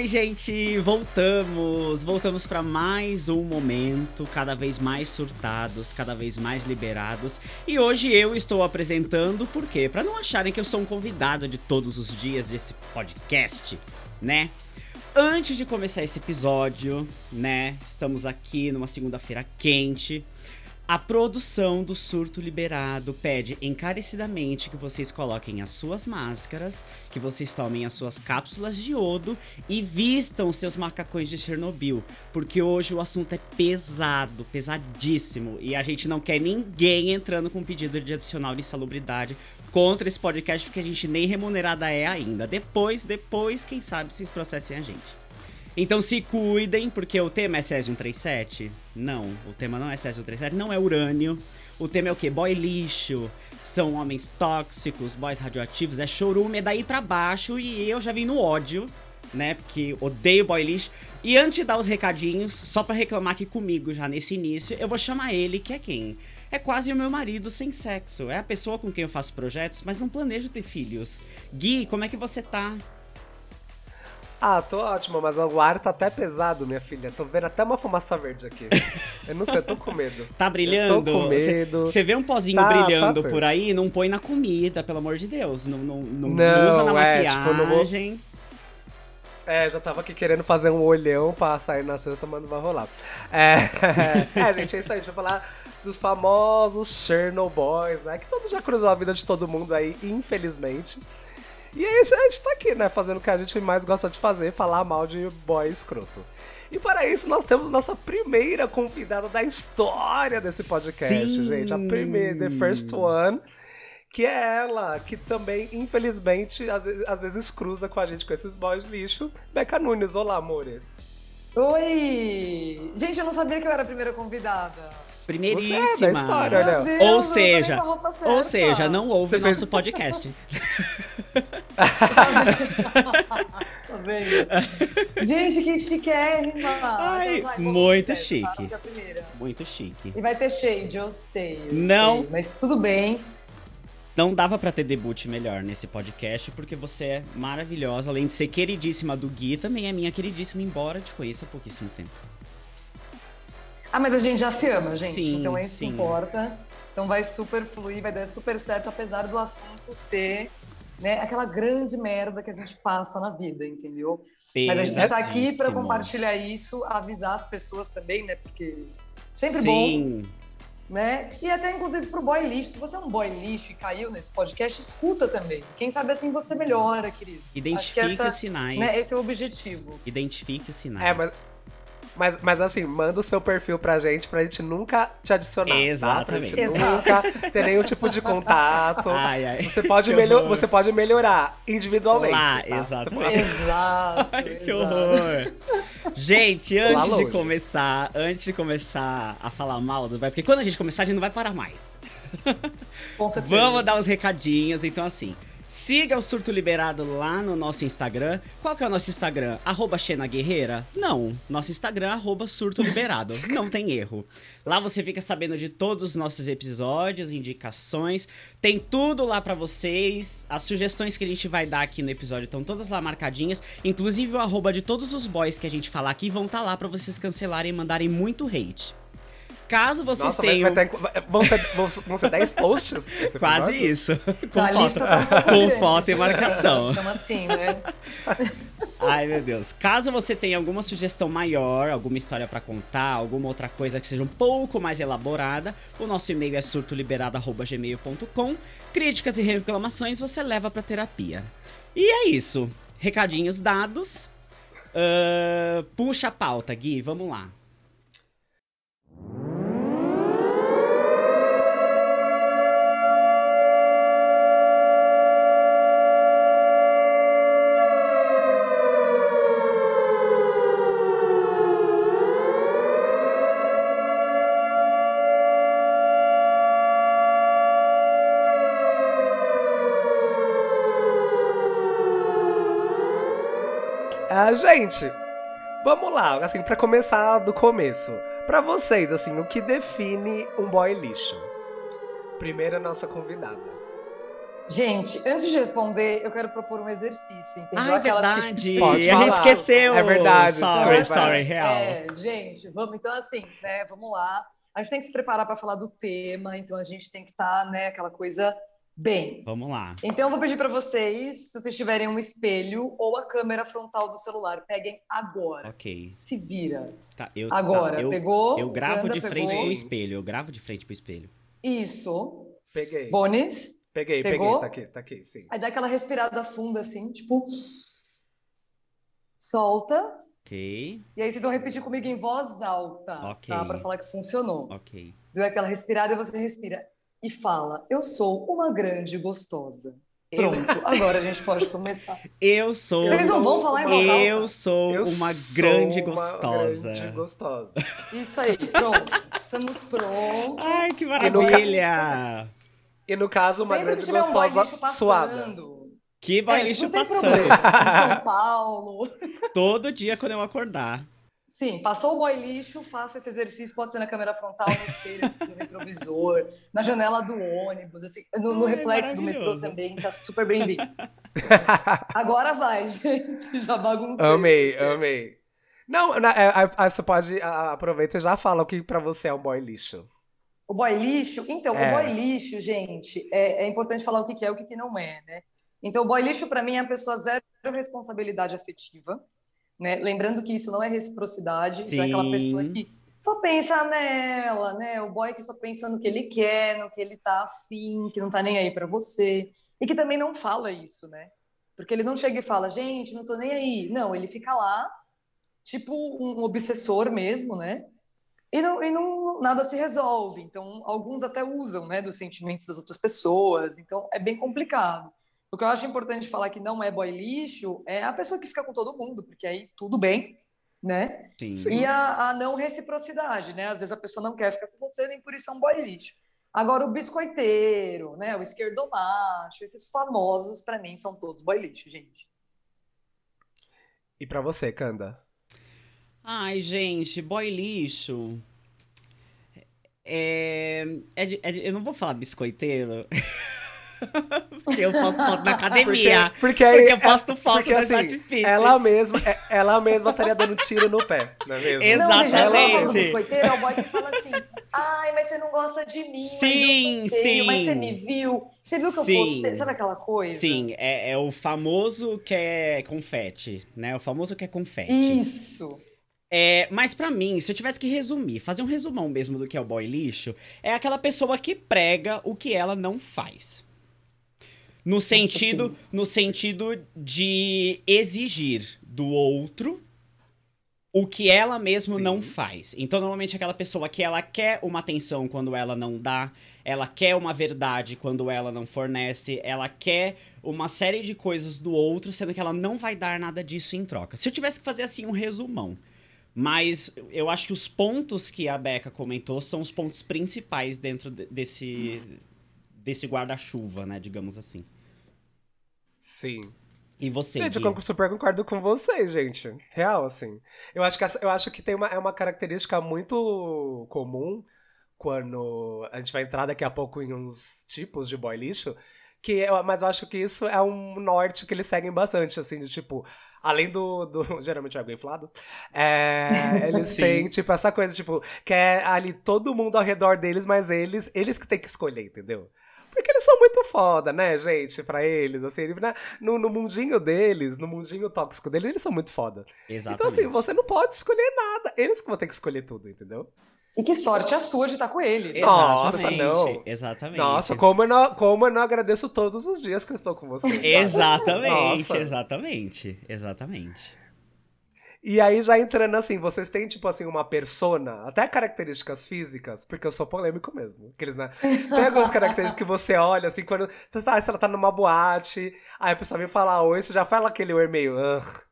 Oi, gente! Voltamos! Voltamos para mais um momento, cada vez mais surtados, cada vez mais liberados. E hoje eu estou apresentando, por quê? Para não acharem que eu sou um convidado de todos os dias desse podcast, né? Antes de começar esse episódio, né? Estamos aqui numa segunda-feira quente. A produção do Surto Liberado pede encarecidamente que vocês coloquem as suas máscaras, que vocês tomem as suas cápsulas de iodo e vistam seus macacões de Chernobyl, porque hoje o assunto é pesado, pesadíssimo, e a gente não quer ninguém entrando com pedido de adicional de insalubridade contra esse podcast, porque a gente nem remunerada é ainda. Depois, depois, quem sabe vocês processem a gente. Então se cuidem, porque o tema é Césio 137? Não, o tema não é Césio 137, não é urânio. O tema é o quê? Boy lixo, são homens tóxicos, boys radioativos, é chorume, é daí pra baixo e eu já vim no ódio, né? Porque odeio boy lixo. E antes de dar os recadinhos, só para reclamar aqui comigo já nesse início, eu vou chamar ele, que é quem? É quase o meu marido sem sexo. É a pessoa com quem eu faço projetos, mas não planejo ter filhos. Gui, como é que você tá? Ah, tô ótima, mas o ar tá até pesado, minha filha. Tô vendo até uma fumaça verde aqui. Eu não sei, eu tô com medo. Tá brilhando? Eu tô com medo. Você vê um pozinho tá, brilhando tá por aí, não põe na comida, pelo amor de Deus. Não, não, não, não usa na é, maquiagem. Tipo, É, já tava aqui querendo fazer um olhão pra sair na sexta, mas não vai rolar. É, é, gente, é isso aí. Deixa eu falar dos famosos Chernobyls, né? Que todo já cruzou a vida de todo mundo aí, infelizmente. E é isso, a gente tá aqui, né? Fazendo o que a gente mais gosta de fazer, falar mal de boy escroto. E para isso nós temos nossa primeira convidada da história desse podcast, Sim. gente. A primeira, the first one. Que é ela, que também, infelizmente, às, às vezes cruza com a gente com esses boys lixo. Beca Nunes, olá, amore. Oi! Gente, eu não sabia que eu era a primeira convidada. Primeiríssima. Você é da história, olha. Deus, ou seja, ou seja, não ouve o nosso podcast. tá vendo? Gente, que chiquérrima! Ai, então, vai, muito chique. Muito chique. E vai ter shade, eu sei. Eu não. Sei, mas tudo bem. Não dava para ter debut melhor nesse podcast, porque você é maravilhosa. Além de ser queridíssima do Gui, também é minha queridíssima, embora te conheça há pouquíssimo tempo. Ah, mas a gente já se ama, gente. Sim, então é isso sim. que importa. Então vai super fluir, vai dar super certo, apesar do assunto ser né, aquela grande merda que a gente passa na vida, entendeu? Mas a gente está aqui para compartilhar isso, avisar as pessoas também, né? Porque sempre Sim. bom. Né? E até inclusive pro boy lixo. Se você é um boy lixo e caiu nesse podcast, escuta também. Quem sabe assim você melhora, querido. Identifique essa, os sinais. Né, esse é o objetivo. Identifique os sinais. É, mas mas, mas assim, manda o seu perfil pra gente, pra gente nunca te adicionar. Exatamente. Tá? Pra gente nunca ter nenhum tipo de contato. Ai, ai. Você, pode melhor, você pode melhorar individualmente. Lá, tá? exatamente. Exato. Ai, que horror. gente, antes de começar, antes de começar a falar mal do vai, porque quando a gente começar, a gente não vai parar mais. Vamos dar uns recadinhos, então assim. Siga o Surto Liberado lá no nosso Instagram. Qual que é o nosso Instagram? Arroba Xena Guerreira? Não. Nosso Instagram é arroba Surto Liberado. Não tem erro. Lá você fica sabendo de todos os nossos episódios, indicações. Tem tudo lá para vocês. As sugestões que a gente vai dar aqui no episódio estão todas lá marcadinhas. Inclusive o arroba de todos os boys que a gente falar aqui vão estar tá lá para vocês cancelarem e mandarem muito hate. Caso vocês Nossa, tenham. Vai, vai ter, vão, ser, vão ser 10 posts? Quase isso. Com foto, tá com foto e marcação. Então, assim, né? Ai, meu Deus. Caso você tenha alguma sugestão maior, alguma história para contar, alguma outra coisa que seja um pouco mais elaborada, o nosso e-mail é surtoliberado.gmail.com. Críticas e reclamações você leva pra terapia. E é isso. Recadinhos dados. Uh, puxa a pauta, Gui, vamos lá. Ah, gente, vamos lá, assim, para começar do começo. Para vocês, assim, o que define um boy lixo? Primeira nossa convidada. Gente, antes de responder, eu quero propor um exercício, entendeu? Ah, é verdade. Que... Pode a gente esqueceu. É verdade. Sorry, sorry, sorry, real. É, gente, vamos então assim, né? Vamos lá. A gente tem que se preparar para falar do tema, então a gente tem que estar, tá, né, aquela coisa bem. Vamos lá. Então eu vou pedir para vocês, se vocês tiverem um espelho ou a câmera frontal do celular, peguem agora. Ok. Se vira. Tá, eu, agora, tá, eu, pegou? Eu gravo de frente pegou. pro espelho. Eu gravo de frente pro espelho. Isso. Peguei. Bones. Peguei, Pegou? peguei, tá aqui, tá aqui, sim. Aí dá aquela respirada funda assim, tipo. Solta. Ok. E aí vocês vão repetir comigo em voz alta. Ok. Tá? Pra falar que funcionou. Ok. Deu aquela respirada e você respira. E fala: Eu sou uma grande gostosa. Pronto, agora a gente pode começar. Eu sou. Vocês não vão falar em voz alta? Eu sou Eu uma sou grande uma gostosa. grande gostosa. Isso aí, pronto. Estamos prontos. Ai, que maravilha! E no caso, uma Sempre grande um gostosa lixo suada. passando. Que boy É, lixo passando. problema. Em São Paulo. Todo dia quando eu acordar. Sim, passou o boy lixo, faça esse exercício, pode ser na câmera frontal, no espelho, no retrovisor, na janela do ônibus, assim, no, no Ai, reflexo do metrô também, tá super bem-vindo. Agora vai, gente, já baguncei. Amei, amei. Não, é, é, é, você pode aproveita e já fala o que pra você é um boy lixo. O boy lixo, então, É. o boy lixo, gente, é, é importante falar o que que é e o que que não é, né? Então, o boy lixo, para mim, é a pessoa zero responsabilidade afetiva, né? Lembrando que isso não é reciprocidade, então é aquela Sim. pessoa que só pensa nela, né? O boy que só pensa no que ele quer, no que ele tá afim, que não tá nem aí para você, e que também não fala isso, né? Porque ele não chega e fala, gente, não tô nem aí. Não, ele fica lá, tipo um obsessor mesmo, né? E não, e não nada se resolve. Então, alguns até usam, né, dos sentimentos das outras pessoas. Então, é bem complicado. O que eu acho importante falar que não é boy lixo é a pessoa que fica com todo mundo, porque aí tudo bem, né? Sim. E a, a não reciprocidade, né? Às vezes a pessoa não quer ficar com você, nem por isso é um boy lixo. Agora, o biscoiteiro, né? O esquerdomacho, esses famosos, para mim, são todos boy lixo, gente. E pra você, Kanda? Ai, gente, boy lixo. É, é é eu não vou falar biscoiteiro. porque eu posto foto na academia. porque, Porque eu posto foto porque, no assim, Smart Fit. Ela mesma, é- ela mesma estaria dando tiro no pé, não é mesmo? Exato. Não, gente, Exatamente. Não, biscoiteiro é o boy que fala assim, ai, mas você não gosta de mim, Sim, mas eu feio, sim. mas você me viu, você viu que eu Sim. postei, sabe aquela coisa? Sim, é, é o famoso que é confete, né? O famoso que é confete. Isso. É, mas pra mim, se eu tivesse que resumir, fazer um resumão mesmo do que é o boy lixo, é aquela pessoa que prega o que ela não faz. No sentido, no sentido de exigir do outro o que ela mesmo Sim. não faz. Então, normalmente aquela pessoa que ela quer uma atenção quando ela não dá, ela quer uma verdade quando ela não fornece, ela quer uma série de coisas do outro, sendo que ela não vai dar nada disso em troca. Se eu tivesse que fazer assim um resumão, mas eu acho que os pontos que a Beca comentou são os pontos principais dentro de- desse desse guarda-chuva, né, digamos assim. Sim. E você, Gente, Gui? eu super concordo com vocês, gente. Real, assim. Eu acho que, essa- eu acho que tem uma, é uma característica muito comum quando a gente vai entrar daqui a pouco em uns tipos de boy lixo. Que eu- mas eu acho que isso é um norte que eles seguem bastante, assim, de tipo, além do. do geralmente é algo inflado. É, eles têm, tipo, essa coisa, tipo, que é ali todo mundo ao redor deles, mas eles, eles que têm que escolher, entendeu? Porque eles são muito foda, né, gente, pra eles, assim, né, no, no mundinho deles, no mundinho tóxico deles, eles são muito foda. Exatamente. Então, assim, você não pode escolher nada, eles que vão ter que escolher tudo, entendeu? E que sorte a sua de estar com ele. Nossa, Exatamente, não. Exatamente. Nossa, como eu, não, como eu não agradeço todos os dias que eu estou com você. Exatamente, Nossa. exatamente, exatamente. E aí, já entrando assim, vocês têm, tipo assim, uma persona, até características físicas, porque eu sou polêmico mesmo. Aqueles, né? Tem algumas características que você olha, assim, quando. Você tá, se ela tá numa boate, aí a pessoa vem falar oi, você já fala aquele oi meio,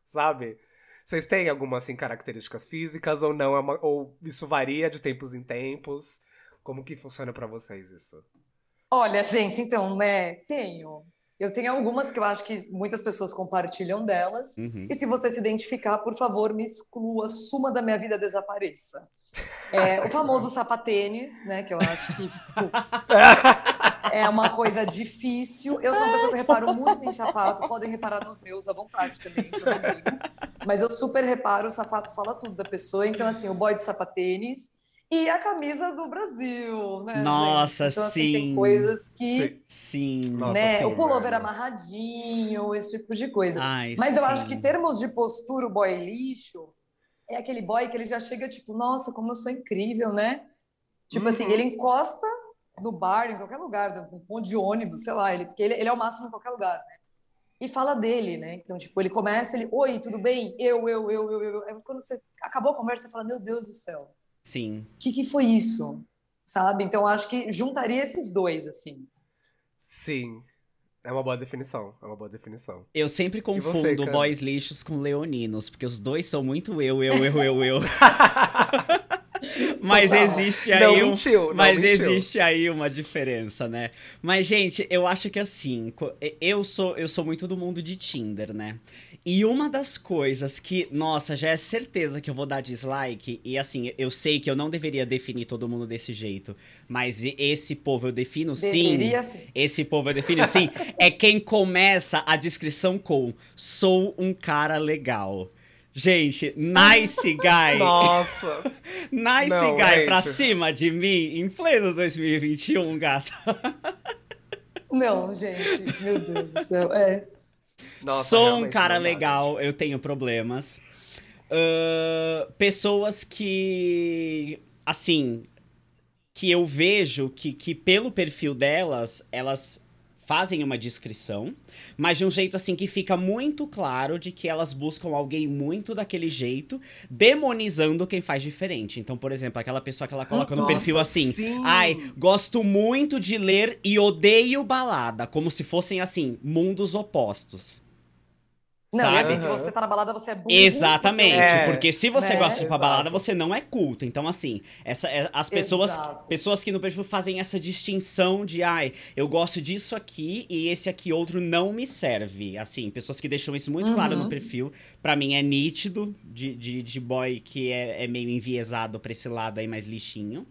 sabe? Vocês têm algumas, assim, características físicas ou não? É uma- ou isso varia de tempos em tempos? Como que funciona pra vocês isso? Olha, gente, então, né, tenho. Eu tenho algumas que eu acho que muitas pessoas compartilham delas. Uhum. E se você se identificar, por favor, me exclua, suma da minha vida, desapareça. É, o famoso sapatênis, né? Que eu acho que putz, é uma coisa difícil. Eu sou uma pessoa que reparo muito em sapato, podem reparar nos meus à vontade também, mas eu super reparo, o sapato fala tudo da pessoa. Então, assim, o boy de sapatênis e a camisa do Brasil, né? Nossa, então, assim, sim. Tem coisas que. Sim. né? Nossa, sim, o pullover amarradinho, esse tipo de coisa. Ai, Mas sim. eu acho que em termos de postura, o boy lixo é aquele boy que ele já chega tipo, nossa, como eu sou incrível, né? Tipo assim, uhum. assim, ele encosta no bar, em qualquer lugar, no ponto de ônibus, sei lá, ele, porque ele, ele é o máximo em qualquer lugar, né? E fala dele, né? Então, tipo, ele começa, ele, oi, tudo bem? Eu, eu, eu, eu, eu. Aí, quando você acabou a conversa, você fala, meu Deus do céu Sim. O que, que foi isso? Sabe? Então acho que juntaria esses dois, assim. Sim. É uma boa definição, é uma boa definição. Eu sempre confundo você, boys lixos com leoninos, porque os dois são muito eu, eu, eu, eu, eu. mas existe aí não um, mentiu, não mas mentiu. existe aí uma diferença, né? Mas gente, eu acho que assim, eu sou eu sou muito do mundo de Tinder, né? E uma das coisas que, nossa, já é certeza que eu vou dar dislike, e assim, eu sei que eu não deveria definir todo mundo desse jeito, mas esse povo eu defino deveria sim. sim. Esse povo eu defino sim. é quem começa a descrição com: sou um cara legal. Gente, nice guy. Nossa. nice não, guy gente. pra cima de mim em pleno 2021, gata. Não, gente, meu Deus do céu. É. Nossa, Sou um cara legal, eu tenho problemas. Uh, pessoas que. Assim. Que eu vejo que, que pelo perfil delas, elas fazem uma descrição, mas de um jeito assim que fica muito claro de que elas buscam alguém muito daquele jeito, demonizando quem faz diferente. Então, por exemplo, aquela pessoa que ela coloca no perfil assim: sim. "Ai, gosto muito de ler e odeio balada", como se fossem assim, mundos opostos. Não, sabe? e assim, se você tá na balada, você é burro. Exatamente, é, porque se você né? gosta de ir pra balada, você não é culto. Então, assim, essa, é, as pessoas, Exato. pessoas que no perfil fazem essa distinção de, ai, eu gosto disso aqui e esse aqui outro não me serve. Assim, pessoas que deixam isso muito Uhum. claro no perfil, para mim é nítido, de, de, de boy que é, é meio enviesado pra esse lado aí mais lixinho.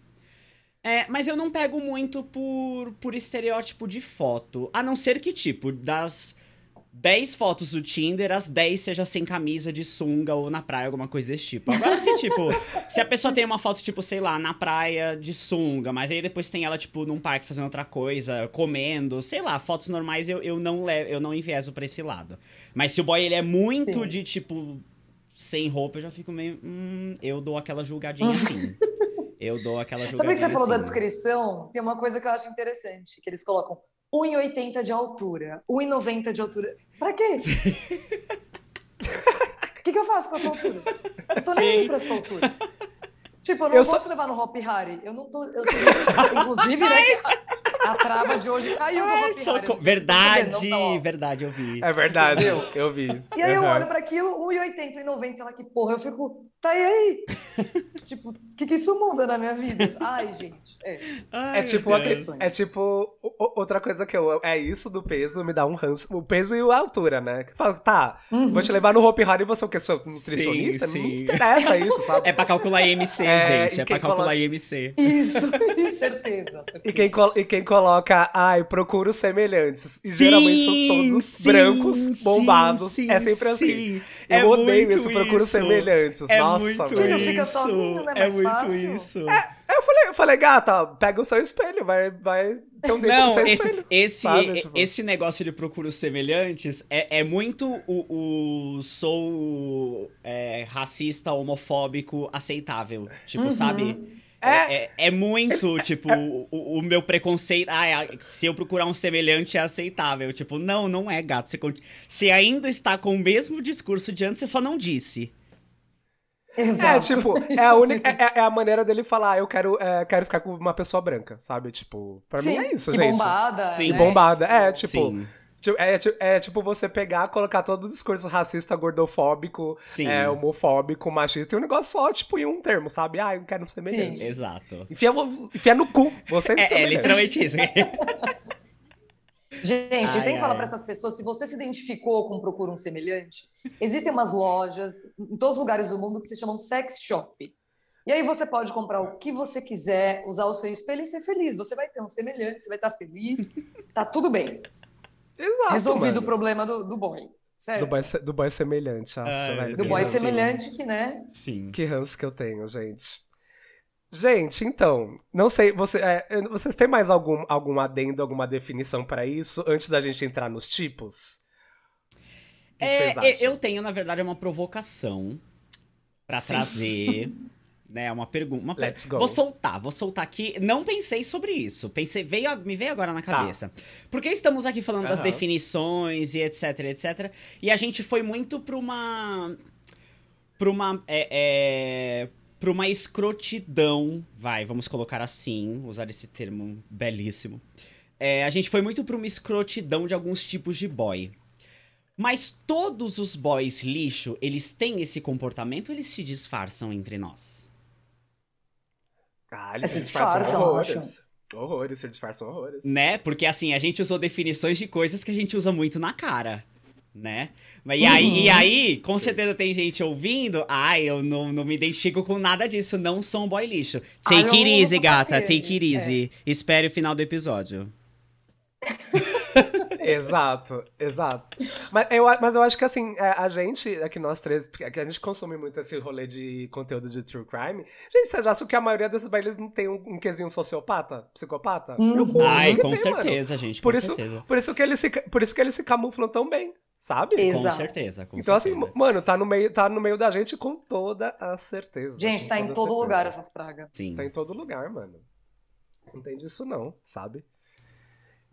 É, mas eu não pego muito por, por estereótipo de foto. A não ser que, tipo, das 10 fotos do Tinder, as 10 seja sem camisa, de sunga ou na praia, alguma coisa desse tipo. Agora, se, tipo, se a pessoa tem uma foto, tipo, sei lá, na praia de sunga, mas aí depois tem ela, tipo, num parque fazendo outra coisa, comendo, sei lá, fotos normais eu, eu não levo, eu não envieso pra esse lado. Mas se o boy, ele é muito Sim. de, tipo, sem roupa, eu já fico meio. Hum, eu dou aquela julgadinha sim. Eu dou aquela julgadinha Sabe o que você falou da sim. descrição? Tem uma coisa que eu acho interessante, que eles colocam 1,80 de altura, 1,90 de altura. Pra quê? O que, que eu faço com a sua altura? Eu tô nem aí pra sua altura. Tipo, eu não Eu vou só- te levar no Hop Harry. Eu não tô. Eu tô inclusive, né? A trava de hoje caiu no Ai, Hop Harry. Não Verdade, tá não tá, verdade, eu vi. É verdade, Entendeu? eu vi. E aí eu Uhum. olho pra aquilo, 1,80, 1,90, sei lá que porra, eu fico, tá e aí? tipo, o que que isso muda na minha vida? Ai, gente, é. Ai, É meu tipo, Deus. outra, é tipo, outra coisa que eu. É isso do peso, me dá um ranço. O peso e a altura, né? Que Fala, tá, Uhum. vou te levar no Hopi Hari e você é o quê? Sou nutricionista? Sim, Não sim. interessa isso, sabe? É pra calcular IMC, É, gente. e É pra quem calcular coloca- IMC. Isso, certeza. E quem, col- e quem coloca, ai, procuro semelhantes. E geralmente são todos sim, brancos, sim, bombados. sim, é sempre assim. sim. Eu É odeio isso, procuro isso. semelhantes. É Nossa, muito velho. Isso. sozinho, né? É muito fácil. isso. Aí Eu falei, eu falei, gata, pega o seu espelho, vai, vai ter um dente Não, seu esse, espelho. esse, sabe? Tipo, esse negócio de procuros semelhantes é, é muito o, o sou é, racista, homofóbico aceitável. Tipo, sabe? É, é, é muito, tipo, o, o meu preconceito. Ah, é- se eu procurar um semelhante é aceitável. Tipo, não, não é, gato. Você, você ainda está com o mesmo discurso de antes, você só não disse. É, Exato. tipo, Isso é a, única, é, é a maneira dele falar, "Ah, eu quero, é, quero ficar com uma pessoa branca, sabe? Tipo, pra mim Sim, é isso, e gente. bombada. Sim, né? bombada. É, tipo. Sim. tipo, É, ti- é tipo você pegar, colocar todo o discurso racista, gordofóbico, Sim. é, homofóbico, machista, e um negócio só, tipo, em um termo, sabe? Ah, eu quero um semelhante. Sim. Exato. Enfia, enfia no cu, você É, é literalmente isso. Gente, ai, tem que falar para essas pessoas, se você se identificou com Procura um Semelhante, existem umas lojas em todos os lugares do mundo que se chamam sex shop. E aí você pode comprar o que você quiser, usar o seu espelho e ser feliz. Você vai ter um semelhante, você vai estar feliz, tá tudo bem. Exato. Resolvido mano. o problema do, do boy. Certo? Do boy, do boy semelhante. Nossa, Ai, velho, do boy ranço. semelhante que, né? Sim. Que ranço que eu tenho, gente. Gente, então, não sei, você, é, vocês têm mais algum, algum adendo, alguma definição para isso, antes da gente entrar nos tipos? É, eu tenho, na verdade, uma provocação para trazer né? Uma pergunta. Go. Vou soltar, vou soltar aqui. Não pensei sobre isso. Pensei, veio, me veio agora na tá. cabeça. Tá. Porque estamos aqui falando uhum. das definições e etc, etc. E a gente foi muito pra uma. pra uma. É, é, pra uma escrotidão. Vai, vamos colocar assim, usar esse termo belíssimo. É, a gente foi muito pra uma escrotidão de alguns tipos de boy. Mas todos os boys lixo, eles têm esse comportamento, eles se disfarçam entre nós. Ah, eles se disfarçam, disfarçam horrores. Horrores, se disfarçam horrores. Né? Porque assim, a gente usou definições de coisas que a gente usa muito na cara. Né? E aí, uhum. e aí, com certeza tem gente ouvindo. Ai, eu não, não me identifico com nada disso, não sou um boy lixo. Take Ai, it easy, gata, take it easy. É. Espere o final do episódio. exato, exato. Mas eu, mas eu acho que assim, é, a gente, aqui nós três, que a gente consome muito esse rolê de conteúdo de true crime, gente, vocês acham que a maioria desses bailes não tem um, um quesinho sociopata? Psicopata? Uhum. Eu, Ai, com tem, certeza, mano. gente. Por com isso, certeza. Por isso, que eles se, por isso que eles se camuflam tão bem. Sabe? Exato. Com certeza, com Então, certeza. assim, mano, tá no, meio, tá no meio da gente com toda a certeza. Gente, tá em todo certeza. lugar essas pragas. Sim. Tá em todo lugar, mano. Não tem disso, não, sabe?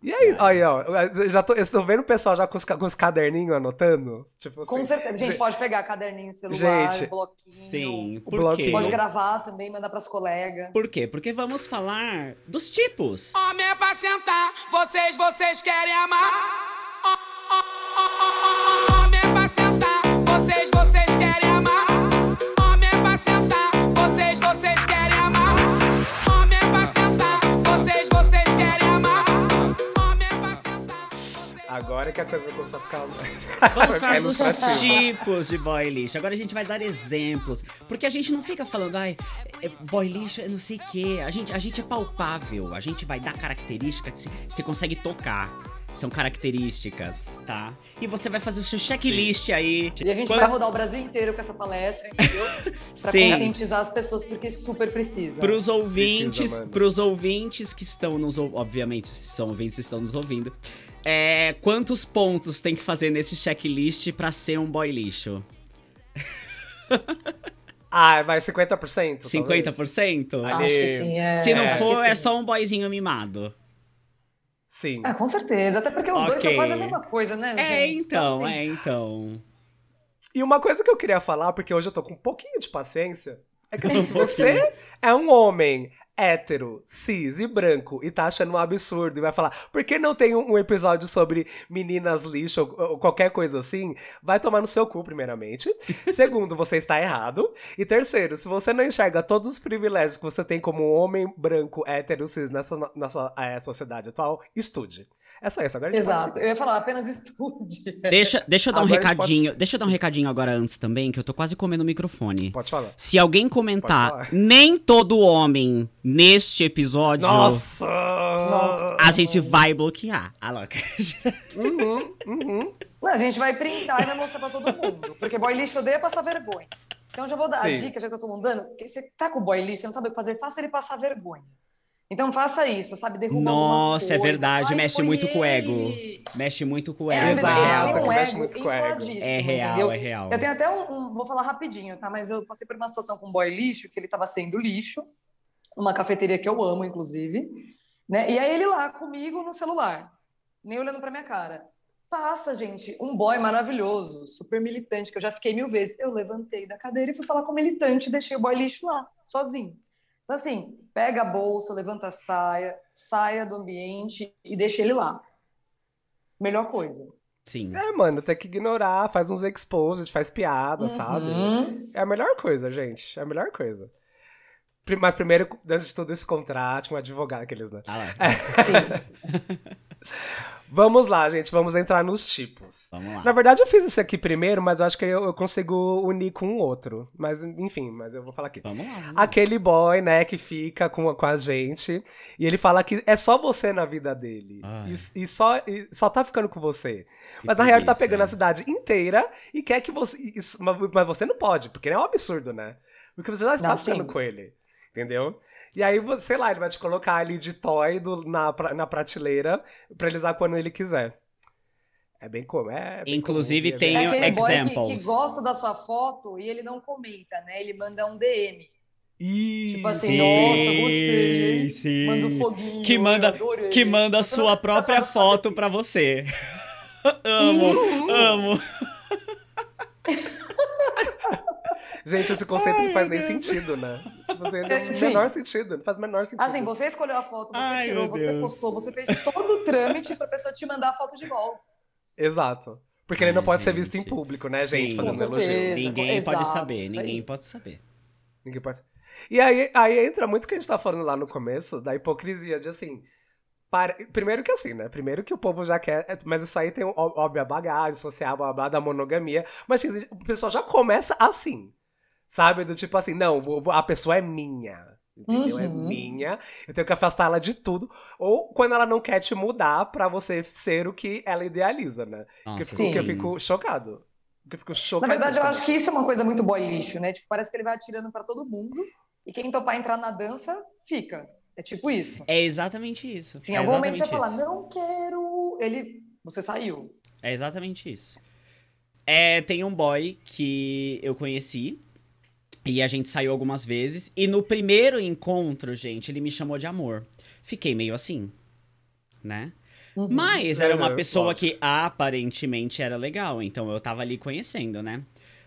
E aí, aí ó, já tô, estou vendo o pessoal já com os, com os caderninhos anotando? Tipo assim, com certeza. A gente, gente pode pegar caderninho, celular, gente, bloquinho. Sim, por bloquinho. Pode gravar também, mandar pras colegas. Por quê? Porque vamos falar dos tipos. Homem é pra sentar, vocês, vocês querem amar. Agora que a coisa vai começar a ficar mais. Vamos falar dos tipos de boy lixo. Agora a gente vai dar exemplos. Porque a gente não fica falando, ai, é, boy lixo é não sei o quê. A gente, a gente é palpável. A gente vai dar características que você consegue tocar. São características, tá? E você vai fazer o seu checklist Sim. aí. E a gente Quando... vai rodar o Brasil inteiro com essa palestra, entendeu? pra Sim. conscientizar as pessoas, porque super precisa. Pros ouvintes, precisa, pros ouvintes que estão nos... Obviamente, se são ouvintes, estão nos ouvindo. É, quantos pontos tem que fazer nesse checklist pra ser um boy lixo? ah, vai 50%? 50%? Talvez. Acho que sim, é. Se não for, é só um boyzinho mimado. Sim. Ah, com certeza. Até porque os okay. dois são quase a mesma coisa, né, é, gente? Então, assim... é, então. E uma coisa que eu queria falar, porque hoje eu tô com um pouquinho de paciência, é que assim, se você é um homem hétero, cis e branco e tá achando um absurdo e vai falar, por que não tem um, episódio sobre meninas lixo ou, ou, qualquer coisa assim? Vai tomar no seu cu, primeiramente. Segundo, você está errado. E terceiro, se você não enxerga todos os privilégios que você tem como homem branco, hétero, cis nessa, nessa é, sociedade atual, estude. É só isso, agora a gente Exato, eu ia falar, apenas estude. Deixa, deixa eu dar agora um recadinho. Pode... Deixa eu dar um recadinho agora antes também, que eu tô quase comendo o microfone. Pode falar. Se alguém comentar, nem todo homem neste episódio. Nossa! Nossa. A gente vai bloquear. A louca. Uhum, uhum. a gente vai printar e vai mostrar pra todo mundo. Porque boy lixo odeia passar vergonha. Então já vou dar Sim. a dica, já que tá todo mundo dando. Você tá com o boy lixo, você não sabe o que fazer, faça ele passar vergonha. Então faça isso, sabe? Derruba Nossa, é verdade, Ai, mexe muito ele. com o ego. Mexe muito com o ego. É, Exato, um mexe muito com o ego. É real, entendeu? é real. Eu tenho até um, um, Vou falar rapidinho, tá? Mas eu passei por uma situação com um boy lixo, que ele tava sendo lixo, numa cafeteria que eu amo, inclusive. Né? E aí ele lá comigo no celular, nem olhando pra minha cara. Passa, gente, um boy maravilhoso, super militante, que eu já fiquei mil vezes. Eu levantei da cadeira e fui falar com o militante, deixei o boy lixo lá, sozinho. Então, assim, pega a bolsa, levanta a saia, saia do ambiente e deixa ele lá. Melhor coisa. Sim. É, mano, tem que ignorar, faz uns exposed, faz piada, uhum. sabe? É a melhor coisa, gente. É a melhor coisa. Mas primeiro, antes de tudo isso, contrate um advogado, aqueles, né? Ah lá. Sim. Vamos lá, gente, vamos entrar nos tipos. Vamos lá. Na verdade, eu fiz esse aqui primeiro, mas eu acho que eu, eu consigo unir com um outro. Mas, enfim, mas eu vou falar aqui. Vamos lá. Aquele boy, né, que fica com, com a gente. E ele fala que é só você na vida dele. E, e só, e só tá ficando com você. Que mas na real ele tá pegando a cidade inteira e quer que você. Isso, mas, mas você não pode, porque é um absurdo, né? Porque você já está Não, ficando sim. com ele. Entendeu? E aí, você- sei lá, ele vai te colocar ali de toy do- na, na prateleira pra ele usar quando ele quiser. É bem como. É bem Inclusive, comum, tem é É bem- aquele boy que, que gosta da sua foto e ele não comenta, né? Ele manda um DM. Isso. Tipo assim, Sim, nossa, gostei. sim. Manda um foguinho. Que manda, que manda a sua própria foto pra você. amo, amo. Gente, esse conceito Ai, não faz nem Deus. sentido, né? Não É, sim. menor sentido. Não faz o menor sentido. Assim, você escolheu a foto, você Ai, tirou, você Deus. postou, você fez todo o trâmite pra pessoa te mandar a foto de volta. Exato. Porque ele não pode ser visto em público, né, Sim. gente? Fazendo Com elogio. certeza. Ninguém Exato, pode saber, ninguém pode saber. Ninguém pode. E aí, aí entra muito o que a gente tá falando lá no começo, da hipocrisia, de assim. para- Primeiro que assim, né? Primeiro que o povo já quer. é, Mas isso aí tem, óbvio, a bagagem social, blá, blá, da monogamia. Mas assim, o pessoal já começa assim. Sabe? Do tipo assim, não, vou- vou- a pessoa é minha. Entendeu? É Uhum. minha. Eu tenho que afastar ela de tudo. Ou quando ela não quer te mudar pra você ser o que ela idealiza, né? que, eu Nossa, fico, que eu sim. fico chocado. Que eu fico Na chocado. verdade, eu acho que isso é uma coisa muito boy lixo, né? Tipo, parece que ele vai atirando pra todo mundo e quem topar entrar na dança, fica. É tipo isso. É exatamente isso. Se em é algum momento você falar, não quero, ele. Você saiu. É exatamente isso. É, tem um boy que eu conheci. E a gente saiu algumas vezes. E no primeiro encontro, gente, ele me chamou de amor. Fiquei meio assim. Né? Mas era uma Uhum, pessoa que aparentemente era legal. Então eu tava ali conhecendo, né?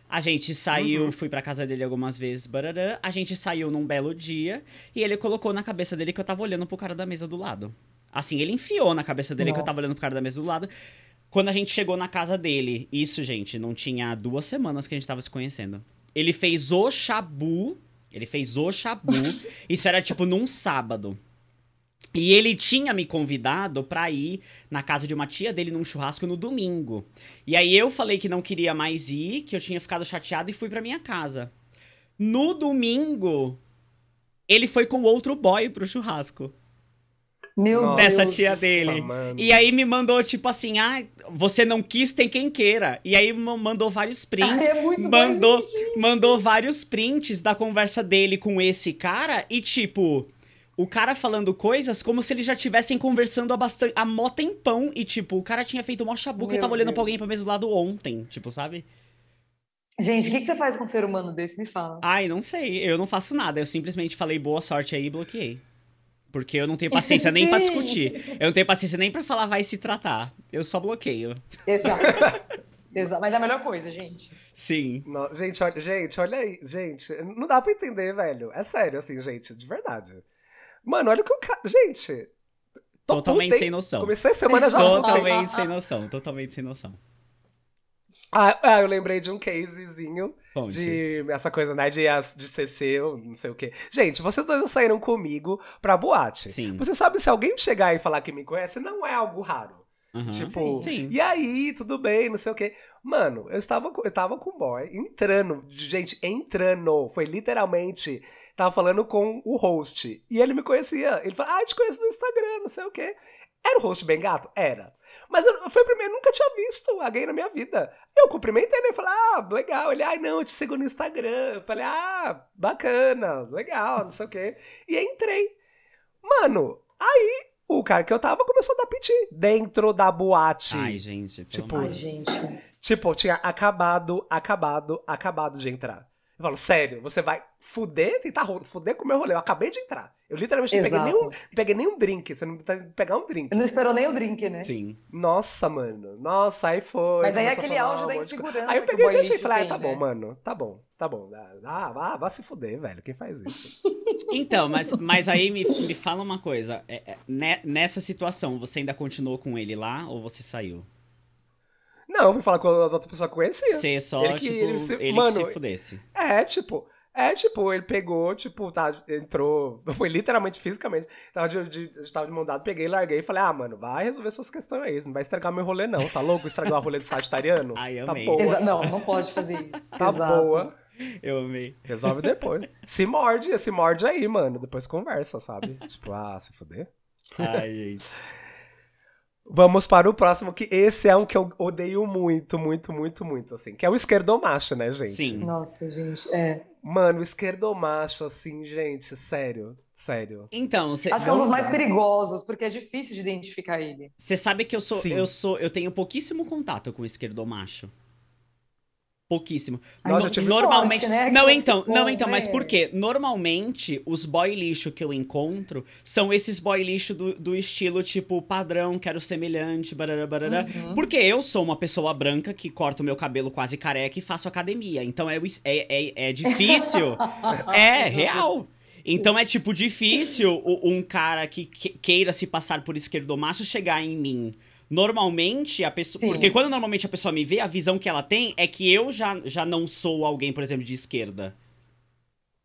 A gente saiu, Uhum. fui pra casa dele algumas vezes, barará. A gente saiu num belo dia e ele colocou na cabeça dele que eu tava olhando pro cara da mesa do lado. Assim, ele enfiou na cabeça dele que eu tava Nossa. olhando pro cara da mesa do lado. Quando a gente chegou na casa dele, isso, gente, não tinha duas semanas que a gente tava se conhecendo. Ele fez o chabu. Ele fez o chabu. isso era tipo num sábado. E ele tinha me convidado pra ir na casa de uma tia dele num churrasco no domingo. E aí eu falei que não queria mais ir, que eu tinha ficado chateado e fui pra minha casa. No domingo, ele foi com outro boy pro churrasco. Meu Nossa, Dessa tia dele. mano. E aí me mandou, tipo assim, ah, você não quis, tem quem queira. E aí ma- mandou vários prints. Ai, é muito mandou, lixo mandou vários prints da conversa dele com esse cara e, tipo, o cara falando coisas como se eles já estivessem conversando há bastante. há mó tempão. E, tipo, o cara tinha feito mó chabu que eu Meu tava olhando pra alguém pra mesa do lado ontem, tipo, sabe? Gente, o que, que você faz com um ser humano desse? Me fala. Ai, não sei. Eu não faço nada. Eu simplesmente falei boa sorte aí e bloqueei. Porque eu não tenho paciência nem pra Sim. discutir. Eu não tenho paciência nem pra falar vai se tratar. Eu só bloqueio. Exato. Exato. Mas é a melhor coisa, gente. Sim. Não, gente, olha, gente, olha aí. Gente, não dá pra entender, velho. É sério, assim, gente, de verdade. Mano, olha o que o cara. Gente. tô Totalmente hein? sem noção. Comecei a semana já. Totalmente sem noção. Totalmente sem noção. Ah, ah, eu lembrei de um casezinho Conte. de essa coisa, né, de, de CC, ou não sei o quê. Gente, vocês dois não saíram comigo pra boate. Sim. Você sabe, se alguém chegar e falar que me conhece, não é algo raro. Aham. Tipo, Sim. e aí, tudo bem, não sei o quê. Mano, eu estava, com- eu tava com o boy entrando, gente, entrando. Foi literalmente, tava falando com o host. E ele me conhecia. Ele falou, ah, eu te conheço no Instagram, não sei o quê. Era o host bem gato? Era. Mas eu, foi o primeiro, nunca tinha visto a gay na minha vida. Eu cumprimentei ele, falei, ah, legal. Ele, ai, não, eu te sigo no Instagram. Eu falei, ah, bacana, legal, não sei o quê. E entrei. Mano, aí o cara que eu tava começou a dar piti dentro da boate. Ai, gente. pelo Tipo, Ai, gente. Tipo, eu tinha acabado, acabado, acabado de entrar. Eu falo, sério, você vai fuder, tentar fuder com o meu rolê. Eu acabei de entrar. Eu literalmente não peguei, nenhum, não peguei nenhum drink. Você não que pegar um drink. Não esperou nem o drink, né? Sim. Nossa, mano. Nossa, aí foi. Mas aí é aquele falar auge um da insegurança Aí eu peguei e deixei e falei, ah, tem, tá bom, né? mano. Tá bom, tá bom. Ah, vá, vá se fuder, velho. Quem faz isso? Então, mas, mas aí me, me fala uma coisa. É, é, ne- nessa situação, você ainda continuou com ele lá ou você saiu? Não, eu fui falar com as outras pessoas que eu conhecia. Você só, Ele que- tipo, ele ele, se- que mano, se fudesse. É, tipo, É, tipo, ele pegou, tipo, tá, entrou, foi literalmente fisicamente, tava de, de, a gente tava de mão dada, peguei, larguei e falei, ah, mano, vai resolver suas questões aí, não vai estragar meu rolê não, tá louco? Estragar o rolê do sagitariano? Ai, tá amei. boa. Exa- não, não pode fazer isso. Tá Exato. boa. Eu amei. Resolve depois. se morde, se morde aí, mano. Depois conversa, sabe? tipo, ah, se fuder. Ai, gente. Vamos para o próximo, que esse é um que eu odeio muito, muito, muito, muito, assim. Que é o esquerdomacho, né, gente? Sim. Nossa, gente, é. Mano, o esquerdomacho, assim, gente, sério, sério. Então, você Acho que é um dos mais perigosos, porque é difícil de identificar ele. sabe que eu sou, Sim. eu sou, eu tenho pouquíssimo contato com o esquerdomacho. Pouquíssimo. Ai, Nós já não- tivemos- Normalmente, sorte, né, que não então, não então, mas né? por quê? Normalmente os boy lixo que eu encontro são esses boy lixo do, do estilo tipo padrão, quero semelhante, barará, barará. Uhum. Porque eu sou uma pessoa branca que corta o meu cabelo quase careca e faço academia. Então é, é, é, é difícil. é real. Então é tipo difícil um cara que que- queira se passar por esquerdomacho chegar em mim. Normalmente a pessoa. Sim. Porque quando normalmente a pessoa me vê, a visão que ela tem é que eu já, já não sou alguém, por exemplo, de esquerda.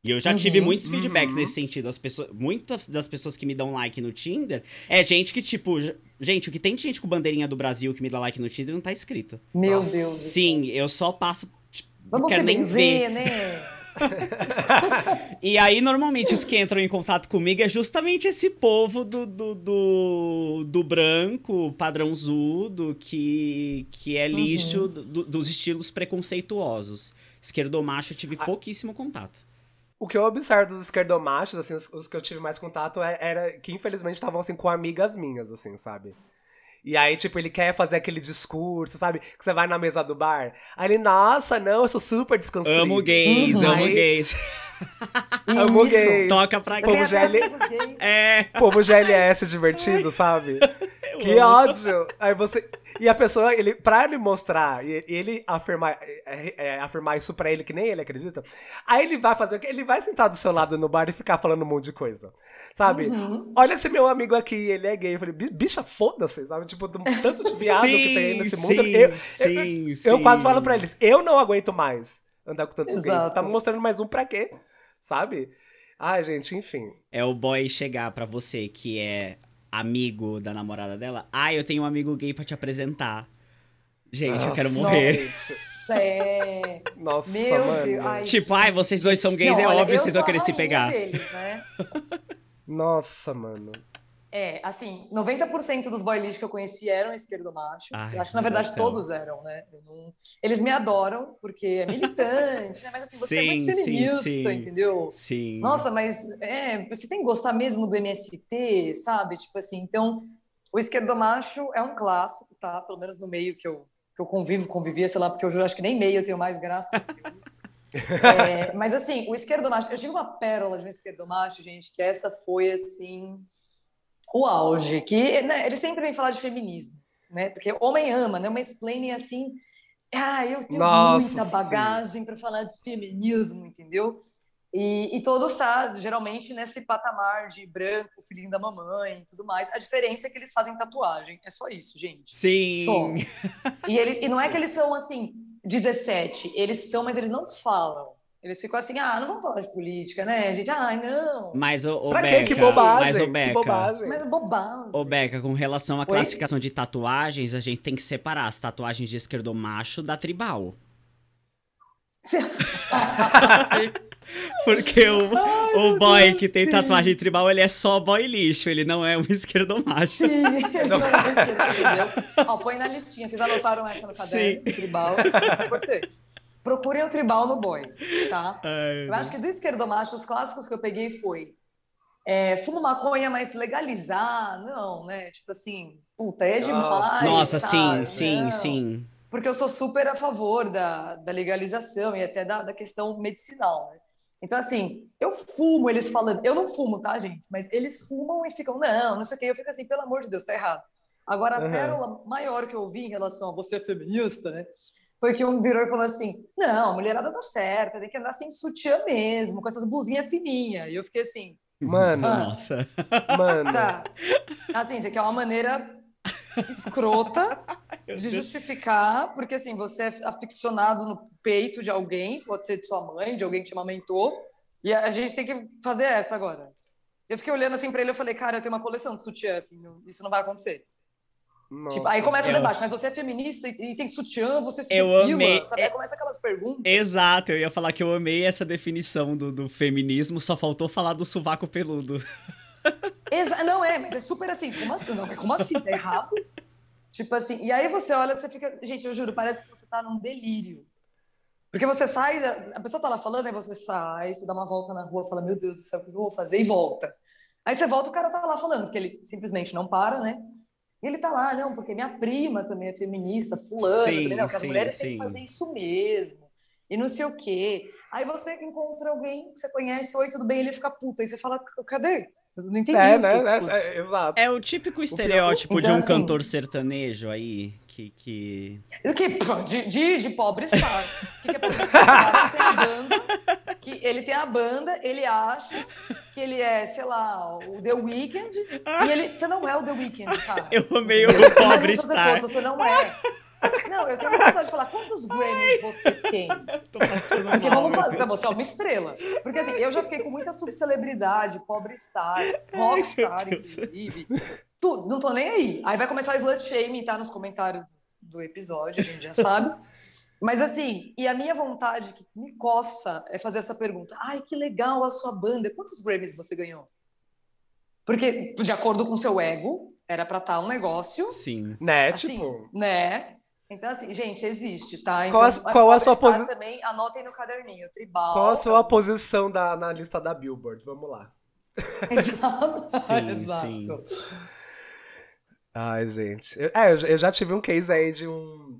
E eu já tive Uhum. muitos feedbacks nesse sentido. As pessoas, muitas das pessoas que me dão like no Tinder é gente que, tipo, gente, o que tem de gente com bandeirinha do Brasil que me dá like no Tinder não tá escrito. Meu Nossa. Deus. Sim, eu só passo. Tipo, não Vamos quero nem ver. né? E aí, normalmente, os que entram em contato comigo é justamente esse povo do, do, do, do branco, padrãozudo, que, que é lixo do- do- dos estilos preconceituosos. Esquerdomacho, eu tive pouquíssimo contato. O que eu observo dos esquerdomachos, assim, os, os que eu tive mais contato é- era que infelizmente estavam assim com amigas minhas, assim, sabe? E aí, tipo, ele quer fazer aquele discurso, sabe? Que você vai na mesa do bar. Aí ele, nossa, não, eu sou super desconstruído. Amo gays, amo Aí- gays. Amo Isso. gays. Toca pra Eu amigos gays. É. Povo GLS divertido, sabe? Que ódio! Aí você. E a pessoa, ele, pra ele mostrar, e ele afirmar, é, é, afirmar isso pra ele, que nem ele acredita, aí ele vai fazer o quê? Ele vai sentar do seu lado no bar e ficar falando um monte de coisa. Sabe? Uhum. Olha esse meu amigo aqui, ele é gay. Eu falei, "Bi- bicha, foda-se, sabe? Tipo, do tanto de viado que tem aí nesse mundo. sim, eu, eu, sim, eu sim. quase falo pra eles, eu não aguento mais andar com tantos gays. Você Exato. tá me mostrando mais um pra quê? Sabe? Ai, gente, enfim. É o boy chegar pra você que é amigo da namorada dela. Ah, eu tenho um amigo gay pra te apresentar. Gente, eu quero Nossa. morrer. Nossa, é... Nossa, Meu mano. Deus. Ai, Tipo, ai, vocês dois são gays, Não, é olha, óbvio, vocês vão querer se pegar. Deles, né? Nossa, mano. É, assim, 90% dos boy lixo que eu conheci eram esquerdomacho. Ai, eu acho que, na verdade, céu. todos eram, né? Não- Eles me adoram, porque é militante, né? Mas, assim, você é muito Sim, sim, feminista, sim. entendeu? Sim. Nossa, mas é, você tem que gostar mesmo do MST, sabe? Tipo assim, então, o esquerdomacho é um clássico, tá? Pelo menos no meio que eu, que eu convivo, convivia, sei lá, porque eu acho que nem meio eu tenho mais graça do que isso. É, mas assim, o esquerdomacho, eu tive uma pérola de um esquerdomacho, gente, que essa foi assim o auge, que né, ele sempre vem falar de feminismo, né? Porque homem ama, né? Uma explaining assim, ah, eu tenho Nossa, muita bagagem para falar de feminismo, entendeu? E, e todos tá geralmente nesse patamar de branco, filhinho da mamãe e tudo mais. A diferença é que eles fazem tatuagem, é só isso, gente. Sim. Só. E, eles, e não é que eles são assim, 17, eles são, mas eles não falam. Eles ficam assim, ah, não vamos falar de política, né, gente? Ai, não. Mas o, o Pra Beca? Que bobagem! Mas o que Beca, bobagem! Mas é bobagem. Ô, Beca, com relação à Oi? classificação de tatuagens, a gente tem que separar as tatuagens de esquerdomacho da tribal. Porque o, o boy que tem sim. tatuagem tribal, ele é só boy lixo, ele não é um esquerdomacho. Sim, não, entendeu? Ó, põe na listinha. Vocês anotaram essa no caderno Sim. tribal? Isso é importante. Procurem o tribal no boy, tá? Ai, Eu acho que do esquerdomacho, os clássicos que eu peguei foi é, fumo maconha, mas legalizar, não, né? Tipo assim, puta, é demais. Nossa, sabe? sim, sim, Não. sim. Porque eu sou super a favor da, da legalização e até da, da questão medicinal, né? Então, assim, eu fumo, eles falando. Eu não fumo, tá, gente? Mas eles fumam e ficam, não, não sei o quê. Eu fico assim, pelo amor de Deus, tá errado. Agora, a Uhum. pérola maior que eu ouvi em relação a você feminista, né? Foi que um virou e falou assim: não, a mulherada tá certa, tem que andar sem sutiã mesmo, com essas blusinhas fininhas. E eu fiquei assim, Mano, Ah. Nossa. mano. tá. Assim, isso aqui é uma maneira escrota de justificar, porque assim, você é aficionado no peito de alguém, pode ser de sua mãe, de alguém que te amamentou, e a gente tem que fazer essa agora. Eu fiquei olhando assim pra ele, eu falei, cara, eu tenho uma coleção de sutiã, assim, isso não vai acontecer. Nossa, Tipo, aí começa o debate, mas você é feminista e, e tem sutiã, você se Eu depila, amei- sabe? Aí começa aquelas perguntas. Exato, eu ia falar que eu amei essa definição do, do feminismo, só faltou falar do sovaco peludo. Exa não é, mas é super assim, como assim? Não, como assim? Tá errado? tipo assim, e aí você olha, você fica. Gente, eu juro, parece que você tá num delírio. Porque você sai, a pessoa tá lá falando, aí você sai, você dá uma volta na rua, fala, meu Deus do céu, o que eu vou fazer? E volta. Aí você volta, o cara tá lá falando, porque ele simplesmente não para, né? E ele tá lá, não, porque minha prima também é feminista, fulana, Sim, também, não, que as sim, mulheres têm que fazer isso mesmo. E não sei o quê. Aí você encontra alguém que você conhece, oi, tudo bem, ele fica puta. Aí você fala, cadê? Eu não entendi É, o né? né, discurso. é, exato. É o típico estereótipo de Então, um assim- cantor sertanejo aí, que. que... O que? Pô, De, de, de pobre estar. O que, que é pobre estar? O que ele tem a banda, ele acha que ele é, sei lá, o The Weeknd, e ele. Você não é o The Weeknd, cara. Eu amei o Entendeu? pobre se você estar. fosse, Você não é. Não, eu tenho vontade de falar, quantos Grammys você tem? Tô passando Porque mal, vamos Deus. você é uma estrela. Porque assim, eu já fiquei com muita subcelebridade, pobre star, rockstar, inclusive. Tudo, não tô nem aí. Aí vai começar o slut shaming, tá nos comentários do episódio, a gente já sabe. Mas assim, e a minha vontade que me coça é fazer essa pergunta. Ai, que legal a sua banda. Quantos Grammys você ganhou? Porque, de acordo com o seu ego, era pra estar um negócio Sim. Né, assim, tipo. né? Então, assim, gente, existe, tá? Qual a- Então, qual a sua Star posi- também, anotem no caderninho, tribal. Qual a sua posição da, na lista da Billboard? Vamos lá. Exato. Sim, Exato. sim. Ai, gente. Eu- é, eu já tive um case aí de um.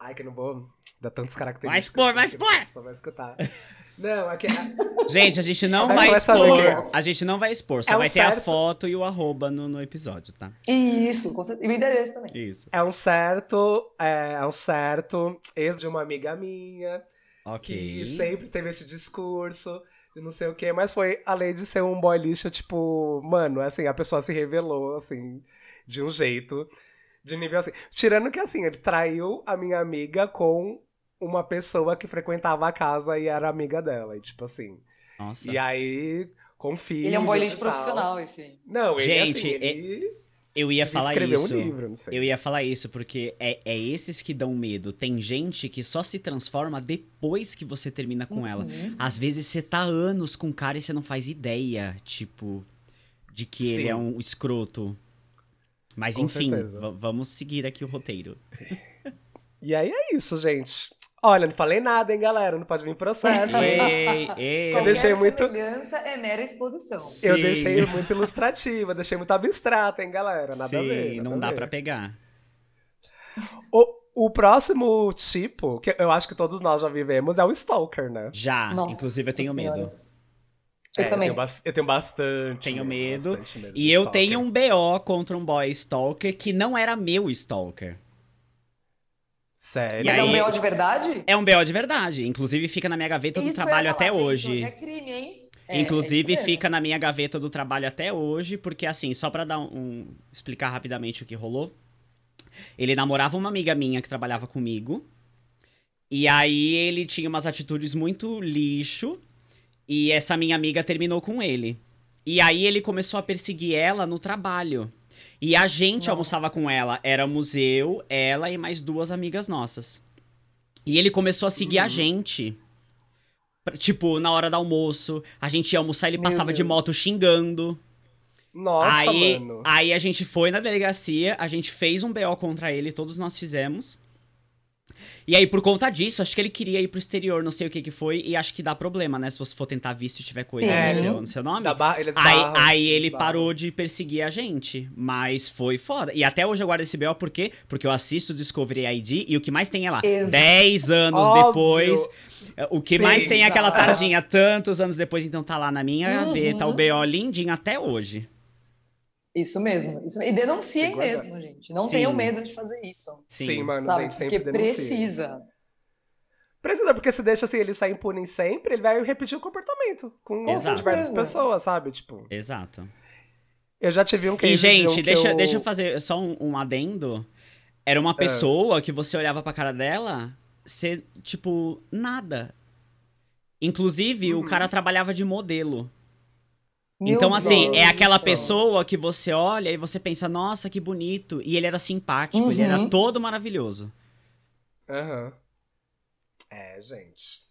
Ai, que eu não vou dar tantas características. Vai expor, vai expor! a pessoa vai escutar. Não, é que. Gente, a gente não Vai expor. a gente não vai expor, só É um vai ter a certo- foto e o arroba no, no episódio, tá? Isso, com certeza. E o endereço também. Isso. É um certo. É, é um certo ex de uma amiga minha. Ok. que sempre teve esse discurso de não sei o quê, mas foi além de ser um boy lixo, tipo, mano, assim, a pessoa se revelou, assim, de um jeito, de nível assim. Tirando que, assim, ele traiu a minha amiga com uma pessoa que frequentava a casa e era amiga dela, e tipo assim. Nossa. E aí, com filhos Ele é um tal. profissional, esse aí. Não, ele, Gente, assim, ele Eu ia falar isso. um livro, não sei. Eu ia falar isso, porque é, é esses que dão medo. Tem gente que só se transforma depois que você termina com ela. Uhum. Às vezes você tá anos com o cara e você não faz ideia, tipo, de que ele Sim. é um escroto. Mas Com enfim, vamos seguir aqui o roteiro. E aí é isso, gente. Olha, não falei nada, hein, galera? Não pode vir processo, ei, ei. Eu deixei muito- semelhança é mera exposição. Eu Sim. deixei muito ilustrativa, deixei muito abstrata, hein, galera? Nada a Sim, ver. nada não a dá pra pegar. O, o próximo tipo, que eu acho que todos nós já vivemos, é o stalker, né? Já, Nossa inclusive eu tenho Senhora. Medo. Eu É, também. tenho, bas- eu tenho bastante. Tenho medo. bastante medo E eu stalker. tenho um BO contra um boy stalker que não era meu stalker. Sério. E Mas é um aí- BO de verdade? É um BO de verdade. Inclusive fica na minha gaveta do Isso eu ia trabalho até gente, hoje. É crime, hein? É, Inclusive é isso mesmo. fica na minha gaveta do trabalho até hoje, porque assim, só pra dar um, um- explicar rapidamente o que rolou. Ele namorava uma amiga minha que trabalhava comigo. E aí ele tinha umas atitudes muito lixo. E essa minha amiga terminou com ele. E aí ele começou a perseguir ela no trabalho. E a gente Nossa. almoçava com ela. Éramos eu, ela e mais duas amigas nossas. E ele começou a seguir a Uhum. gente. Pra- Tipo, na hora do almoço, a gente ia almoçar, ele Meu passava de moto xingando. Nossa, aí, mano. aí a gente foi na delegacia, a gente fez um BO contra ele, todos nós fizemos. E aí, por conta disso, acho que ele queria ir pro exterior, não sei o que que foi, e acho que dá problema, né? Se você for tentar visto e tiver coisa no Sério? seu, no seu nome. Aí, barram, aí ele barram. parou de perseguir a gente. Mas foi foda. E até hoje eu guardo esse BO, por quê? Porque eu assisto Discovery ID e o que mais tem é lá. Exato. 10 anos Óbvio. depois. O que Sim, mais tem é aquela tardinha, tantos anos depois, então tá lá na minha Uhum. gaveta, o BO lindinho até hoje. Isso mesmo. Isso... E denunciem que mesmo, gente. Não Sim. tenham medo de fazer isso. Sim, mano, Sabe? gente, sempre Porque denuncia. precisa. Precisa, porque se deixa assim, ele sai impune sempre, ele vai repetir o comportamento com Exato. diversas pessoas, sabe? Tipo, Exato. eu já tive um case E, de um gente, que deixa, eu... deixa eu fazer só um, um adendo. Era uma pessoa que você olhava pra cara dela, ser, tipo, nada. Inclusive, o cara trabalhava de modelo. Meu então, assim, é aquela pessoa que você olha e você pensa, nossa, que bonito. E ele era simpático, ele era Uhum. todo maravilhoso. Aham. É, gente.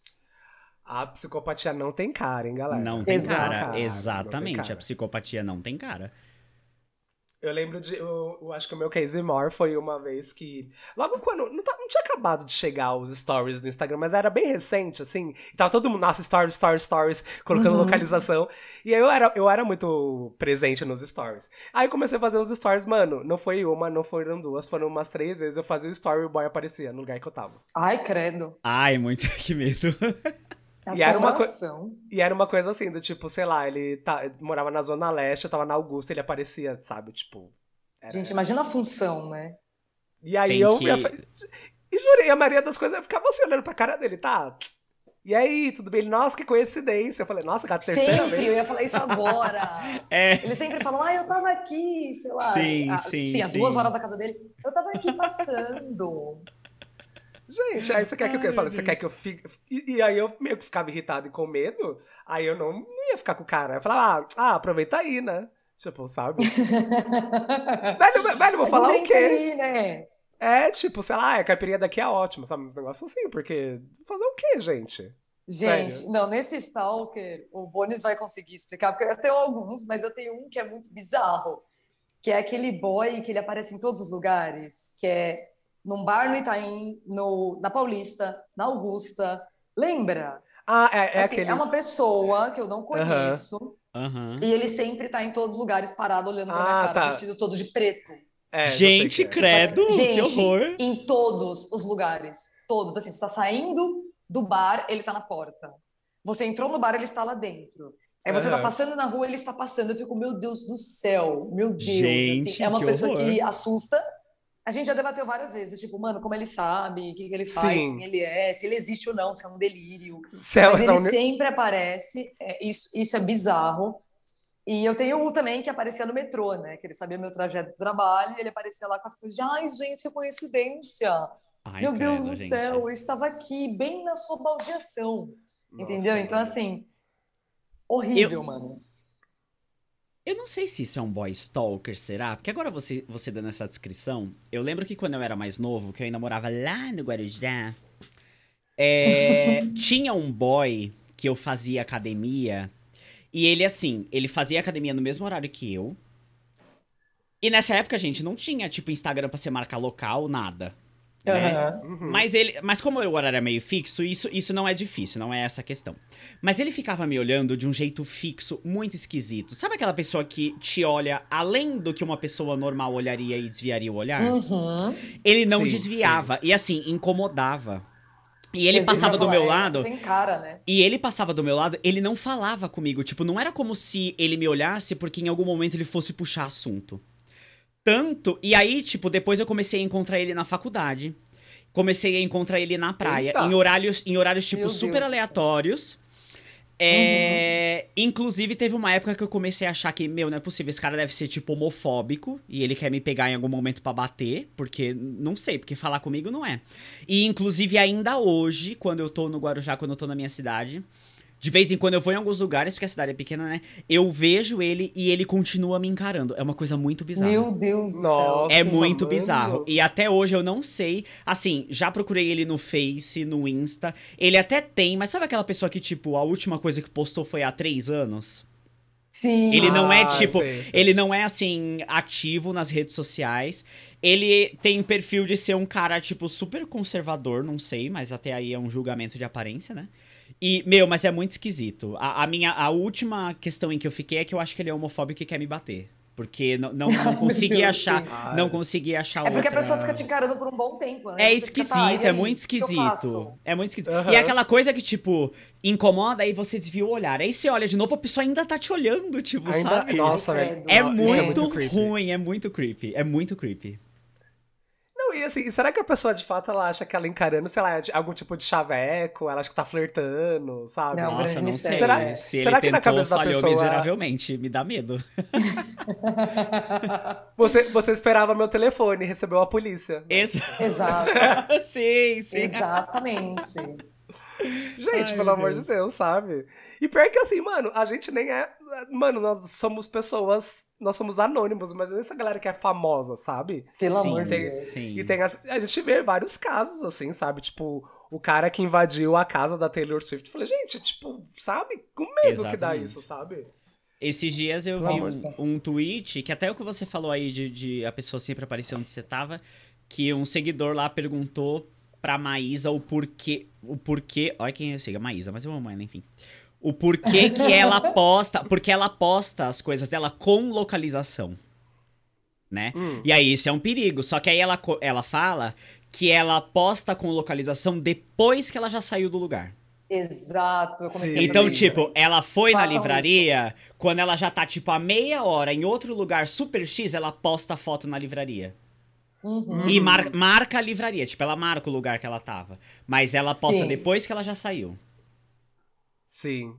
A psicopatia não tem cara, hein, galera? Não tem Exato. cara. Não tem Exatamente. cara. A psicopatia não tem cara. Eu lembro de. Eu, eu acho que o meu case more foi uma vez que. Logo quando. Não, tá- não tinha acabado de chegar os stories do Instagram, mas era bem recente, assim. E tava todo mundo, nossa, stories, stories, stories, colocando localização. E aí eu era, eu era muito presente nos stories. Aí eu comecei a fazer os stories, mano. Não foi uma, não foram duas, foram umas três vezes. Eu fazia o story e o boy aparecia no lugar que eu tava. Ai, credo. Ai, muito que medo. E era uma. E era uma coisa assim, do tipo, sei lá, ele tá, morava na Zona Leste, eu tava na Augusta, ele aparecia, sabe? Tipo. era- Gente, imagina a função, né? E aí Tem eu. que- fa- E jurei, a maioria das coisas eu ficava assim olhando pra cara dele, tá? E aí, tudo bem? Ele, nossa, que coincidência. Eu falei, nossa, cara, terceira Sempre, vez. eu ia falar isso agora. É. Eles sempre falam, ah, eu tava aqui, sei lá. Sim, a, sim, Sim, a sim. duas horas da casa dele. Eu tava aqui passando. Gente, aí você quer que eu, eu falei, você quer que eu fique. E, e aí eu meio que ficava irritado e com medo. Aí eu não, não ia ficar com o cara. Eu falava, ah, ah, aproveita aí, né? Tipo, sabe? velho, velho, vou falar o quê? aí, né? É, tipo, sei lá, a caipirinha daqui é ótima, sabe? Uns negócios assim, porque. Fazer o quê, gente? Gente, Sério? não, nesse Stalker, o Bonis vai conseguir explicar, porque eu tenho alguns, mas eu tenho um que é muito bizarro, que é aquele boy que ele aparece em todos os lugares, que é num bar no Itaim, no, na Paulista, na Augusta. Lembra? Ah, é, é Assim, aquele. é uma pessoa que eu não conheço, Aham. e ele sempre tá em todos os lugares parado olhando pra minha Ah, cara, tá. vestido todo de preto. É, Gente, que é. credo, que Gente, horror. Em todos os lugares. Todos. Assim, você tá saindo do bar, ele tá na porta. Você entrou no bar, ele está lá dentro. Aí você tá Aham. passando na rua, ele está passando. Eu fico, meu Deus do céu, meu Deus. Gente, assim, é uma que pessoa horror. que assusta. A gente já debateu várias vezes, tipo, mano, como ele sabe, o que, que ele faz, Sim. quem ele é, se ele existe ou não, se é um delírio. Céu, Mas essa ele uni- sempre aparece, é, isso, isso é bizarro. E eu tenho um também que aparecia no metrô, né? Que ele sabia meu trajeto de trabalho e ele aparecia lá com as coisas de, ai, gente, que coincidência. Ai, Meu Deus credo, do gente. céu, eu estava aqui, bem na sua baldeação. Entendeu? Então, assim, horrível, Eu- mano. Eu não sei se isso é um boy stalker, será? Porque agora você, você dando essa descrição, eu lembro que quando eu era mais novo, que eu ainda morava lá no Guarujá, é, tinha um boy que eu fazia academia, e ele, assim, ele fazia academia no mesmo horário que eu. E nessa época, gente, não tinha, tipo, Instagram pra você marcar local, nada. Né? Aham. Mas ele, mas como o horário é meio fixo, isso, isso não é difícil, não é essa a questão. Mas ele ficava me olhando de um jeito fixo, muito esquisito. Sabe aquela pessoa que te olha além do que uma pessoa normal olharia e desviaria o olhar? Uhum. Ele não Sim, desviava e assim incomodava. E ele passava do meu lado, Sem cara, né? e ele passava do meu lado, ele não falava comigo, tipo, não era como se ele me olhasse porque em algum momento ele fosse puxar assunto. Tanto, e aí, tipo, depois eu comecei a encontrar ele na faculdade. Comecei a encontrar ele na praia, Eita. em horários, em horários tipo Meu Deus super céu. aleatórios. É, Inclusive, teve uma época que eu comecei a achar que, meu, não é possível, esse cara deve ser, tipo, homofóbico e ele quer me pegar em algum momento pra bater, porque, não sei, porque falar comigo não é. E, inclusive, ainda hoje, quando eu tô no Guarujá, quando eu tô na minha cidade, de vez em quando eu vou em alguns lugares, porque a cidade é pequena, né? Eu vejo ele e ele continua me encarando. É uma coisa muito bizarra. Meu Deus do Nossa. céu. É muito mano. bizarro. E até hoje eu não sei. Assim, já procurei ele no Face, no Insta. Ele até tem, mas sabe aquela pessoa que, tipo, a última coisa que postou foi há três anos? Sim. Ele não é, Ah, tipo. sei, sei. Ele não é, assim, ativo nas redes sociais. Ele tem perfil de ser um cara, tipo, super conservador, não sei, mas até aí é um julgamento de aparência, né? E, meu, mas é muito esquisito. A, a minha. A última questão em que eu fiquei é que eu acho que ele é homofóbico e quer me bater. Porque não, não, não consegui achar. Não consegui achar É porque a pessoa fica te encarando por um bom tempo, né? é tá, esquisito, é aí, muito esquisito. É muito esquisito. Aham. E é aquela coisa que, tipo, incomoda, aí você desvia o olhar. Aí você olha de novo, a pessoa ainda tá te olhando, tipo, Ainda, sabe? nossa, velho. É Não, muito, isso creepy. ruim, é muito creepy. É muito creepy. Não, e assim, será que a pessoa de fato ela acha que ela encarando, sei lá, algum tipo de chaveco, ela acha que tá flertando, sabe? Não, Nossa, não sei. Será- Se será ele que na tentou, cabeça da pessoa- miseravelmente. Me dá medo. Você, você esperava meu telefone e recebeu a polícia. Esse... Exato. sim, sim. Exatamente. Gente, Ai, pelo amor Deus. de Deus, sabe? E pior que assim, mano, a gente nem é. Mano, nós somos pessoas. Nós somos anônimos. Imagina essa galera que é famosa, sabe? Pelo Sim, amor de Deus. sim. E tem as- a gente vê vários casos, assim, sabe? Tipo, o cara que invadiu a casa da Taylor Swift. Eu falei, gente, tipo, sabe? Com medo que dá Exatamente. isso, sabe? Esses dias eu vi Nossa. um, um tweet, que até o que você falou aí de, de a pessoa sempre aparecer onde você tava, que um seguidor lá perguntou pra Maísa o porquê. O porquê. Olha quem eu sigo, a Maísa, mas eu amo ela, enfim. O porquê que ela posta. Porque ela posta as coisas dela com localização. Né? E aí isso é um perigo. Só que aí ela, ela fala que ela posta com localização depois que ela já saiu do lugar. Exato. Então, tipo, isso. ela foi na livraria, quando ela já tá, tipo, a meia hora em outro lugar super X, ela posta a foto na livraria. Uhum. E mar- marca a livraria, tipo, ela marca o lugar que ela tava. Mas ela posta Sim. depois que ela já saiu. Sim.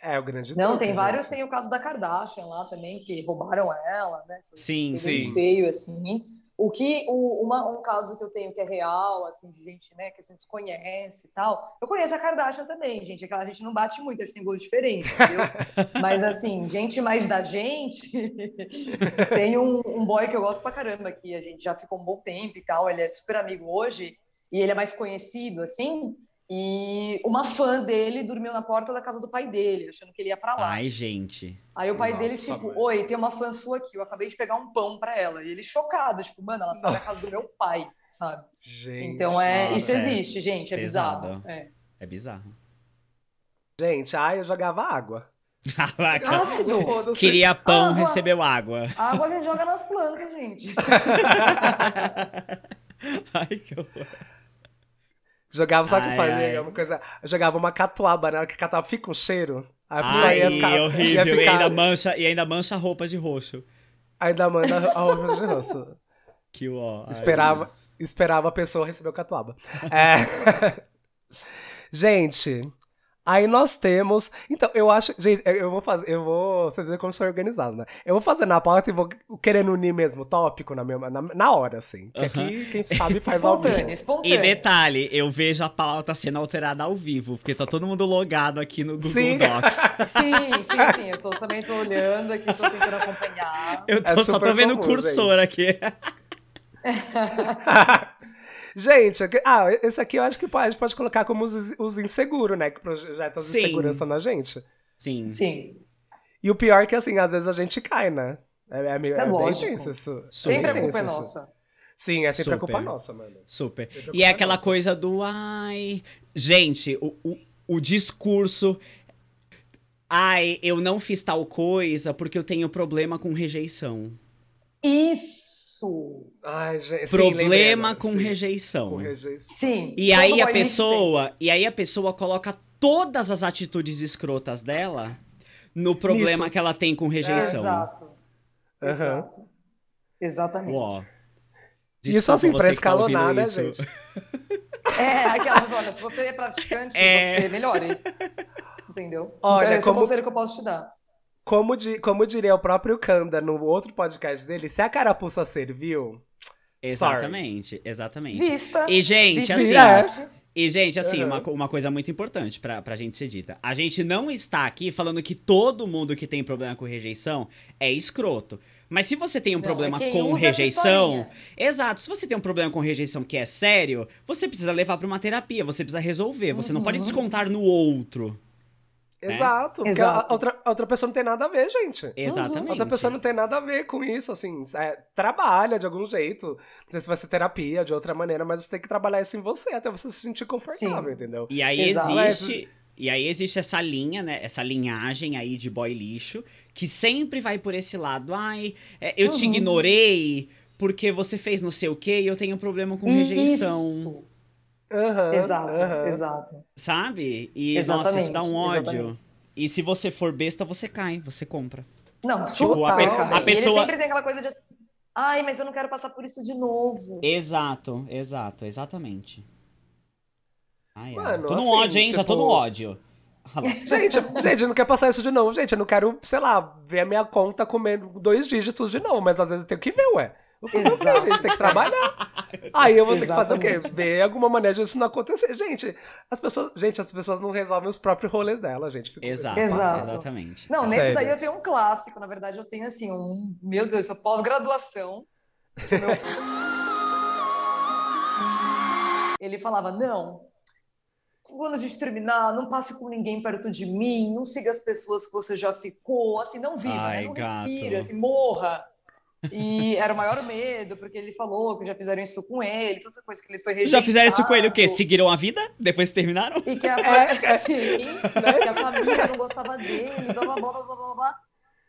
É o grande Não, truque, tem vários, gente. tem o caso da Kardashian lá também, que roubaram ela, né? Foi Sim, sim. feio, assim. O que, o- uma- um caso que eu tenho que é real, assim, de gente, né, que a gente conhece e tal. Eu conheço a Kardashian também, gente. Aquela gente não bate muito, a gente tem gosto diferente, entendeu? Mas, assim, gente mais da gente. tem um, um boy que eu gosto pra caramba, que a gente já ficou um bom tempo e tal. Ele é super amigo hoje, e ele é mais conhecido, assim. E uma fã dele dormiu na porta da casa do pai dele, achando que ele ia pra lá. Ai, gente. Aí o pai Nossa, dele, tipo, mano. oi, tem uma fã sua aqui, eu acabei de pegar um pão pra ela. E ele chocado, tipo, mano, ela saiu da casa do meu pai, sabe? Gente. Então é, nossa, isso é existe, gente, é pesado. bizarro. É. É bizarro. Gente, ai, eu jogava água. Ácido. Foda-se. Queria pão, Água. recebeu água. A água a gente joga nas plantas, gente. Ai, que horror. Jogava, sabe o que fazia? Uma coisa, jogava uma catuaba, né? Que a catuaba fica um cheiro. Aí a pessoa Ai, ia ficar. horrível. Ia E, ficar, ainda mancha, e ainda mancha a roupa de roxo. ainda manda a roupa de rosto. Que ó. Esperava, esperava a pessoa receber o catuaba. É... Gente, aí nós temos. Então, eu acho. Gente, eu vou fazer. Eu vou. Você dizer como sou organizado, né? Eu vou fazer na pauta e vou querendo unir mesmo o tópico na, mesma, na, na hora, assim. Que aqui, quem sabe, faz ao Espontâneo, vivo. E espontâneo. detalhe, eu vejo a pauta sendo alterada ao vivo, porque tá todo mundo logado aqui no Google Sim. Docs. Sim, sim, sim. Eu tô, também tô olhando aqui, tô tentando acompanhar. Eu tô, É só tô vendo o cursor aqui. Gente, aqui- ah, esse aqui eu acho que pode- a gente pode colocar como os, os inseguros, né? Que projetam Sim. insegurança na gente. Sim. Sim. E o pior é que, assim, às vezes a gente cai, né? É, é, É é lógico. isso. Sempre a culpa é nossa. Sim, é sempre a Super. culpa nossa, mano. Super. E é culpa aquela nossa. coisa do ai. Gente, o, o, o discurso. Ai, eu não fiz tal coisa porque eu tenho problema com rejeição. Isso! Ai, gente. sim, problema agora, com sim. rejeição. Com rejeição. Sim. E todo aí a pessoa, e aí a pessoa coloca todas as atitudes escrotas dela no problema Nisso. que ela tem com rejeição. Exato. Aham. Exato. Exatamente. Uó. Isso assim, Desculpa pra você que tá ouvindo escalonar, né, isso. gente? É, aquelas, olha, se você é praticante, É. você melhore. Entendeu? Olha, então, esse como- é o conselho que eu posso te dar. Como, di- como diria o próprio Kanda no outro podcast dele, se a carapuça serviu. Exatamente, exatamente. Vista. E, gente, vista assim. E, gente, assim, Uhum. uma, uma coisa muito importante pra, pra gente ser dita. A gente não está aqui falando que todo mundo que tem problema com rejeição é escroto. Mas se você tem um Não, problema é com rejeição. Exato, se você tem um problema com rejeição que é sério, você precisa levar pra uma terapia, você precisa resolver. Você não Uhum. pode descontar no outro. Exato. Porque Exato. A, outra, a outra pessoa não tem nada a ver, gente. Exatamente. A outra pessoa não tem nada a ver com isso, assim. é, trabalha de algum jeito. Não sei se vai ser terapia, de outra maneira, mas você tem que trabalhar isso em você até você se sentir confortável, Sim. entendeu? E aí Exato. existe. E aí existe essa linha, né? Essa linhagem aí de boy lixo, que sempre vai por esse lado. Ai, é, eu Uhum. te ignorei porque você fez não sei o quê e eu tenho problema com rejeição. Isso. Aham, Exato, aham. exato. Sabe? E nossa, isso dá um Exatamente, ódio. exatamente. E se você for besta, você cai, você compra. Não, Tipo, super, a pe- cara. a pessoa- ele sempre tem aquela coisa de assim, Ai, mas eu não quero passar por isso de novo. Exato, exato, exatamente. Ai. Mano, tô no assim, ódio, hein? Já tô tipo- no ódio. Gente, gente, eu não quero passar isso de novo. Gente, eu não quero, sei lá, ver a minha conta comendo dois dígitos de novo, mas às vezes eu tenho que ver, ué. Vou fazer o quê, gente? Tem que trabalhar. Aí eu vou ter que fazer o quê? Exatamente. Ver alguma maneira disso não acontecer. Gente, as pessoas, gente, as pessoas não resolvem os próprios rolês dela, gente. Fico- Exato, Exato. exatamente. Não, nesse Sério. daí eu tenho um clássico. Na verdade, eu tenho assim, um. Meu Deus, eu pós-graduação. meu- Ele falava: não, quando a gente terminar, não passe com ninguém perto de mim, não siga as pessoas que você já ficou, assim, não viva, Ai, né? Não gato. respira, assim, morra. E era o maior medo, porque ele falou que já fizeram isso com ele, toda essa coisa que ele foi rejeitado. Já fizeram isso com ele o quê? Seguiram a vida? Depois terminaram? E que a, fa- Sim, que a família não gostava dele, blá, blá, blá, blá, blá, blá, blá.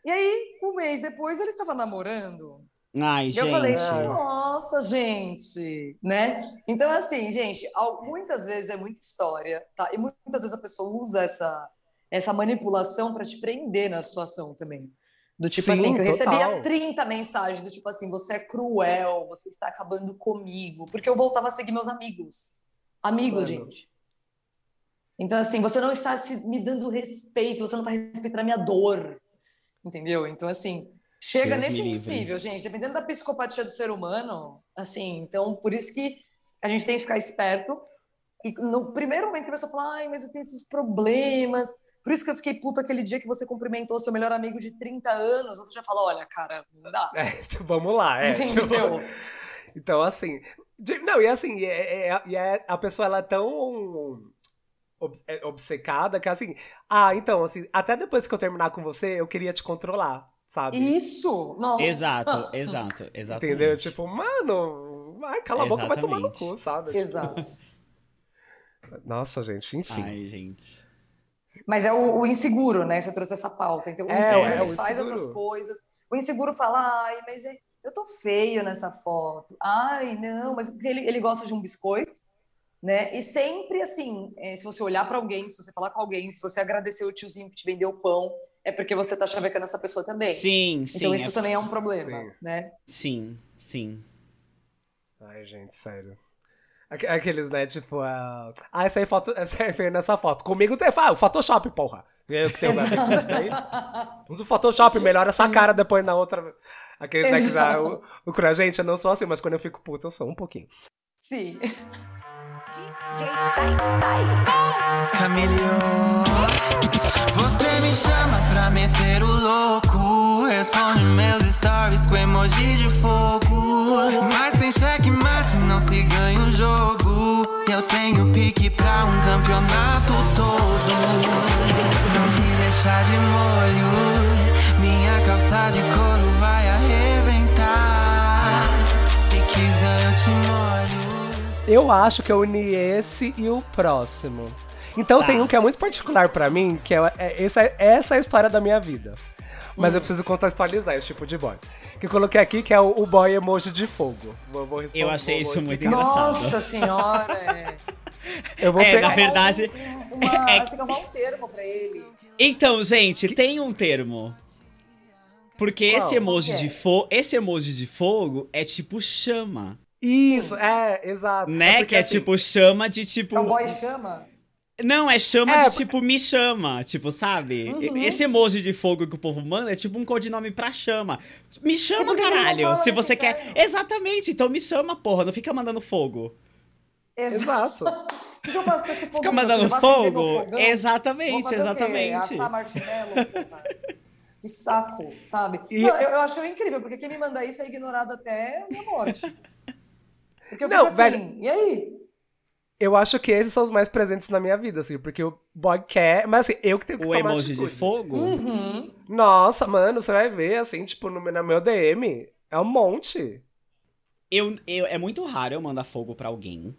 E aí, um mês depois, ele estava namorando. Ai, E gente. eu falei, nossa, gente, né? Então, assim, gente, muitas vezes é muita história, tá? E muitas vezes a pessoa usa essa, essa manipulação para te prender na situação também. Do tipo Sim, assim, que eu total. recebia 30 mensagens do tipo assim, você é cruel, você está acabando comigo, porque eu voltava a seguir meus amigos. Amigos, Mano. gente. Então, assim, você não está me dando respeito, você não está respeitando a minha dor. Entendeu? Então, assim, chega Deus nesse nível, gente. Dependendo da psicopatia do ser humano, assim, então, por isso que a gente tem que ficar esperto. E no primeiro momento que a pessoa fala, ai, mas eu tenho esses problemas. Por isso que eu fiquei puto aquele dia que você cumprimentou seu melhor amigo de 30 anos. Você já fala, olha, cara, não dá. É, vamos lá, é. tipo, Entendeu? Então, assim. de- não, e assim, é, é- e é- a pessoa ela é tão ob- é, obcecada que assim. Ah, então, assim, até depois que eu terminar com você, eu queria te controlar, sabe? Isso! Nossa! Exato, exato, exatamente. Entendeu? Tipo, mano, ai, cala a boca, vai tomar no cu, sabe? Tipo, Exato. nossa, gente, enfim. Ai, gente. Mas é o, o inseguro, né? Você trouxe essa pauta. Então, o É, inseguro é, ele o faz inseguro. essas coisas. O inseguro fala, ai, mas é- eu tô feio nessa foto. Ai, não, mas porque ele, ele gosta de um biscoito, né? E sempre assim, é, se você olhar pra alguém, se você falar com alguém, se você agradecer o tiozinho que te vendeu o pão, é porque você tá chavecando essa pessoa também. Sim, sim. então isso é- também é um problema, Sim. né? Sim, sim. Ai, gente, sério. Aque- Aqueles, né, tipo, ah, ah, essa aí foto, essa aí veio nessa foto. Comigo tem, ah, o Photoshop, porra. Eu que tenho isso daí. Usa o Photoshop, melhora essa cara depois na outra. Aqueles, né, que já, o, o cura, gente, eu não sou assim, mas quando eu fico puta, eu sou um pouquinho. Sim. Camaleão. Você me chama pra meter o louco. Responde meus stories com emoji de fogo. Mas sem checkmate não se ganha o jogo. Eu tenho pique pra um campeonato todo. Não me deixar de molho. Minha calça de couro vai arrebentar. Se quiser, eu te molho. Eu acho que eu uni esse e o próximo. Então Tá. tem um que é muito particular pra mim, que é, é- essa, essa é a história da minha vida. Mas eu preciso contextualizar esse tipo de boy. Que eu coloquei aqui, que é o, o boy emoji de fogo. Vou, vou responder, Eu achei vou- vou isso muito explicar. engraçado. Nossa senhora! É. Eu vou É, pegar- na verdade- Um- uma, é- Tem que arrumar um termo pra ele. Então, gente, tem um termo. Porque esse Qual? emoji Qual que de é? fogo, esse emoji de fogo é tipo chama, Isso, é, exato. né? porque, que é assim, tipo chama de tipo É um boy chama? Não, é chama É, de tipo me chama, tipo, sabe? Uhum. Esse emoji de fogo que o povo manda é tipo um codinome pra chama. Me chama, caralho. Se você quer. Exatamente, então me chama, porra. Não fica mandando fogo. Exato. O que eu faço com esse fogo? Fica mandando fogo? Exatamente, exatamente. Assar marshmallow, porra. Que saco, sabe? E- Não, eu, eu acho incrível, porque quem me manda isso é ignorado até a minha morte. Porque eu Não, fico assim, velho. e aí? Eu acho que esses são os mais presentes na minha vida, assim, porque o boy quer. Mas assim, eu que tenho que O tomar emoji atitude. de fogo? Uhum. Nossa, mano, você vai ver, assim, tipo, no, no meu DM. É um monte. Eu, eu, é muito raro eu mandar fogo pra alguém.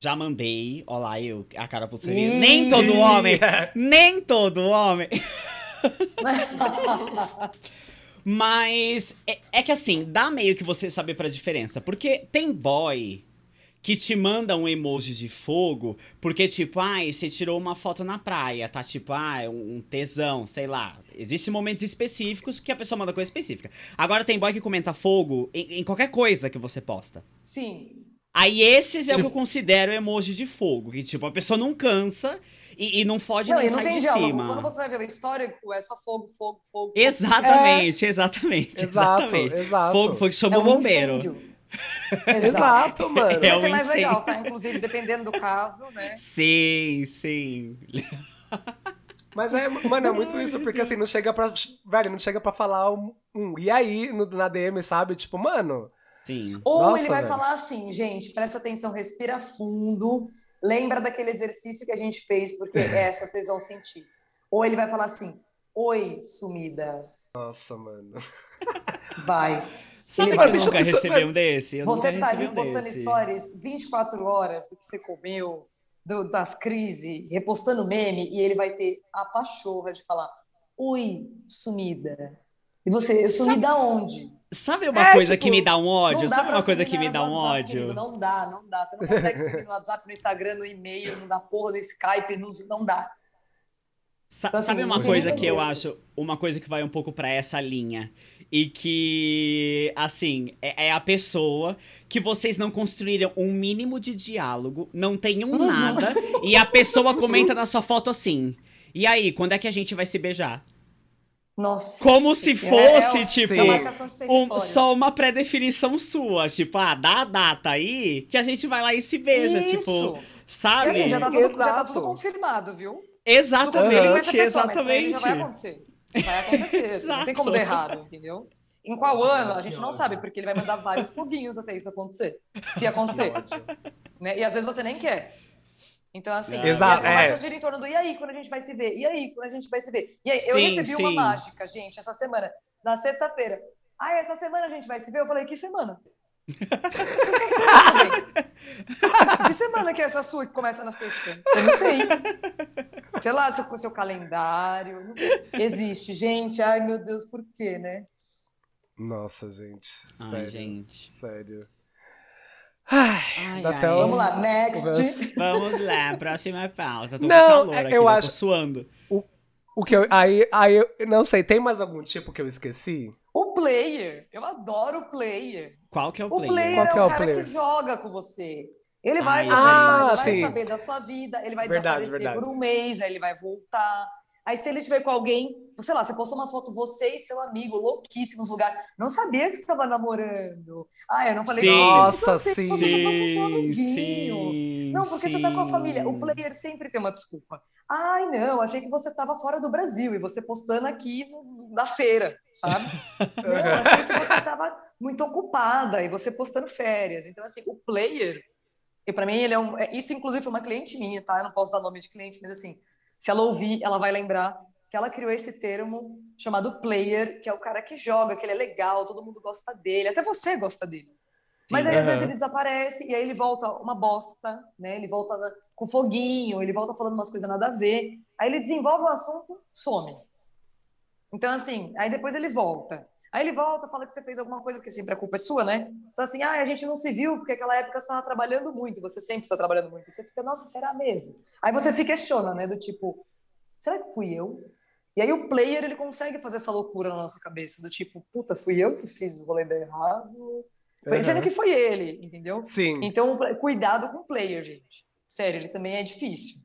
Já mandei, ó lá, eu, a cara pro Ih. Nem todo homem, nem todo homem. Mas é, é que assim, dá meio que você saber pra diferença. Porque tem boy que te manda um emoji de fogo, porque, tipo, ai, você tirou uma foto na praia, tá tipo, ah, um tesão, sei lá. Existem momentos específicos que a pessoa manda coisa específica. Agora tem boy que comenta fogo em, em qualquer coisa que você posta. Sim. Aí esses é o que eu considero emoji de fogo, que, tipo, a pessoa não cansa e, e não fode Não, nem não sai tem de diálogo. cima. Quando você vai ver o histórico, é só fogo, fogo, fogo. fogo. Exatamente, exatamente, Exato, exatamente. exato. Fogo, fogo que É chamou um bombeiro. incêndio. Exato. Exato, mano. É Vai um ser mais incêndio. legal, tá? Inclusive, dependendo do caso, né? Sim, sim. Mas é, mano, é muito isso, porque assim, não chega pra. Velho, não chega pra falar um, um e aí no, na DM, sabe? Tipo, mano. Sim. Ou Nossa, ele vai velho. falar assim, gente, presta atenção, respira fundo, lembra daquele exercício que a gente fez, porque essa vocês vão sentir. Ou ele vai falar assim, oi, sumida, Nossa, mano. vai. Sabe Ele que eu nunca recebi um desse? Eu Você tá ali um postando desse. stories 24 horas do que você comeu, do- das crises, repostando meme, e ele vai ter a pachorra de falar, oi, sumida. E você, eu sumi Sabe- da onde? Sabe uma É, coisa tipo, que me dá um ódio? Sabe uma coisa que me no dá um WhatsApp, ódio? querido, não dá, não dá. Você não consegue sumir no WhatsApp, no Instagram, no e-mail, não dá porra, no Skype, não, não dá. Sa- Então, assim, Sabe uma coisa que eu isso. acho, uma coisa que vai um pouco pra essa linha e que, assim, é, é a pessoa que vocês não construíram um mínimo de diálogo, não tem um Uhum. nada e a pessoa comenta na sua foto assim. E aí, quando é que a gente vai se beijar? Nossa. Como se É- fosse, é tipo, é de um- só uma pré-definição sua. Tipo, ah, dá a data aí que a gente vai lá e se beija. Isso. Tipo, E sabe? assim, já tá, tudo, já tá tudo confirmado, viu? Exatamente, pessoa, exatamente. já vai acontecer. Vai acontecer. não tem como dar errado, entendeu? Em qual Nossa, ano? cara, A gente não ódio. sabe, porque ele vai mandar vários foguinhos até isso acontecer. Se acontecer. né? E às vezes você nem quer. Então, assim, Exato, é. gira em torno do e aí, quando a gente vai se ver? E aí, quando a gente vai se ver? E aí, eu Sim, recebi uma sim. mágica, gente, essa semana, na sexta-feira. Ah, essa semana a gente vai se ver? Eu falei, que semana? que semana que é essa sua que começa na sexta? Eu não sei. Sei lá, seu, seu calendário, não sei. Existe, gente. Ai, meu Deus, por quê, né? Nossa, gente. Ai, sério. gente. Sério. Ai, ai. até um- Vamos lá, next. Vamos lá, próxima pauta. Tô Não, com calor é- aqui, eu acho- Tô suando. O que eu. Aí, aí eu não sei, tem mais algum tipo que eu esqueci? O player. Eu adoro o player. Qual que é o O player? player Qual é que o é o cara player? que joga com você. Ele vai Ai, conversar, gente. ele vai Ah, sim. saber da sua vida, ele vai Verdade, desaparecer verdade. por um mês, aí ele vai voltar. Aí se ele tiver com alguém, sei lá, você postou uma foto, você e seu amigo, louquíssimos lugares, não sabia que você estava namorando. Ah, eu não falei Sim. você, Nossa, você sim. Sim, sim. Não, porque você tá com a sim. família. O player sempre tem uma desculpa. Ai, não, achei que você tava fora do Brasil e você postando aqui na feira, sabe? não, achei que você tava muito ocupada e você postando férias. Então, assim, o player, e pra mim ele é um. é- Isso, inclusive, foi uma cliente minha, tá? Eu não posso dar nome de cliente, mas assim, se ela ouvir, ela vai lembrar que ela criou esse termo chamado player, que é o cara que joga, que ele é legal, todo mundo gosta dele, até você gosta dele. Mas Sim. aí, às vezes, ele desaparece e aí ele volta uma bosta, né? Ele volta com foguinho, ele volta falando umas coisas nada a ver. Aí ele desenvolve o assunto, some. Então, assim, aí depois ele volta. Aí ele volta, fala que você fez alguma coisa, porque sempre a culpa é sua, né? Então, assim, ah, a gente não se viu porque aquela época você estava trabalhando muito, você sempre está trabalhando muito. Você fica, nossa, será mesmo? Aí você se questiona, né? Do tipo, será que fui eu? E aí o player, ele consegue fazer essa loucura na nossa cabeça, do tipo, puta, fui eu que fiz o rolê dar errado. Foi, Aham. Sendo que foi ele, entendeu? Sim. Então, cuidado com o player, gente. Sério, ele também é difícil.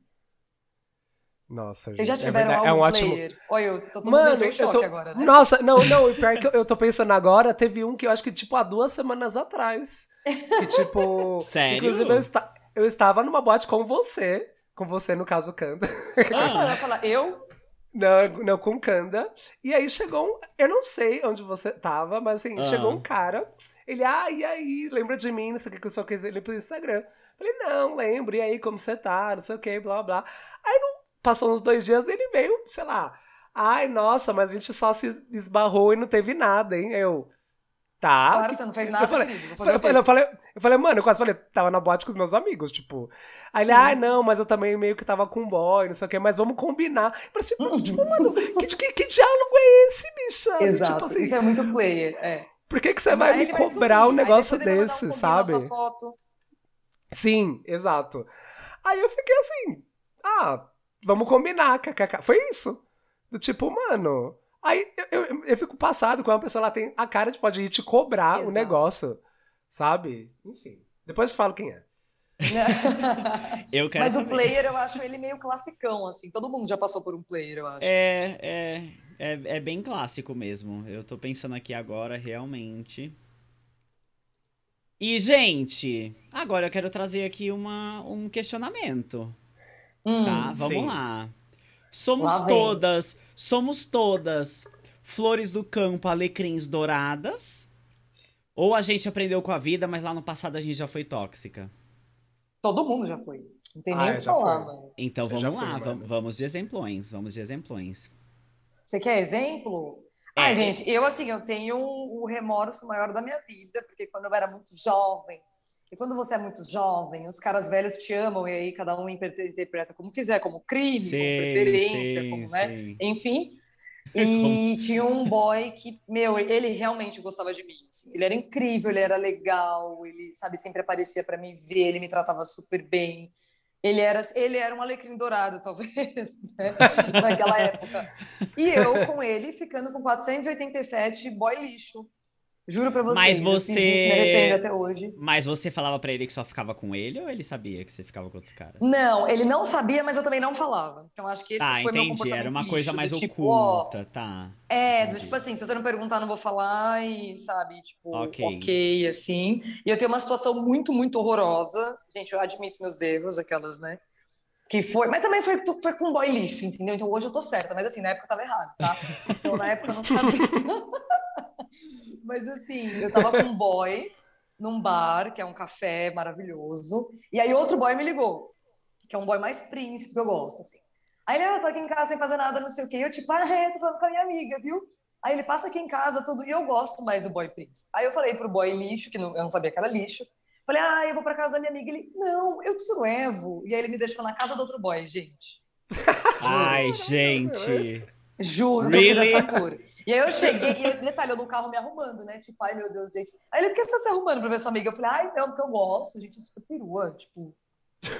Nossa, gente. Já é tiveram verdade, algum é um ótimo. player? Olha, eu tô todo Mano, em eu choque tô... agora, né? Nossa, não, não, o pior é que eu, eu tô pensando agora, teve um que eu acho que, tipo, há duas semanas atrás. Que, tipo. Sério? Inclusive, eu, esta- eu estava numa boate com você. Com você, no caso, Kanda. Ah, falar, eu? Não, não, com Kanda. E aí chegou um. Eu não sei onde você tava, mas assim, Ah. chegou um cara. Ele, ah, e aí? Lembra de mim? Não sei o que, que eu só quis ele pelo Instagram. Falei, não, lembro. E aí, como você tá? Não sei o que, blá, blá. Aí não, passou uns dois dias ele veio, sei lá. Ai, nossa, mas a gente só se esbarrou e não teve nada, hein? Eu. Tá. Claro, que- você não fez nada, eu falei, eu, quê? falei, eu, falei, eu falei, mano, eu quase falei, tava na boate com os meus amigos, tipo. Aí ele, ai, não, mas eu também meio que tava com um boy, não sei o que, mas vamos combinar. Eu falei assim, Uhum. tipo, mano, que, que, que diálogo é esse, bicha? Exato, Tipo assim, isso é muito player, é. por que, que você vai Aí me cobrar sumir, um negócio vai desse, um sabe? sua foto. Sim, exato. Aí eu fiquei assim, ah, vamos combinar, kkk. Foi isso. Do tipo, mano. Aí eu, eu, eu fico passado quando a pessoa lá tem a cara de pode ir te cobrar Exato. o negócio, sabe? Enfim. Depois eu falo quem é. eu quero Mas saber. o player eu acho ele meio classicão, assim. Todo mundo já passou por um player, eu acho. É, é, é, é bem clássico mesmo. Eu tô pensando aqui agora, realmente. E, gente, agora eu quero trazer aqui uma, um questionamento. Hum, tá? Vamos sim. lá. Somos lá todas, somos todas flores do campo, alecrins douradas? Ou a gente aprendeu com a vida, mas lá no passado a gente já foi tóxica? Todo mundo já foi. Não tem ah, nem o que falar, mano. Então vamos lá, fui, vamos de exemplões, vamos de exemplões. Você quer exemplo? É. Ai, gente, eu assim, eu tenho o remorso maior da minha vida, porque quando eu era muito jovem, e quando você é muito jovem, os caras velhos te amam, e aí cada um interpreta como quiser, como crime, sim, como preferência, sim, como, né? Sim. Enfim. E tinha um boy que, meu, ele realmente gostava de mim. Assim. Ele era incrível, ele era legal, ele, sabe, sempre aparecia para me ver, ele me tratava super bem. Ele era, ele era um alecrim dourado, talvez, né? naquela época. E eu com ele ficando com 487 boy lixo. Juro pra você. Mas você. Isso, me arrependo até hoje. Mas você falava para ele que só ficava com ele ou ele sabia que você ficava com outros caras? Não, ele não sabia, mas eu também não falava. Então acho que esse tá, foi entendi. meu comportamento. Era uma coisa mais tipo, oculta, tá. É, do, tipo assim, se você não perguntar, não vou falar e, sabe, tipo, ok, okay assim. E eu tenho uma situação muito, muito horrorosa. Gente, eu admito meus erros, aquelas, né? Que foi, mas também foi, foi com boy lixo, entendeu? Então hoje eu tô certa, mas assim, na época eu tava errado, tá? Então na época eu não sabia. mas assim, eu tava com um boy num bar, que é um café maravilhoso, e aí outro boy me ligou, que é um boy mais príncipe que eu gosto, assim. Aí ele, ah, tô aqui em casa sem fazer nada, não sei o quê. E eu, tipo, ah, é, tô falando com a minha amiga, viu? Aí ele passa aqui em casa, tudo, e eu gosto mais do boy príncipe. Aí eu falei pro boy lixo, que não, eu não sabia que era lixo, Falei, ah, eu vou pra casa da minha amiga. Ele, não, eu te levo. E aí ele me deixou na casa do outro boy, gente. Ai, gente. Juro really? eu fiz essa tour. E aí eu cheguei, e ele detalhou no carro me arrumando, né? Tipo, ai meu Deus, gente. Aí ele, por que você tá se arrumando pra ver sua amiga? Eu falei, ai, não, porque eu gosto, gente, isso é perua, tipo.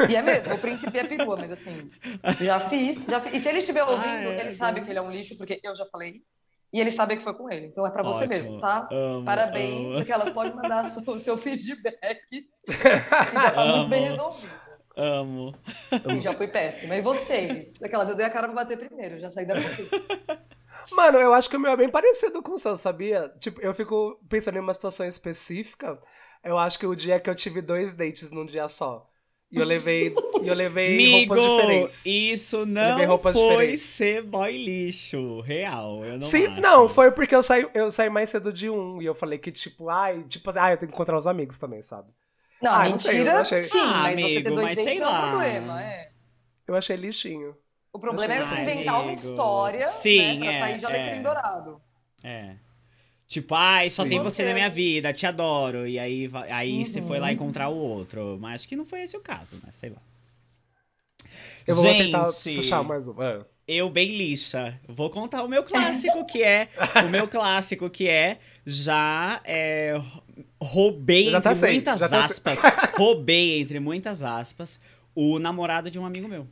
E é mesmo, o príncipe é perua, mas assim, já fiz, já fiz. E se ele estiver ouvindo, ah, é, ele sabe que ele é um lixo, porque eu já falei. E ele sabe que foi com ele. Então é para você mesmo, tá? Amo, Parabéns, amo. porque elas podem mandar o seu feedback. e já tá amo, muito bem resolvido. Amo. Sim, já fui péssima. E vocês? Aquelas, eu dei a cara pra bater primeiro, já saí da. Mano, eu acho que o meu é bem parecido com o seu, sabia? Tipo, eu fico pensando em uma situação específica. Eu acho que o dia que eu tive dois dates num dia só. E eu levei, e eu levei Migo, roupas diferentes. Isso não roupas foi diferentes. ser boy lixo, real. Eu não Sim, acho. não, foi porque eu saí, eu saí mais cedo de um. E eu falei que, tipo, ai, tipo assim, ah, eu tenho que encontrar os amigos também, sabe? Não, ah, mentira, não sei, sim, ah, mas amigo, você ter dois mas sei é um problema, é. Eu achei lixinho. O problema é Ai, inventar uma história Sim, né, pra é, sair de alecrim é. dourado. É. Tipo, ai, só Sim. tem você Você. na minha vida, te adoro. E aí, aí você foi Uhum. lá encontrar o outro. Mas acho que não foi esse o caso, né? Sei lá. Eu vou Gente, tentar puxar mais um. É. eu bem lixa. Vou contar o meu clássico, que é. O meu clássico, que é. Já é, roubei, Já tá entre sem, muitas tá aspas. roubei, entre muitas aspas, o namorado de um amigo meu.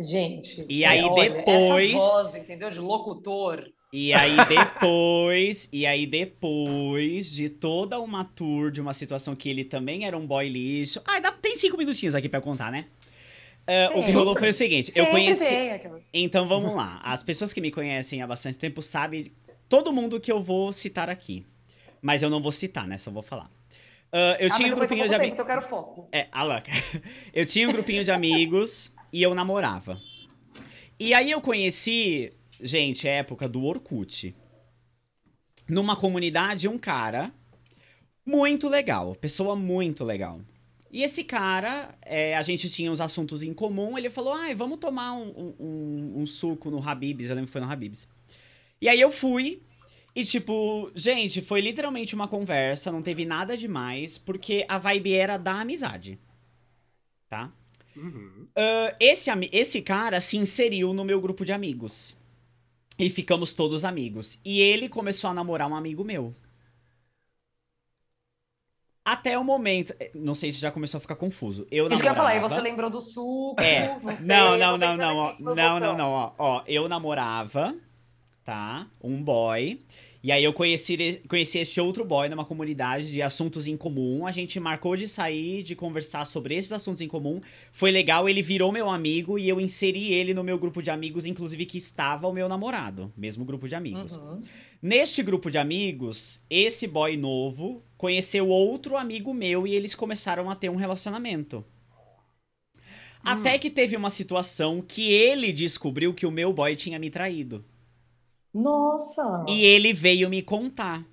Gente. E aí olha, depois- Essa voz, entendeu? De locutor. E aí depois, e aí depois de toda uma tour de uma situação que ele também era um boy lixo. Ah, dá, tem cinco minutinhos aqui pra eu contar, né? Ah, o que rolou foi o seguinte, eu Sempre conheci. tem aquelas- Então vamos lá. As pessoas que me conhecem há bastante tempo sabem todo mundo que eu vou citar aqui. Mas eu não vou citar, né? Só vou falar. Ah, eu Ah, tinha um grupinho eu de amigos. então eu quero foco. É, a. Eu tinha um grupinho de amigos e eu namorava. E aí eu conheci, gente, época do Orkut. Numa comunidade, um cara muito legal, pessoa muito legal. E esse cara, é, a gente tinha uns assuntos em comum, ele falou, ai, vamos tomar um- um- um suco no Habib's, eu lembro que foi no Habib's. E aí eu fui, e tipo, gente, foi literalmente uma conversa, não teve nada demais, porque a vibe era da amizade. Tá? Ah, esse, esse cara se inseriu no meu grupo de amigos. E ficamos todos amigos. E ele começou a namorar um amigo meu. Até o momento. eh, Não sei se já começou a ficar confuso. Eu Isso que eu ia falar, e namorava- você lembrou do suco, É. não sei. Não, não, não, não, ó. Não, não, não, ó. Ó, eu namorava, tá? Um boy. E aí eu conheci, conheci esse outro boy numa comunidade de assuntos em comum. A gente marcou de sair, de conversar sobre esses assuntos em comum. Foi legal, ele virou meu amigo e eu inseri ele no meu grupo de amigos, inclusive que estava o meu namorado. Mesmo grupo de amigos. Uhum. Neste grupo de amigos, esse boy novo conheceu outro amigo meu e eles começaram a ter um relacionamento. Até que teve uma situação que ele descobriu que o meu boy tinha me traído. Nossa! E ele veio me contar.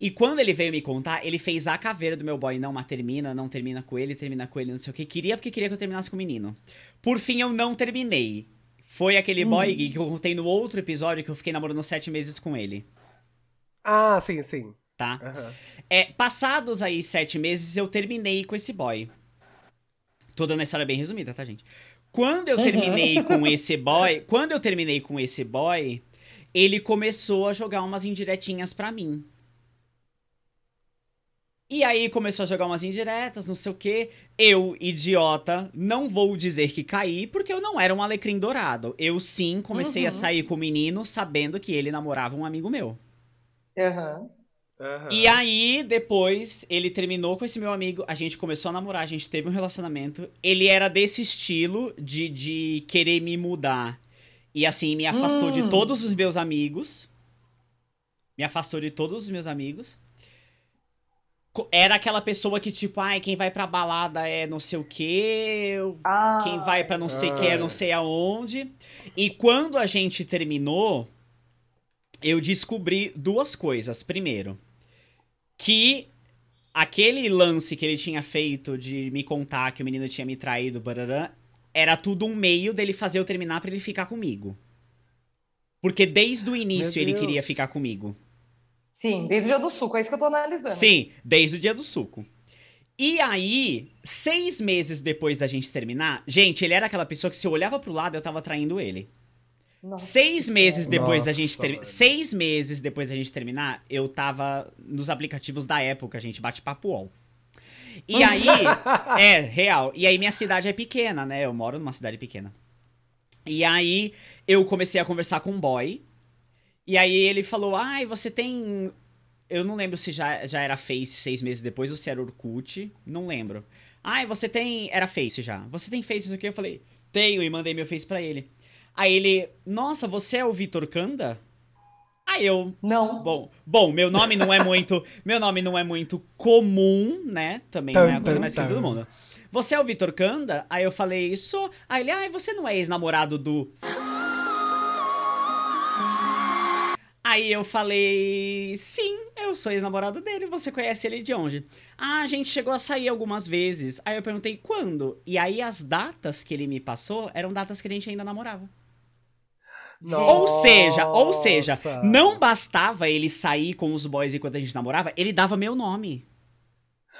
E quando ele veio me contar, ele fez a caveira do meu boy. Não, mas termina, não termina com ele, termina com ele, não sei o que. Queria porque queria que eu terminasse com o menino. Por fim, eu não terminei. Foi aquele boy Gui, que eu contei no outro episódio que eu fiquei namorando sete meses com ele. Ah, sim, sim. Tá? Aham. É, passados aí sete meses, eu terminei com esse boy. Tô dando a história bem resumida, tá, gente? Quando eu terminei com esse boy, quando eu terminei com esse boy, ele começou a jogar umas indiretinhas pra mim. E aí começou a jogar umas indiretas, não sei o quê. Eu, idiota, não vou dizer que caí, porque eu não era um alecrim dourado. Eu sim comecei a sair com o menino sabendo que ele namorava um amigo meu. Aham. Aham. E aí, depois, ele terminou com esse meu amigo, a gente começou a namorar, a gente teve um relacionamento. Ele era desse estilo de, de querer me mudar. E assim, me afastou de todos os meus amigos. Me afastou de todos os meus amigos. Co- Era aquela pessoa que, tipo, ai, quem vai pra balada é não sei o quê, Ah. quem vai pra não sei o que é não sei aonde. E quando a gente terminou, eu descobri duas coisas. Primeiro, que aquele lance que ele tinha feito de me contar que o menino tinha me traído, barará, era tudo um meio dele fazer eu terminar pra ele ficar comigo. Porque desde o início ele queria ficar comigo. Sim, desde o dia do suco, é isso que eu tô analisando. Sim, desde o dia do suco. E aí, seis meses depois da gente terminar, gente, ele era aquela pessoa que se eu olhava pro lado, eu tava traindo ele. Nossa Seis meses depois da Nossa, gente terminar. Seis meses depois da gente terminar, eu tava nos aplicativos da época, gente, bate-papo UOL. E aí, é, real. E aí minha cidade é pequena, né? Eu moro numa cidade pequena. E aí eu comecei a conversar com um boy. E aí ele falou: Ai, você tem. Eu não lembro se já, já era Face seis meses depois ou se era Orkut. Não lembro. Ai, você tem. Era Face já. Você tem Face isso aqui? Eu falei: Tenho, e mandei meu Face pra ele. Aí ele: Nossa, você é o Vitor Kanda? Aí eu. Não. Bom, bom, meu nome não é muito, meu nome não é muito comum, né? Também não é a coisa mais esquisita do mundo. Você é o Vitor Kanda? Aí eu falei, sou. Aí ele, ai, você não é ex-namorado do. Aí eu falei, sim, eu sou ex-namorado dele, você conhece ele de onde? Ah, a gente chegou a sair algumas vezes. Aí eu perguntei, quando? E aí as datas que ele me passou eram datas que a gente ainda namorava. Ou seja, ou seja, não bastava ele sair com os boys enquanto a gente namorava, ele dava meu nome.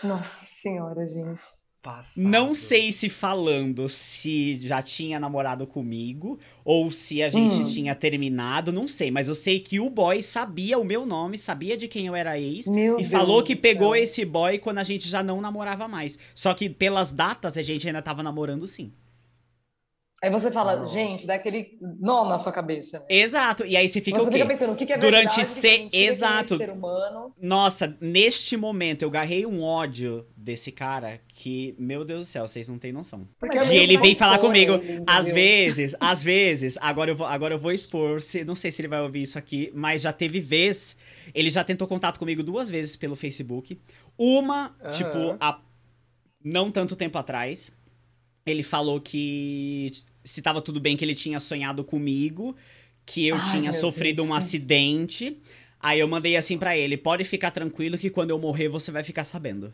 Nossa senhora, gente. Passado. Não sei se falando se já tinha namorado comigo ou se a gente Hum. tinha terminado, não sei, mas eu sei que o boy sabia o meu nome, sabia de quem eu era ex Meu e Deus falou que pegou céu. esse boy quando a gente já não namorava mais. Só que pelas datas a gente ainda tava namorando sim. Aí você fala, Nossa. gente, dá aquele nó na sua cabeça. Né? Exato. E aí você fica você o quê? fica pensando, o que, que é Durante verdade, o que é mentira, quem é exato. ser humano. Nossa, neste momento eu garrei um ódio desse cara que, meu Deus do céu, vocês não têm noção. Porque E é ele vem falar comigo, ele, às vezes, às vezes, agora eu vou, agora eu vou expor, se, não sei se ele vai ouvir isso aqui, mas já teve vez, ele já tentou contato comigo duas vezes pelo Facebook. Uma, Aham. tipo, há não tanto tempo atrás, ele falou que se tava tudo bem que ele tinha sonhado comigo, que eu Ai, tinha sofrido um Deus. acidente. Aí eu mandei assim pra ele, pode ficar tranquilo que quando eu morrer você vai ficar sabendo.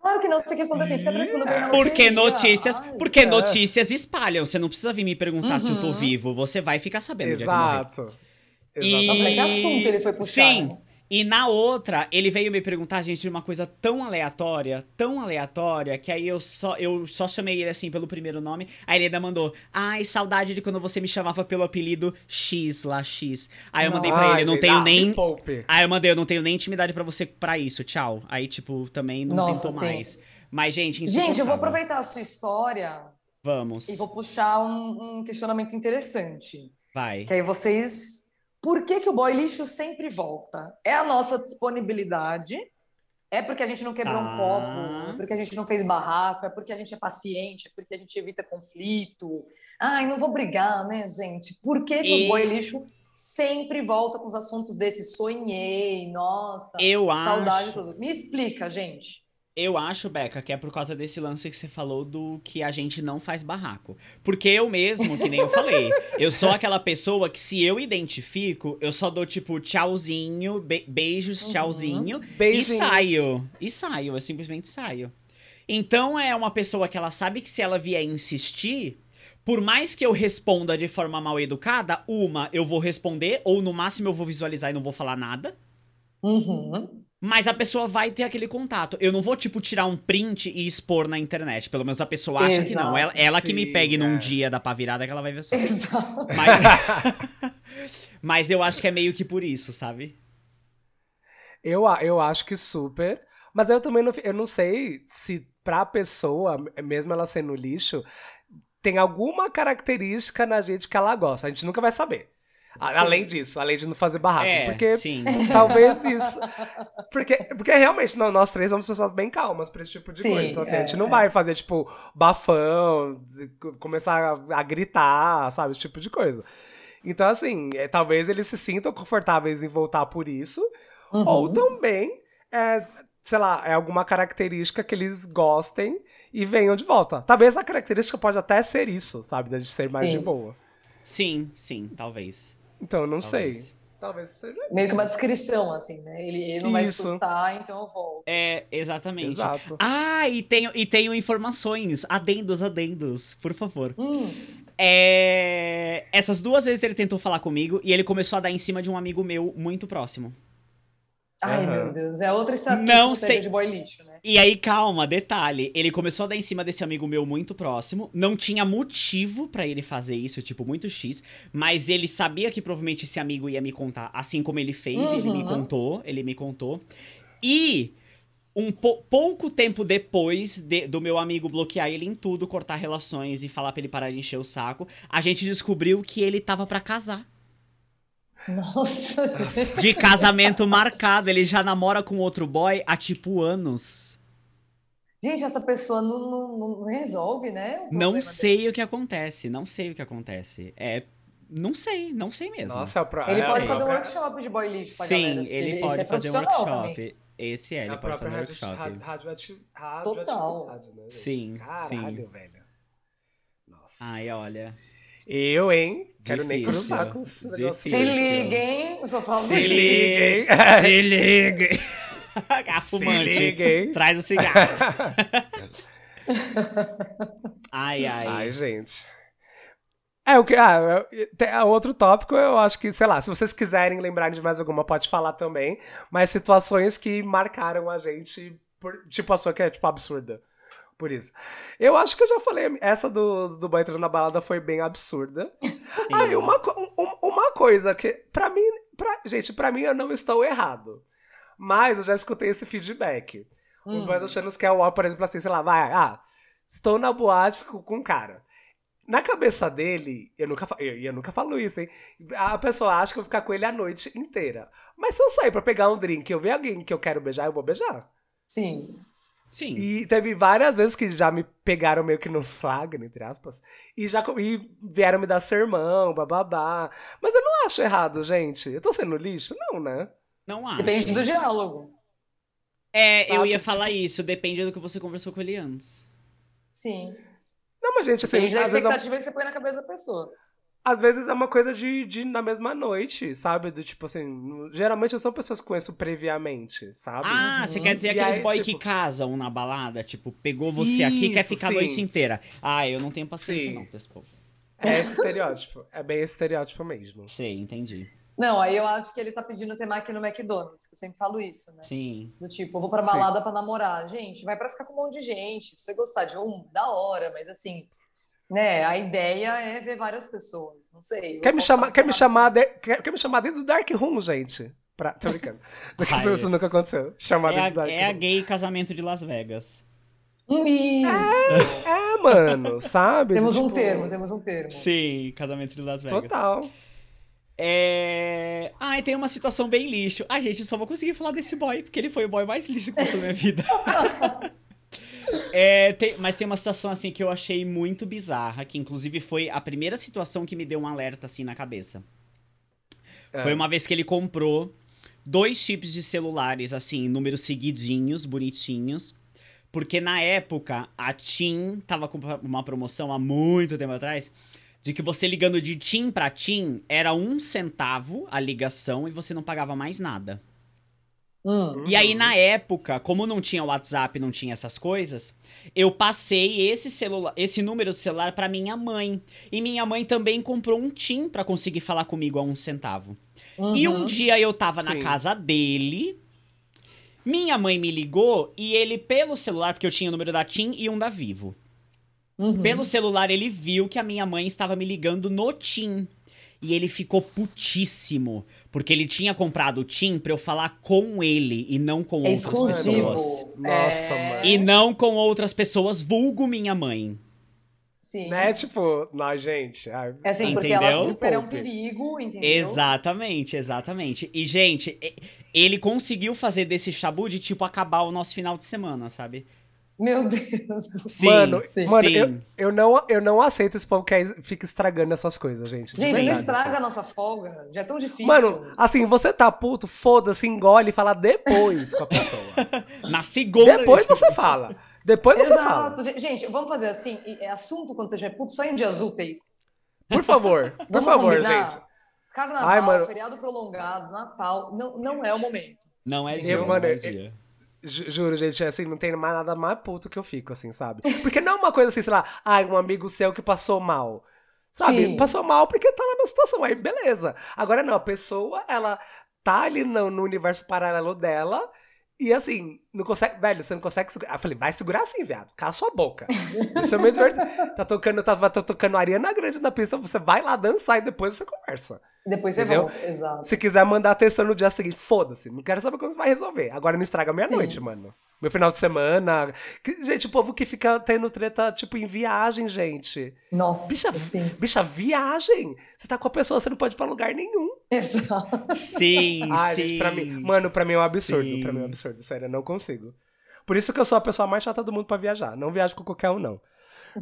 Claro que não, você responder assim, fica tranquilo. ganha na Porque notícias, Ai, porque é. notícias espalham. Você não precisa vir me perguntar se eu tô Uhum. vivo. Você vai ficar sabendo o dia que eu morrer. Exato. E... Nossa, que assunto ele foi puxar, Sim. E na outra, ele veio me perguntar, gente, de uma coisa tão aleatória, tão aleatória, que aí eu só, eu só chamei ele assim pelo primeiro nome. Aí ele ainda mandou, ai, saudade de quando você me chamava pelo apelido X lá, X. Aí eu mandei pra ele, eu não tenho nem. Aí eu mandei, eu não tenho nem intimidade para você para isso, tchau. Aí, tipo, também não Nossa, tentou sim. mais. Mas, gente, Gente, eu vou aproveitar a sua história. Vamos. E vou puxar um, um questionamento interessante. Vai. Que aí vocês por que, que o boy lixo sempre volta? É a nossa disponibilidade? É porque a gente não quebrou ah. um copo? É porque a gente não fez barraco? É porque a gente é paciente? É porque a gente evita conflito? Ai, não vou brigar, né, gente? Por que, que e... os boy lixo sempre volta com os assuntos desses? Sonhei, nossa, eu saudade acho... tudo. Me explica, gente. Eu acho, Beca, que é por causa desse lance que você falou do que a gente não faz barraco. Porque eu mesmo, que nem eu falei, eu sou aquela pessoa que se eu identifico, eu só dou tipo tchauzinho, be beijos, uhum. tchauzinho, e saio. E saio, eu simplesmente saio. Então é uma pessoa que ela sabe que se ela vier insistir, por mais que eu responda de forma mal educada, uma, eu vou responder, ou no máximo eu vou visualizar e não vou falar nada. Uhum. Mas a pessoa vai ter aquele contato. Eu não vou, tipo, tirar um print e expor na internet. Pelo menos a pessoa acha Exato, que não. Ela, ela sim, que me pegue é. num dia da pavirada que ela vai ver só. Exato. Mas, mas eu acho que é meio que por isso, sabe? Eu, eu acho que super. Mas eu também não, eu não sei se pra pessoa, mesmo ela sendo lixo, tem alguma característica na gente que ela gosta. A gente nunca vai saber. Além disso, além de não fazer barraco. É, porque sim. talvez isso. Porque, porque realmente, não, nós três somos pessoas bem calmas pra esse tipo de sim, coisa. Então, assim, é, a gente não é. vai fazer, tipo, bafão, começar a, a, gritar, sabe? Esse tipo de coisa. Então, assim, é, talvez eles se sintam confortáveis em voltar por isso. Uhum. Ou também, é, sei lá, é alguma característica que eles gostem e venham de volta. Talvez a característica pode até ser isso, sabe? De ser mais sim. de boa. Sim, sim, talvez. Então, não Talvez. sei. Talvez seja isso. Meio que uma descrição, assim, né? Ele, ele não isso. vai escutar, então eu volto. É, exatamente. Exato. Ah, e tenho, e tenho informações. Adendos, adendos, por favor. Hum. É... Essas duas vezes ele tentou falar comigo e ele começou a dar em cima de um amigo meu muito próximo. Ai, uhum. meu Deus. É outra estratégia não sei... de boy lixo, né? E aí, calma, detalhe. Ele começou a dar em cima desse amigo meu muito próximo. Não tinha motivo para ele fazer isso, tipo, muito X. Mas ele sabia que provavelmente esse amigo ia me contar, assim como ele fez. Uhum. Ele me uhum. contou, ele me contou. E um po pouco tempo depois de, do meu amigo bloquear ele em tudo, cortar relações e falar pra ele parar de encher o saco, a gente descobriu que ele tava para casar. Nossa. De casamento marcado. Ele já namora com outro boy há tipo anos. Gente, essa pessoa não, não, não resolve, né? Não sei dele. o que acontece. Não sei o que acontece. É. Não sei, não sei mesmo. Nossa, é pro... Ele é, pode fazer um workshop de boy lixo pra Sim, galera. ele, ele pode é fazer um workshop. Também. Esse é, ele a pode fazer um workshop. Rádio, rádio, rádio Total. Né, sim, Caralho, sim. velho. Nossa. Ai, olha. Eu, hein? Quero nem cruzar com esse negócio. Se liguem, eu só falo Se liguem. Se liguem. Fumante. Se liguem. Traz o cigarro. ai, ai. Ai, gente. É, o que. Ah, tem, ah, outro tópico, eu acho que, sei lá, se vocês quiserem lembrar de mais alguma, pode falar também. Mas situações que marcaram a gente, por, tipo a sua que é, tipo, absurda por isso. Eu acho que eu já falei, essa do, do boy entrando na balada foi bem absurda. Aí, uma, uma coisa que, pra mim, pra, gente, pra mim eu não estou errado. Mas eu já escutei esse feedback. Hum. Os boys achando que é o por exemplo, assim, sei lá, vai, ah, estou na boate, fico com um cara. Na cabeça dele, eu nunca, eu, eu nunca falo isso, hein? A pessoa acha que eu vou ficar com ele a noite inteira. Mas se eu sair pra pegar um drink e eu ver alguém que eu quero beijar, eu vou beijar. Sim. Sim. E teve várias vezes que já me pegaram meio que no flagra, entre aspas, e já e vieram me dar sermão, bababá. Mas eu não acho errado, gente. Eu tô sendo lixo? Não, né? Não acho. Depende do diálogo. É, Sabe? eu ia falar tipo... isso. Depende do que você conversou com ele antes. Sim. Não, mas gente, assim... Depende da expectativa vezes... que você põe na cabeça da pessoa às vezes é uma coisa de, de na mesma noite, sabe? Do tipo assim, geralmente são pessoas que conheço previamente, sabe? Ah, uhum. você quer dizer e aqueles aí, boy tipo... que casam na balada, tipo, pegou você Isso, aqui e quer ficar sim. a noite inteira. Ah, eu não tenho paciência sim. não pra esse povo. É esse estereótipo, é bem esse estereótipo mesmo. Sei, entendi. Não, aí eu acho que ele tá pedindo ter máquina no McDonald's, que eu sempre falo isso, né? Sim. Do tipo, eu vou pra balada pra namorar. Gente, vai pra ficar com um monte de gente. Se você gostar de um, da hora, mas assim, né? A ideia é ver várias pessoas. Não sei. Quer me, chamar, quer, me chamar de, quer, quer me chamar dentro do Dark Room, gente? Pra, tô brincando. Ai, Isso nunca aconteceu. Chamar É dentro do Dark é a gay casamento de Las Vegas. Isso. É, mano, sabe? Temos um Tipo, termo, temos um termo. Sim, casamento de Las Vegas. Total. É. Ah, e tem uma situação bem lixo. Ah, gente, só vou conseguir falar desse boy, porque ele foi o boy mais lixo que passou na minha vida. É, tem- mas tem uma situação assim que eu achei muito bizarra, que inclusive foi a primeira situação que me deu um alerta assim na cabeça. Foi uma vez que ele comprou dois chips de celulares, assim, números seguidinhos, bonitinhos. Porque na época a TIM tava com uma promoção há muito tempo atrás. De que você ligando de TIM pra TIM era um centavo a ligação e você não pagava mais nada. Hum. E aí, na época, como não tinha WhatsApp, não tinha essas coisas, eu passei esse celular, esse número de celular pra minha mãe. E minha mãe também comprou um TIM pra conseguir falar comigo a um centavo. E um dia eu tava na Sim. casa dele. Minha mãe me ligou e ele, pelo celular, porque eu tinha o número da TIM e um da Vivo. Pelo celular, ele viu que a minha mãe estava me ligando no TIM. E ele ficou putíssimo. Porque ele tinha comprado o TIM pra eu falar com ele e não com É outras exclusivo. pessoas. Nossa, É, mano. E não com outras pessoas, vulgo minha mãe. Sim. Né? Tipo, nós, gente. ai, É assim, porque Entendeu? ela super é um perigo, entendeu? Exatamente, exatamente. E, gente, ele conseguiu fazer desse chabu de, tipo, acabar o nosso final de semana, sabe? Meu Deus do céu. Sim, mano, sim. mano sim. eu, eu, não, eu não aceito esse povo que aí fica estragando essas coisas, gente. Gente, não verdade, estraga assim. a nossa folga. Já é tão difícil. Mano, assim, você tá puto, foda-se, engole e fala depois com a pessoa. Na segunda. Depois você fala. Depois você Exato. fala. Gente, vamos fazer assim. É assunto quando você já é puto só em dias úteis. Por favor. Por Vamos favor, combinar? gente. Carnaval, Ai, mano. feriado prolongado, Natal, não, não é o momento. Não é Eu, dia, mano, não é eu- dia. Ju- Juro, gente, assim, não tem mais nada mais puto que eu fico, assim, sabe? Porque não é uma coisa assim, sei lá, ai, um amigo seu que passou mal. Sabe? Sim. Passou mal porque tá lá na situação, aí beleza. Agora não, a pessoa, ela tá ali no, no universo paralelo dela e assim, não consegue, velho, você não consegue segurar. Eu falei, vai segurar assim, viado, cala sua boca. Deixa eu me divertir. Tá tocando, tá, tá tocando Ariana Grande na pista, você vai lá dançar e depois você conversa. Depois você Entendeu? volta. Exato. Se quiser mandar atenção no dia seguinte, foda-se. Não quero saber como você vai resolver. Agora não estraga a minha noite, mano. Meu final de semana. Que- Gente, o povo que fica tendo treta, tipo, em viagem, gente. Nossa, Bicha, sim. bicha, viagem. Você tá com a pessoa, você não pode ir pra lugar nenhum. Exato. Sim, Ai, sim. gente, pra mim. Mano, pra mim é um absurdo. Sim. Pra mim é um absurdo. Sério, eu não consigo. Por isso que eu sou a pessoa mais chata do mundo pra viajar. Não viajo com qualquer um, não.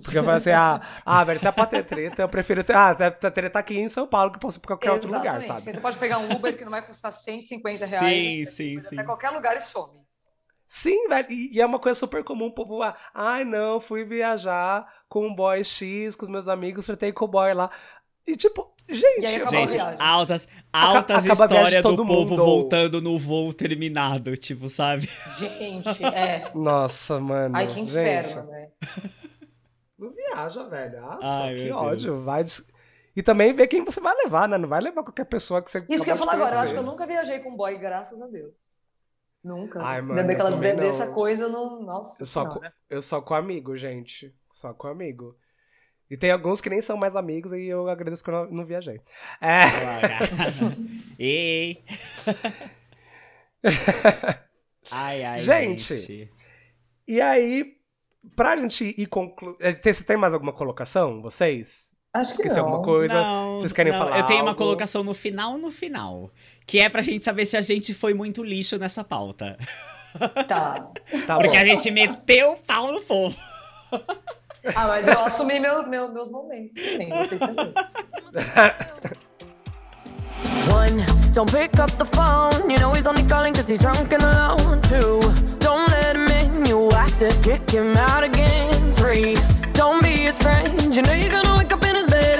Porque eu falo assim, ah, ah velho, se é pra ter treta, eu prefiro ter. Ah, ter treta aqui em São Paulo que eu posso ir pra qualquer outro lugar, Exatamente. sabe? Porque Você pode pegar um Uber que não vai custar 150 Sim, reais. sim, Vai sim. Pra qualquer lugar e some. Sim, velho. E, e é uma coisa super comum, o povo. Ah, ai, não, fui viajar com um boy X, com os meus amigos, tretei com o boy lá. E tipo, gente. E Gente, altas, Aca- altas acaba histórias do todo povo mundo. voltando no voo terminado, tipo, sabe? Gente, é. Nossa, mano. Ai, que inferno, gente. né? Não viaja, velho. Nossa, Ai, que ódio. Deus. Vai. des- E também ver quem você vai levar, né? Não vai levar qualquer pessoa que você. Isso que eu ia acabou falar de agora. Eu acho que eu nunca viajei com boy, graças a Deus. Nunca. Ai, mano, Ainda bem que elas bebem essa coisa, não. Nossa. Eu só, com, eu só com amigo, gente. Só com amigo. E tem alguns que nem são mais amigos e eu agradeço que eu não, viajei. É. Ei. Ai, ai, Gente. gente. E aí, pra gente ir concluir. Você tem mais alguma colocação, vocês? Acho que Esqueci não. alguma coisa? Não, vocês querem não, falar? Eu tenho uma algo? colocação no final, no final. Que é pra gente saber se a gente foi muito lixo nessa pauta. Tá. Tá Porque bom. a gente meteu o pau no povo. Ah, mas eu assumi meu, meu- meus momentos também. Vocês também. One, don't pick up the phone. You know he's only calling cause he's drunk and alone. Two, don't let him in. You have to kick him out again. Three, don't be his friend. You know you're gonna wake up in his bed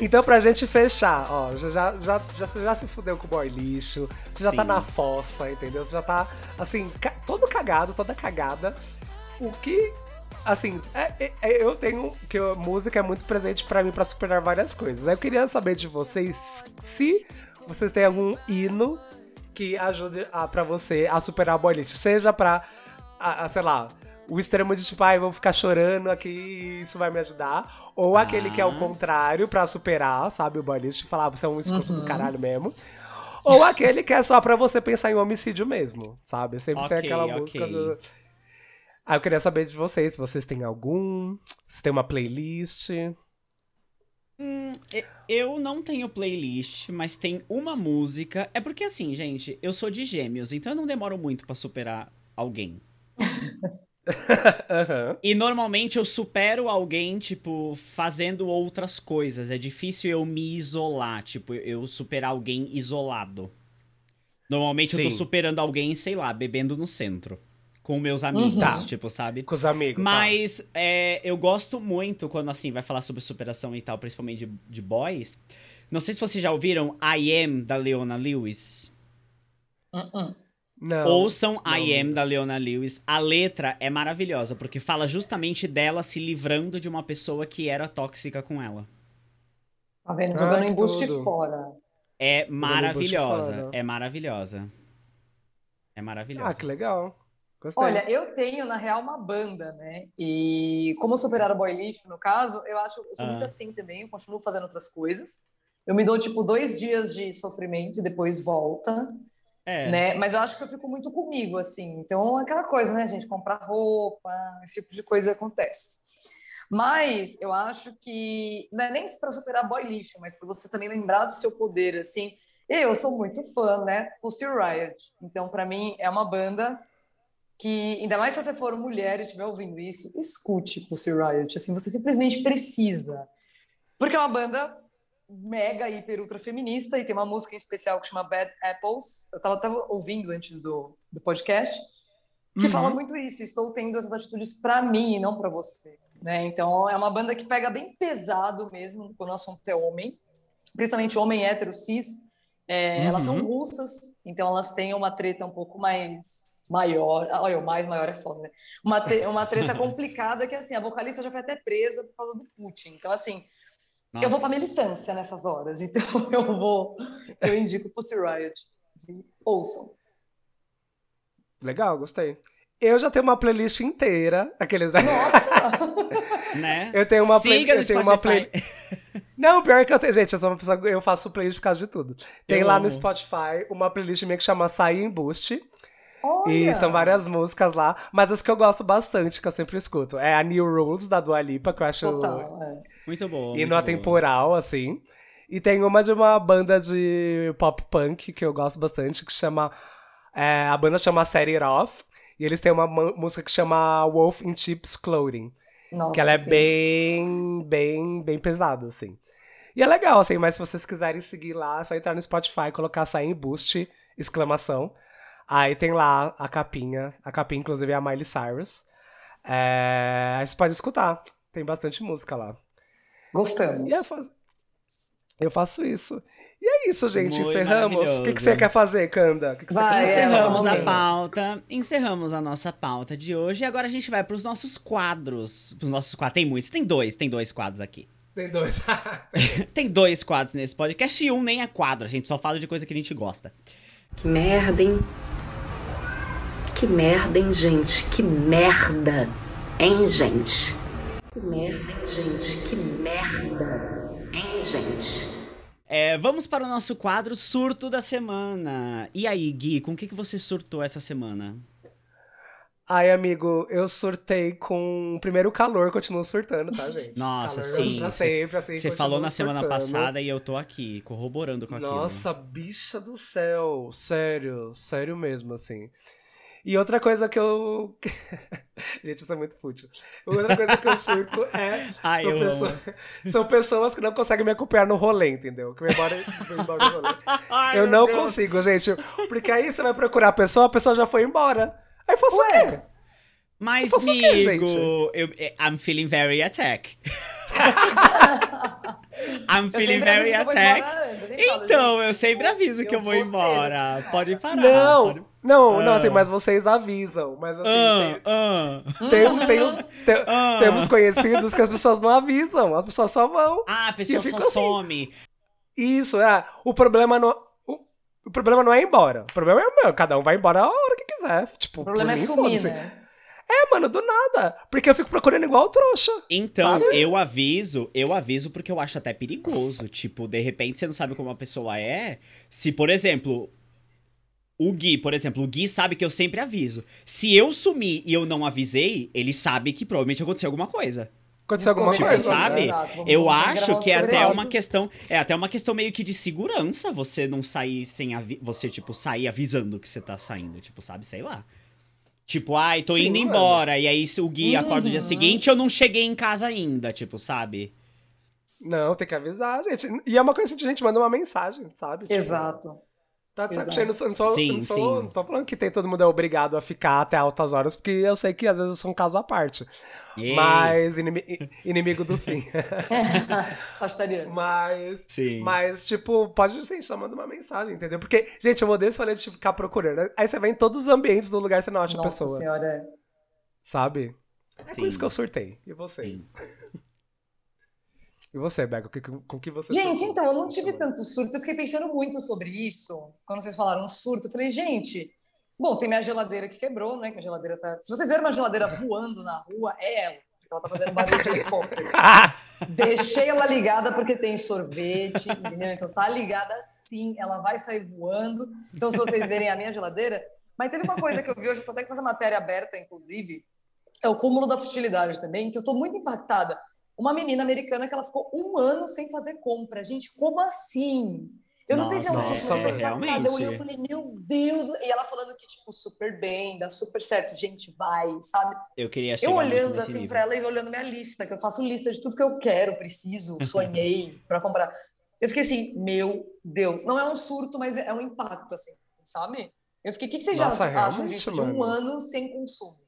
Então, pra gente fechar, ó, já, já, já, já, você já se fudeu com o boy lixo, você já tá Sim. na fossa, entendeu? Você já tá, assim, ca- todo cagado, toda cagada. O que assim, é, é, eu tenho que a música é muito presente pra mim pra superar várias coisas. Eu queria saber de vocês se vocês têm algum hino que ajude a, pra você a superar a boliche. Seja pra, a, a, sei lá, o extremo de tipo, ai, ah, vou ficar chorando aqui isso vai me ajudar. Ou ah. aquele que é o contrário pra superar, sabe, o boliche. Falar, ah, você é um escuto uhum. do caralho mesmo. Ou aquele que é só pra você pensar em homicídio mesmo, sabe? Sempre okay, tem aquela okay. música do Aí eu queria saber de vocês, se vocês têm algum, se tem uma playlist. Hum, eu não tenho playlist, mas tem uma música. É porque assim, gente, eu sou de gêmeos, então eu não demoro muito para superar alguém. uhum. E normalmente eu supero alguém, tipo, fazendo outras coisas. É difícil eu me isolar, tipo, eu superar alguém isolado. Normalmente Sim. eu tô superando alguém, sei lá, bebendo no centro com meus amigos, uhum. Tá. tipo, sabe? Com os amigos. Tá. Mas tá. é, eu gosto muito quando, assim, vai falar sobre superação e tal, principalmente de, de boys. Não sei se vocês já ouviram I Am, da Leona Lewis. Uh -uh. Não. Ouçam não. I Am, da Leona Lewis. A letra é maravilhosa, porque fala justamente dela se livrando de uma pessoa que era tóxica com ela. Tá vendo? Jogando ah, embuste fora. É maravilhosa. É maravilhosa. É maravilhosa. Ah, que legal. Gostei. Olha, eu tenho, na real, uma banda, né? E como superar o boy lixo, no caso, eu acho, eu sou ah. muito assim também, eu continuo fazendo outras coisas. Eu me dou, tipo, dois dias de sofrimento e depois volta. É. Né? Mas eu acho que eu fico muito comigo, assim. Então, aquela coisa, né, gente? Comprar roupa, esse tipo de coisa acontece. Mas eu acho que não é nem para superar boy lixo, mas para você também lembrar do seu poder, assim. Eu sou muito fã, né? Pussy Riot. Então, para mim, é uma banda que, ainda mais se você for mulher e estiver ouvindo isso, escute Pussy Riot. Assim, você simplesmente precisa. Porque é uma banda mega, hiper, ultra feminista e tem uma música em especial que chama Bad Apples. Eu estava até ouvindo antes do, do podcast, que uhum. fala muito isso. Estou tendo essas atitudes para mim e não para você. Né? Então, é uma banda que pega bem pesado mesmo quando o assunto é homem, principalmente homem hétero, cis. É, uhum. Elas são uhum. russas, então elas têm uma treta um pouco mais maior. Olha, o mais maior é foda, né? Uma, te, uma treta complicada que, assim, a vocalista já foi até presa por causa do Putin. Então, assim, Nossa. eu vou pra militância nessas horas. Então, eu vou. Eu indico Pussy Riot. Assim, ouçam. Legal, gostei. Eu já tenho uma playlist inteira, aqueles. Nossa! né? Eu tenho uma playlist. Eu tenho uma play... Não, pior que eu tenho. Gente, eu sou uma pessoa. Eu faço playlist por causa de tudo. Tem eu lá amo. no Spotify uma playlist minha que chama Sair em Boost. Olha. E são várias músicas lá, mas as que eu gosto bastante, que eu sempre escuto, é a New Rules, da Dua Lipa, que eu acho Total, é. muito bom. E no atemporal, assim. E tem uma de uma banda de pop punk que eu gosto bastante, que chama. É, a banda chama Set It Off. E eles têm uma música que chama Wolf in Chips Clothing. Nossa, que ela é sim. bem, bem, bem pesada, assim. E é legal, assim, mas se vocês quiserem seguir lá, é só entrar no Spotify, colocar Sair em Boost, exclamação. Aí tem lá a capinha. A capinha, inclusive, é a Miley Cyrus. É... Aí você pode escutar. Tem bastante música lá. Gostamos. E eu faço, eu faço isso. E é isso, gente. Muito Encerramos. O que, que você quer fazer, Kanda? Que que vai, você quer encerramos a pauta. Encerramos a nossa pauta de hoje. E agora a gente vai para os nossos quadros. Os nossos quadros. Tem muitos. Tem dois. Tem dois quadros aqui. Tem dois. tem dois quadros nesse podcast. E um nem é quadro. A gente só fala de coisa que a gente gosta. Que merda, hein? Que merda, hein, gente? Que merda, hein, gente? Que merda, hein, gente? Que merda, hein, gente? É, vamos para o nosso quadro Surto da Semana. E aí, Gui, com o que, que você surtou essa semana? Ai, amigo, eu surtei com o primeiro calor, continuo surtando, tá, gente? Nossa, calor sim. Pra sempre, assim, Você falou na surtando. semana passada e eu tô aqui, corroborando com aquilo. Nossa, bicha do céu. Sério, sério mesmo, assim. E outra coisa que eu. Gente, isso é muito fútil. Outra coisa que eu surto é. Ai, são, eu pessoas... são pessoas que não conseguem me acompanhar no rolê, entendeu? Que me embora, embora no rolê. Ai, eu não Deus. consigo, gente. Porque aí você vai procurar a pessoa, a pessoa já foi embora. Aí eu faço Ué? o quê? Mas, Eu amigo, quê, gente? eu, eh, I'm feeling very attack. I'm feeling very eu attack. embora eu Então, eu sempre aviso que eu vou embora. Pode parar. Não! pode- Não, não, assim, mas vocês avisam. Mas assim, Ah, tem- ah. tem- tem- tem- Ah. temos conhecidos que as pessoas não avisam, as pessoas só vão. Ah, a pessoa só assim. some. Isso, é. O problema não. O, o problema não é ir embora. O problema é, meu, cada um vai embora a hora que quiser. Tipo, O problema é mim, sumir, né? É, mano, do nada. Porque eu fico procurando igual trouxa. Então, Sabe? eu aviso, eu aviso porque eu acho até perigoso. Tipo, de repente você não sabe como a pessoa é. Se, por exemplo, o Gui, por exemplo, o Gui sabe que eu sempre aviso. Se eu sumir e eu não avisei, ele sabe que provavelmente aconteceu alguma coisa. Aconteceu alguma Tipo, coisa. sabe? Eu vamos acho que é até isso. uma questão, é até uma questão meio que de segurança você não sair sem avi você tipo sair avisando que você tá saindo, tipo, sabe, sei lá. Tipo, ai, tô Sim, indo mano. embora e aí se o Gui acorda no dia Uhum. seguinte, eu não cheguei em casa ainda, tipo, sabe? Não, tem que avisar, gente. E é uma coisa que a gente manda uma mensagem, sabe? Tipo, Exato. Tá de saco cheio. Não sou, Sim, não sou- sim. não tô falando que tem todo mundo é obrigado a ficar até altas horas, porque eu sei que às vezes eu sou um caso à parte. Ei. Mas inimi- inimigo do fim. Sagitariano. Mas. Sim. Mas, tipo, pode sim, só manda uma mensagem, entendeu? Porque, gente, eu odeio esse rolê de ficar procurando. Aí você vai em todos os ambientes do lugar você não acha a Nossa pessoa. senhora. Sabe? É Sim. por isso que eu surtei. E vocês? E você, Beca? Com que, você Gente, surtou? então, eu não tive tanto surto. Eu fiquei pensando muito sobre isso. Quando vocês falaram surto, eu falei, gente, bom, tem minha geladeira que quebrou, né? Que a geladeira tá. Se vocês verem uma geladeira voando na rua, é ela. Porque ela tá fazendo barulho de helicóptero. Deixei ela ligada porque tem sorvete, entendeu? Então tá ligada sim, ela vai sair voando. Então, se vocês verem a minha geladeira. Mas teve uma coisa que eu vi hoje, eu tô até com essa matéria aberta, inclusive, é o cúmulo da futilidade também, que eu tô muito impactada. Uma menina americana que ela ficou um ano sem fazer compra. Gente, como assim? Eu não sei se um Nossa, eu é, realmente. Eu olhei e falei, meu Deus. E ela falando que, tipo, super bem, dá super certo. Gente, vai, sabe? Eu queria chegar Eu olhando assim nível. pra ela e olhando minha lista, que eu faço lista de tudo que eu quero, preciso, sonhei pra comprar. Eu fiquei assim, meu Deus. Não é um surto, mas é um impacto, assim, sabe? Eu fiquei, o que, que vocês Nossa, já acham disso de um ano sem consumo?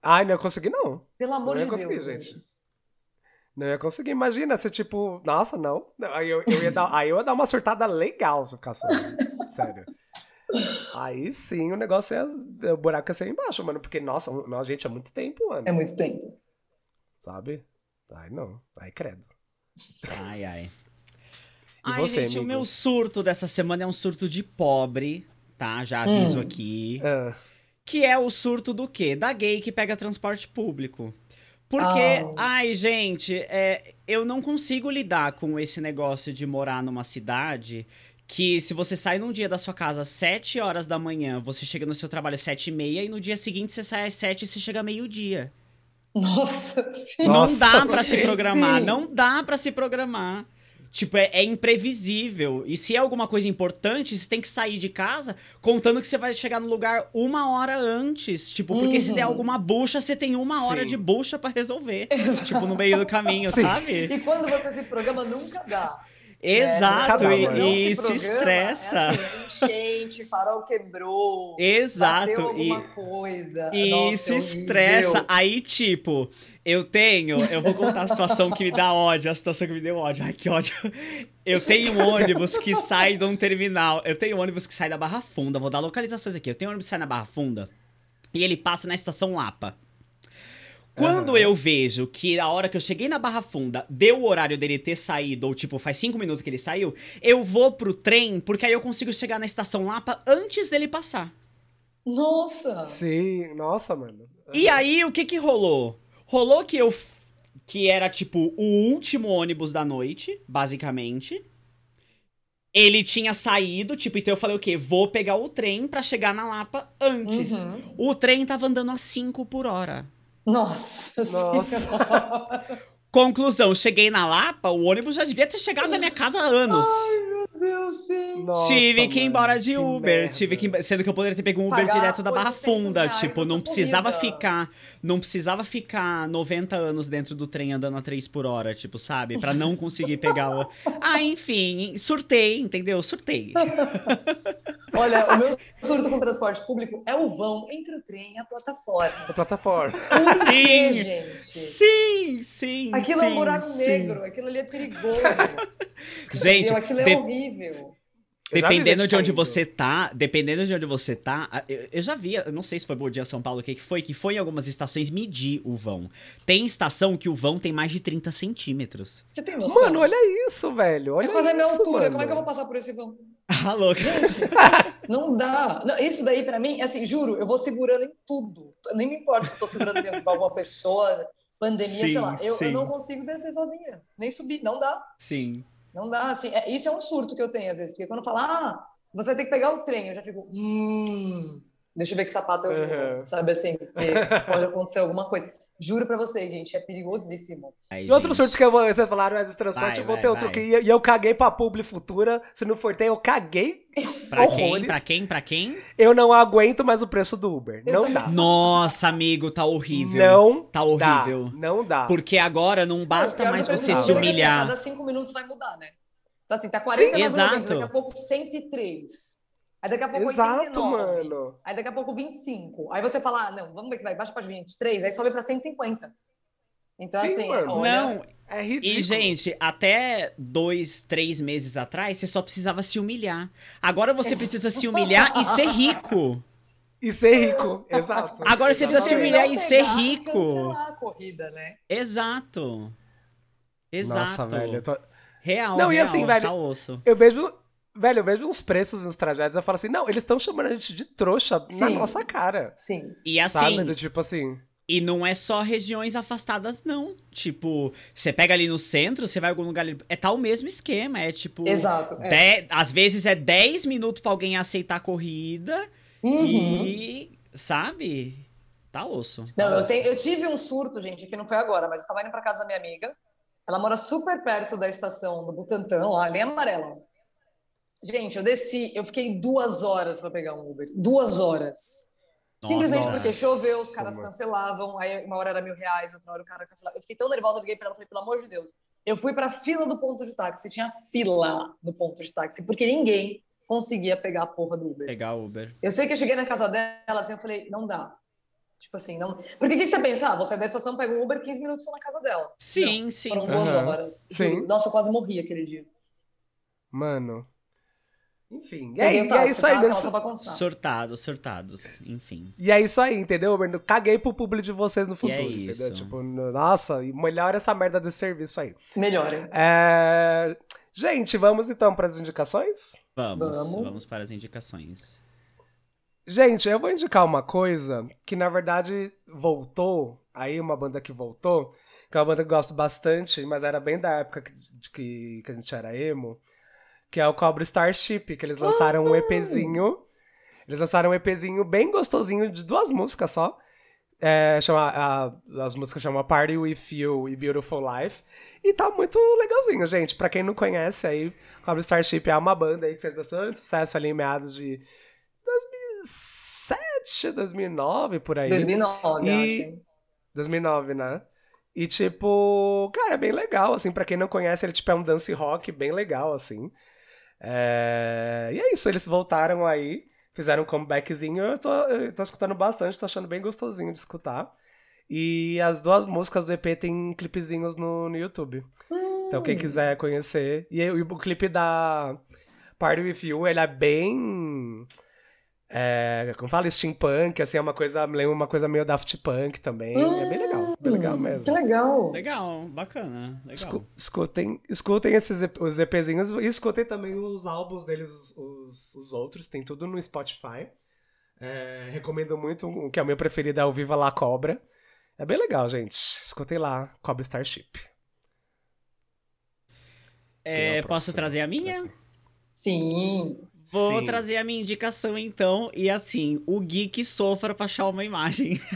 Ai, não ia conseguir, não. Pelo amor Não de Deus. gente. Não ia conseguir. Imagina se, tipo, nossa, não. Aí eu, eu ia dar, aí eu ia dar uma surtada legal se eu ficasse. Sério. Aí sim o negócio ia. O buraco ia ser embaixo, mano. Porque, nossa, nossa, gente, é muito tempo, mano. É muito tempo. Sabe? Ai, não. Ai, credo. Ai, ai. E Ai, você, gente, o amigo? meu surto dessa semana é um surto de pobre, tá? Já aviso aqui. Ah, Que é o surto do quê? Da gay que pega transporte público. Porque, Ah. ai, gente, é, eu não consigo lidar com esse negócio de morar numa cidade que se você sai num dia da sua casa às 7 horas da manhã, você chega no seu trabalho às 7 e meia e no dia seguinte você sai às 7 e você chega meio-dia. Nossa, sim. Nossa. Não dá pra se programar, Sim. não dá pra se programar. Tipo, é, é imprevisível. E se é alguma coisa importante, você tem que sair de casa contando que você vai chegar no lugar uma hora antes. Tipo, porque se der alguma bucha, você tem uma hora Sim. de bucha pra resolver. Tipo, no meio do caminho, Sim. sabe? E quando você se programa, nunca dá. Exato, Cada e, e se, programa, estressa. É assim, enchente, farol quebrou. Exato, alguma e- coisa. E Nossa, isso é estressa. Aí, tipo, eu tenho. Eu vou contar a situação que me dá ódio, a situação que me deu ódio. Ai, que ódio. Eu tenho um ônibus que sai de um terminal. Eu tenho um ônibus que sai da Barra Funda. Vou dar localizações aqui. Eu tenho um ônibus que sai na Barra Funda e ele passa na estação Lapa. Quando eu vejo que a hora que eu cheguei na Barra Funda deu o horário dele ter saído, ou tipo, faz cinco minutos que ele saiu, eu vou pro trem, porque aí eu consigo chegar na estação Lapa antes dele passar. Nossa! sim, nossa, mano. E aí, o que que rolou? Rolou que eu. f- Que era, tipo, o último ônibus da noite, basicamente. Ele tinha saído, tipo, então eu falei o quê? Vou pegar o trem pra chegar na Lapa antes. Uhum. O trem tava andando a 5 por hora. Nossa! Nossa. Conclusão, cheguei na Lapa, o ônibus já devia ter chegado na minha casa há anos. Meu Deus, sim! Nossa, tive que ir embora de que Uber, merda. tive que sendo que eu poderia ter pego um Uber Pagar direto da Barra 800 Funda, reais tipo, não precisava corrida. ficar, não precisava ficar 90 anos dentro do trem andando a 3 por hora, tipo, sabe, Pra não conseguir pegar o Ah, enfim, surtei, entendeu? Surtei. Olha, o meu surto com transporte público é o vão entre o trem e a plataforma. A plataforma. Por quê, Sim. gente? Sim, sim. Aquilo é um sim, buraco sim. negro, aquilo ali é perigoso. Gente, entendeu? aquilo é de- horrível. Vi Dependendo gente de onde você tá, dependendo de onde você tá, eu, eu já vi, eu não sei se foi Bom Dia São Paulo o que que foi, que foi em algumas estações medir o vão. Tem estação que o vão tem mais de 30 centímetros. Você tem noção? Mano, olha isso, velho. Olha É quase a minha isso, altura. mano. Como é que eu vou passar por esse vão? Ah, louca. Não dá. Não, isso daí, pra mim, assim, juro, eu vou segurando em tudo. Nem me importa se eu tô segurando dentro de alguma pessoa, pandemia, Sim, sei lá. Eu, eu não consigo descer sozinha, nem subir. Não dá. Sim. Não dá, assim. é- isso é um surto que eu tenho, às vezes. Porque quando fala, ah, você ter que pegar o trem, eu já fico, hum, deixa eu ver que sapato eu. Uhum. Sabe assim? pode acontecer alguma coisa. Juro pra vocês, gente, é perigosíssimo. Aí, E outro gente. surto que eu vocês falaram é dos transportes, Vai, eu vou vai, ter outro vai. que e e eu caguei pra publi futura. Se não for ter, eu caguei. Pra quem? horrores. Pra quem? Pra quem? Eu não aguento mais o preço do Uber. Eu não também. dá. Nossa, amigo, tá horrível. Não Tá horrível. Dá. Não dá. Porque agora não basta Não, mais você se humilhar. Cada cinco minutos vai mudar, né? Então, assim, tá 49 exato. daqui a pouco 103. Aí daqui a pouco Exato, 89. mano. Aí daqui a pouco 25. Aí você fala, ah, não, vamos ver que vai, baixa pra 23, aí sobe pra 150. Então, Sim, assim, mano. olha, Não, É ridículo. E, gente, até dois, três meses atrás, você só precisava se humilhar. Agora você precisa se humilhar e ser rico. E ser rico. Exato. Agora você precisa se humilhar e ser e rico. a corrida, né? Exato. Exato. Nossa, velho. tô- Real, Não, e real, assim, velho, tá osso. Eu vejo. Velho, eu vejo uns preços nos trajetos eu falo assim, não, eles estão chamando a gente de trouxa na Sim. nossa cara. Sim. E assim, Sabe? Do tipo assim. e não é só regiões afastadas, não. Tipo, você pega ali no centro, você vai em algum lugar ali. É tá o mesmo esquema. É tipo. Exato, é. dez- às vezes é 10 minutos pra alguém aceitar a corrida. Uhum. E. Sabe? Tá osso. Não, tá eu, osso. tenho- eu tive um surto, gente, que não foi agora, mas eu tava indo pra casa da minha amiga. Ela mora super perto da estação do Butantã, lá, linha amarela. Gente, eu desci, eu fiquei duas horas pra pegar um Uber. Duas horas. Simplesmente Nossa. porque choveu, os caras cancelavam, aí uma hora era mil reais, outra hora o cara cancelava. Eu fiquei tão nervosa, eu liguei pra ela e falei, pelo amor de Deus. Eu fui pra fila do ponto de táxi, tinha fila no ponto de táxi, porque ninguém conseguia pegar a porra do Uber. Pegar Uber. Eu sei que eu cheguei na casa dela, assim, eu falei, não dá. Tipo assim, não. Porque o que que você pensa? Ah, você é da estação, pega um Uber 15 minutos só na casa dela. Sim, Não, sim. Foram duas Aham. horas. Sim. Nossa, eu quase morri aquele dia. Mano. Enfim. E é, e é isso aí, tá? constar. Sortados, sortados. Enfim. E é isso aí, entendeu, Bruno? Caguei pro público de vocês no futuro, é entendeu? isso. Tipo, no- nossa, e melhor essa merda desse serviço aí. Melhor, hein? É... Gente, vamos então para as indicações? Vamos, Vamos. vamos para as indicações. Gente, eu vou indicar uma coisa que na verdade voltou, aí uma banda que voltou, que é uma banda que eu gosto bastante, mas era bem da época que, de que, que a gente era emo, que é o Cobra Starship, que eles lançaram um EPzinho. Eles lançaram um EPzinho bem gostosinho de duas músicas só. É, chama, a- as músicas chamam Party With You e Beautiful Life. E tá muito legalzinho, gente. Pra quem não conhece aí, Cobra Starship é uma banda aí que fez bastante sucesso ali em meados de 2007, 2009, por aí. 2009, E- acho. hein? 2009, né? E tipo, cara, é bem legal, assim, pra quem não conhece, ele tipo é um dance rock bem legal, assim. É, E é isso, eles voltaram aí, fizeram um comebackzinho, eu tô, eu tô escutando bastante, tô achando bem gostosinho de escutar. E as duas músicas do EP tem clipezinhos no, no YouTube. Então quem quiser conhecer. E, o- o clipe da Party With You, ele é bem... É, como fala, steampunk, assim, é uma coisa, me lembra uma coisa meio Daft Punk também. é bem legal, bem legal mesmo. Que legal. Legal, bacana. Legal. Escu- escutem, escutem esses EP os EPzinhos e escutem também os álbuns deles, os, os outros, tem tudo no Spotify. É, recomendo muito, o que é o meu preferido é o Viva La Cobra. É bem legal, gente. Escutem lá, Cobra Starship. É, posso trazer a minha? Sim. Vou Sim. trazer a minha indicação então. E assim, o geek sofra pra achar uma imagem.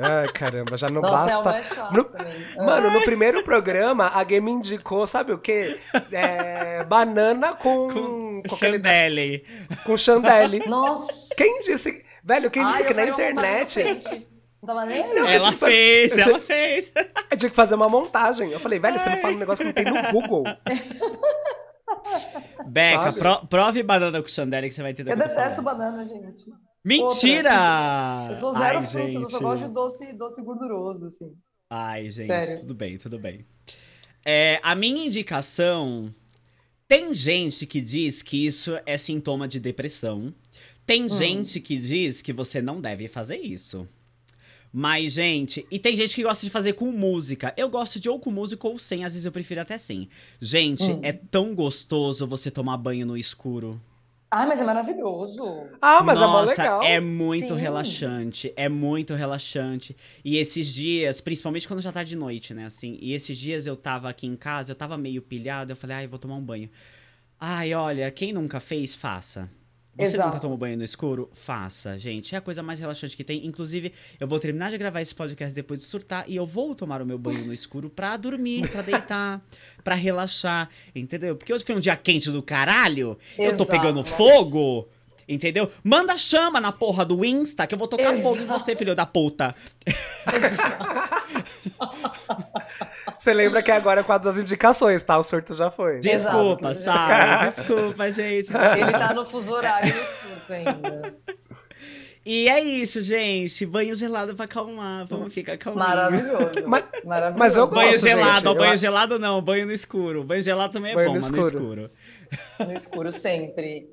Ai, caramba, já não Nossa, é basta. é chato No- também. Mano, no primeiro programa, a Game indicou, sabe o quê? É, banana com, com, aquele- Chandelle. com chandelle. Nossa. Quem disse. Velho, quem disse Ai, que na internet. Não tava nem. Ela fez, eu ela fez. Eu tinha que fazer uma montagem. Eu falei, velho, você não fala um negócio que não tem no Google. Beca, pro- prove banana com Chandelle que você vai entender Eu detesto banana, gente. Mentira! Eu sou zero Ai, frutas, eu só gente. gosto de doce, doce gorduroso, assim. Ai, gente, Sério. tudo bem, tudo bem. É, a minha indicação Tem gente que diz que isso é sintoma de depressão. Tem hum. gente que diz que você não deve fazer isso. Mas, gente, e tem gente que gosta de fazer com música. Eu gosto de ou com música ou sem, às vezes eu prefiro até sem. Gente, hum. é tão gostoso você tomar banho no escuro. Ah, mas é maravilhoso. Ah, mas Nossa, é mó legal. É muito Sim. relaxante. É muito relaxante. E esses dias, principalmente quando já tá de noite, né? Assim, e esses dias eu tava aqui em casa, eu tava meio pilhado, eu falei, ai, vou tomar um banho. Ai, olha, quem nunca fez, faça. Você Exato. nunca tomou banho no escuro? Faça, gente. É a coisa mais relaxante que tem. Inclusive, eu vou terminar de gravar esse podcast depois de surtar e eu vou tomar o meu banho no escuro pra dormir, pra deitar, pra relaxar, entendeu? Porque hoje foi um dia quente do caralho, Exato. eu tô pegando fogo. Entendeu? Manda chama na porra do Insta que eu vou tocar Exato. fogo em você, filho da puta. Você lembra que agora é o quadro das indicações, tá? O surto já foi. Desculpa, sabe? Desculpa, gente. Ele tá no fuso horário do surto ainda. E é isso, gente. Banho gelado pra acalmar. Vamos ficar calminho. Maravilhoso. Mas, Maravilhoso. mas eu gosto, Banho gelado, gente, banho eu... gelado não, banho no escuro. Banho gelado também é banho bom, no mas no escuro. No escuro sempre.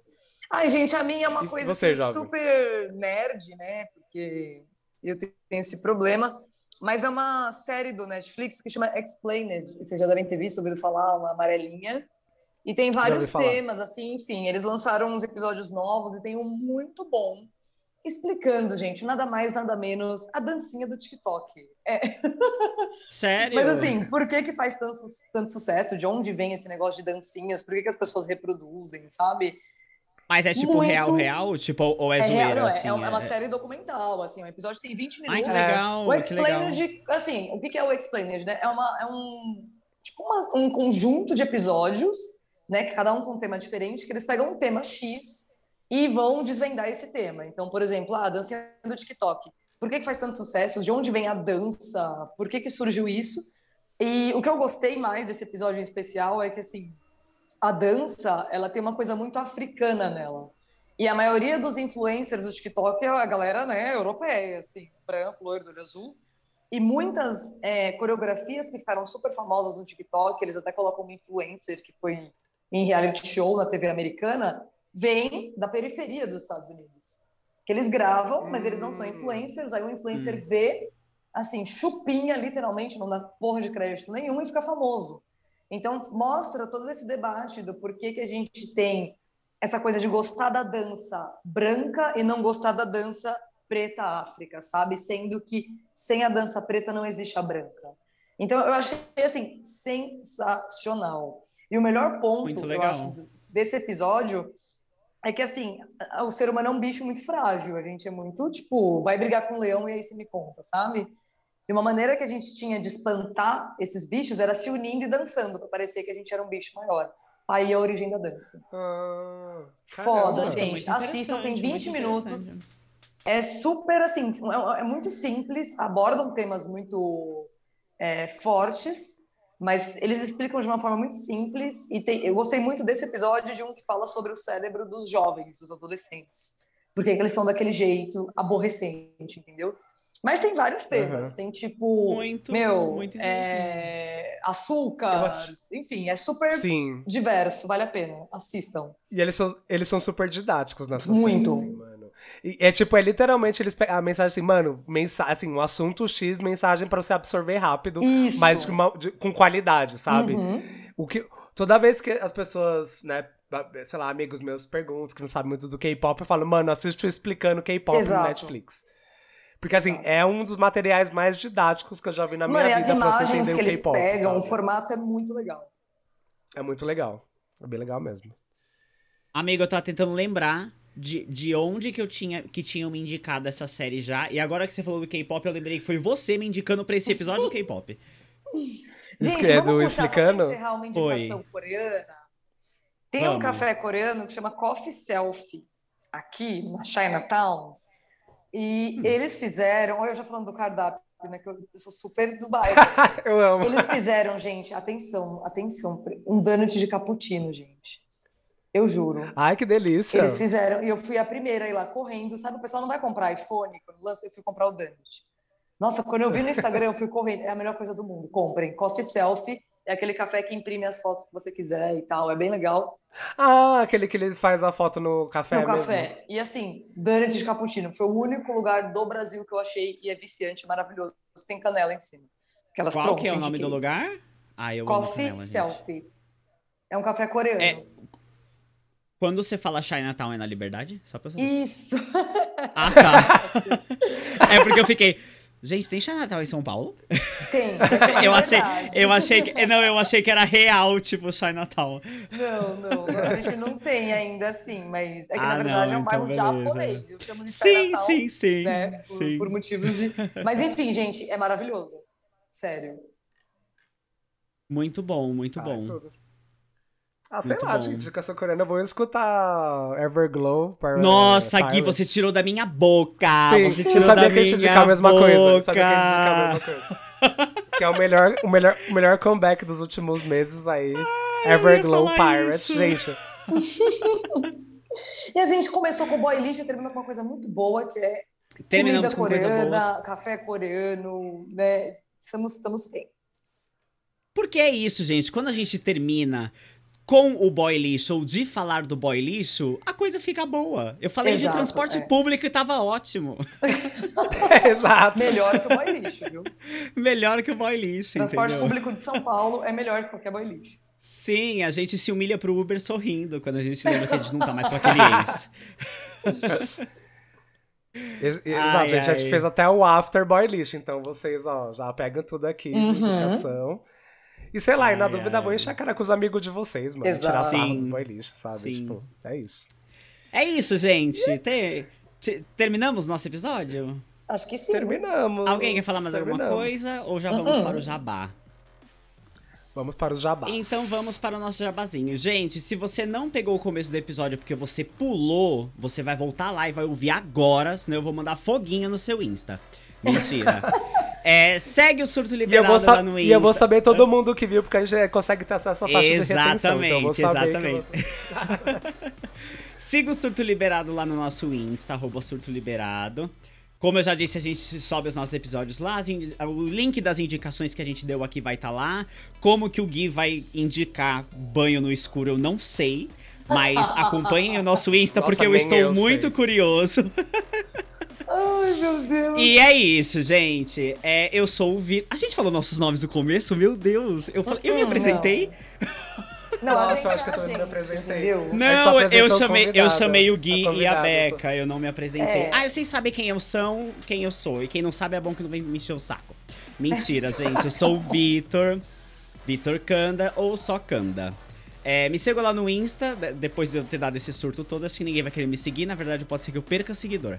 Ai, gente, a minha é uma coisa você, assim, super nerd, né? Porque eu tenho esse problema. Mas é uma série do Netflix que chama Explained. Vocês já devem ter visto, ouvido falar, uma amarelinha. E tem vários temas, assim, enfim. Eles lançaram uns episódios novos e tem um muito bom explicando, gente, nada mais, nada menos, a dancinha do TikTok. É. Sério? Mas assim, por que que faz tanto, tanto sucesso? De onde vem esse negócio de dancinhas? Por que, que as pessoas reproduzem, sabe? Mas é tipo Muito... real, real? Tipo, ou é, é zoeira, real, não, assim? É, é uma série documental, assim, o episódio tem 20 minutos. Ai, que legal, o Explained, assim, o que é o Explained, né? É, uma, é um, tipo uma, um conjunto de episódios, né, que cada um com um tema diferente, que eles pegam um tema X e vão desvendar esse tema. Então, por exemplo, a dança do TikTok. Por que, que faz tanto sucesso? De onde vem a dança? Por que, que surgiu isso? E o que eu gostei mais desse episódio em especial é que, assim, a dança, ela tem uma coisa muito africana nela. E a maioria dos influencers do TikTok é a galera, né, europeia, assim, branco, loiro, olho azul. E muitas é, coreografias que ficaram super famosas no TikTok, eles até colocam uma influencer que foi em reality show na TV americana, vem da periferia dos Estados Unidos. Que eles gravam, mas eles não são hum. influencers, aí o influencer hum. vê, assim, chupinha, literalmente, não dá porra de crédito nenhum e fica famoso. Então, mostra todo esse debate do porquê que a gente tem essa coisa de gostar da dança branca e não gostar da dança preta África, sabe? Sendo que sem a dança preta não existe a branca. Então, eu achei, assim, sensacional. E o melhor ponto, eu acho, desse episódio é que, assim, o ser humano é um bicho muito frágil. A gente é muito, tipo, vai brigar com um leão e aí você me conta, sabe? E uma maneira que a gente tinha de espantar esses bichos era se unindo e dançando, para parecer que a gente era um bicho maior. Aí a origem da dança. Ah, Foda, Nossa, gente. Assistam, tem 20 minutos. É super assim, é, é, muito simples, abordam temas muito é, fortes, mas eles explicam de uma forma muito simples. E tem, eu gostei muito desse episódio de um que fala sobre o cérebro dos jovens, dos adolescentes. Porque eles são daquele jeito aborrecente, entendeu? Mas tem vários temas. Uhum. Tem tipo. Muito, meu, muito é, açúcar. Enfim, é super Sim. diverso, vale a pena. Assistam. E eles são, eles são super didáticos nessa Muito. Série, assim, mano. E é tipo, é literalmente eles a mensagem assim, mano, mensagem, assim, um assunto X, mensagem para você absorver rápido, Isso. mas uma, de, com qualidade, sabe? Uhum. O que toda vez que as pessoas, né, sei lá, amigos meus perguntam que não sabem muito do K-pop, eu falo, mano, assiste explicando K-pop no Netflix. Porque, assim, é um dos materiais mais didáticos que eu já vi na minha Mano, vida pra você entender que eles pegam, sabe? o formato é muito legal. É muito legal. É bem legal mesmo. Amigo, eu tava tentando lembrar de, de onde que eu tinha que tinham me indicado essa série já. E agora que você falou do K-pop, eu lembrei que foi você me indicando pra esse episódio do K-pop. Gente, é do explicando? Só encerrar uma indicação Foi. coreana. Tem vamos. um café coreano que chama Coffee Selfie, aqui na Chinatown. E eles fizeram, olha eu já falando do cardápio, né, que eu, eu sou super do bairro. Assim. eu amo. Eles fizeram, gente, atenção, atenção, um donut de cappuccino, gente. Eu juro. Ai, que delícia. Eles fizeram, e eu fui a primeira a ir lá correndo, sabe? O pessoal não vai comprar iPhone, quando lança, eu fui comprar o donut. Nossa, quando eu vi no Instagram, eu fui correndo. É a melhor coisa do mundo. Comprem. Coffee Selfie. É aquele café que imprime as fotos que você quiser e tal. É bem legal. Ah, aquele que ele faz a foto no café no mesmo. café. E assim, Donut de cappuccino. Foi o único lugar do Brasil que eu achei e é viciante, maravilhoso. Tem canela em cima. Aquelas Qual que é o nome do lugar? Ah, eu amo Coffee canela, gente. Selfie. É um café coreano. É, Quando você fala Chinatown é na Liberdade? Só pra saber. Isso. Ah, tá. é porque eu fiquei... Gente, tem Chinatown em São Paulo? Tem. Eu achei, eu achei que, não, eu achei que era real, tipo Chinatown. Não, não, não, a gente não tem ainda assim, mas é que Ah, na verdade não, é um bairro então beleza. japonês. Eu chamo de Sim, Chinatown, sim, sim, Né, por, sim. por motivos de. Mas enfim, gente, é maravilhoso. Sério. Muito bom, muito Ah, bom. tudo. Ah, sei Muito lá, bom. gente, indicação coreana, eu vou escutar Everglow. Par- Nossa. Gui, você tirou da minha boca. Sim, você eu tirou sabia da que a gente ia minha indicar a mesma boca. coisa. Eu sabia que indicar a mesma coisa. que é o melhor, o melhor, o melhor comeback dos últimos meses aí. Everglow Pirates, isso. gente. E a gente começou com o boy lixo e terminou com uma coisa muito boa, que é Terminamos comida com coisa coreana, boa. café coreano, né? Estamos, estamos bem. Porque é isso, gente. Quando a gente termina com o boy lixo ou de falar do boy lixo, a coisa fica boa. Eu falei de Exato, transporte é. público e tava ótimo. Exato. Melhor que o boy lixo, viu? Melhor que o boy lixo, Transporte entendeu? público de São Paulo é melhor que qualquer boy lixo. Sim, a gente se humilha pro Uber sorrindo quando a gente lembra que a gente não tá mais com aquele ex. Ex- Ai, Exato, gente, a ai. gente fez até o After Boy List, então vocês, ó, já pegam tudo aqui de Uhum. indicação. E sei lá, e na Ai, dúvida, ai. vão encher a cara com os amigos de vocês, mano. Exato. Tirar sarro dos boy list, sabe? Sim. Tipo, é isso. É isso, gente. Te- te- terminamos nosso episódio? Acho que sim. Terminamos. Alguém quer falar mais alguma terminamos. coisa? Ou já vamos para o jabá? Vamos para os jabás. Então vamos para o nosso jabazinho. Gente, se você não pegou o começo do episódio porque você pulou, você vai voltar lá e vai ouvir agora, senão eu vou mandar foguinho no seu Insta. Mentira. É, segue o Surto eu, Liberado vou lá no Insta. e eu vou saber todo mundo que viu, porque a gente consegue ter acesso à taxa de retenção. Então eu vou Exatamente, saber que exatamente. Siga o Surto Liberado lá no nosso Insta, arroba Surto Liberado. Como eu já disse, a gente sobe os nossos episódios lá. O link das indicações que a gente deu aqui vai estar lá. Como que o Gui vai indicar banho no escuro, eu não sei. Mas acompanhem o nosso Insta, Nossa, porque eu estou eu muito sei. curioso. Ai, meu Deus. E é isso, gente. É, eu sou o Vitor. A gente falou nossos nomes no começo? Meu Deus. Eu, falei- eu me apresentei? Não, a Nossa, eu acho que eu a também me apresentei. entendeu? A Não, eu chamei, eu chamei o a Gui e a Beca, eu não me apresentei. É. Ah, vocês sabem quem eu sou, quem eu sou. E quem não sabe é bom que não vem me encher o saco. Mentira, gente. Eu sou o Vitor, Vitor Kanda ou só Kanda. É, me siga lá no Insta, de- depois de eu ter dado esse surto todo, acho que ninguém vai querer me seguir. Na verdade, pode ser que eu perca seguidor.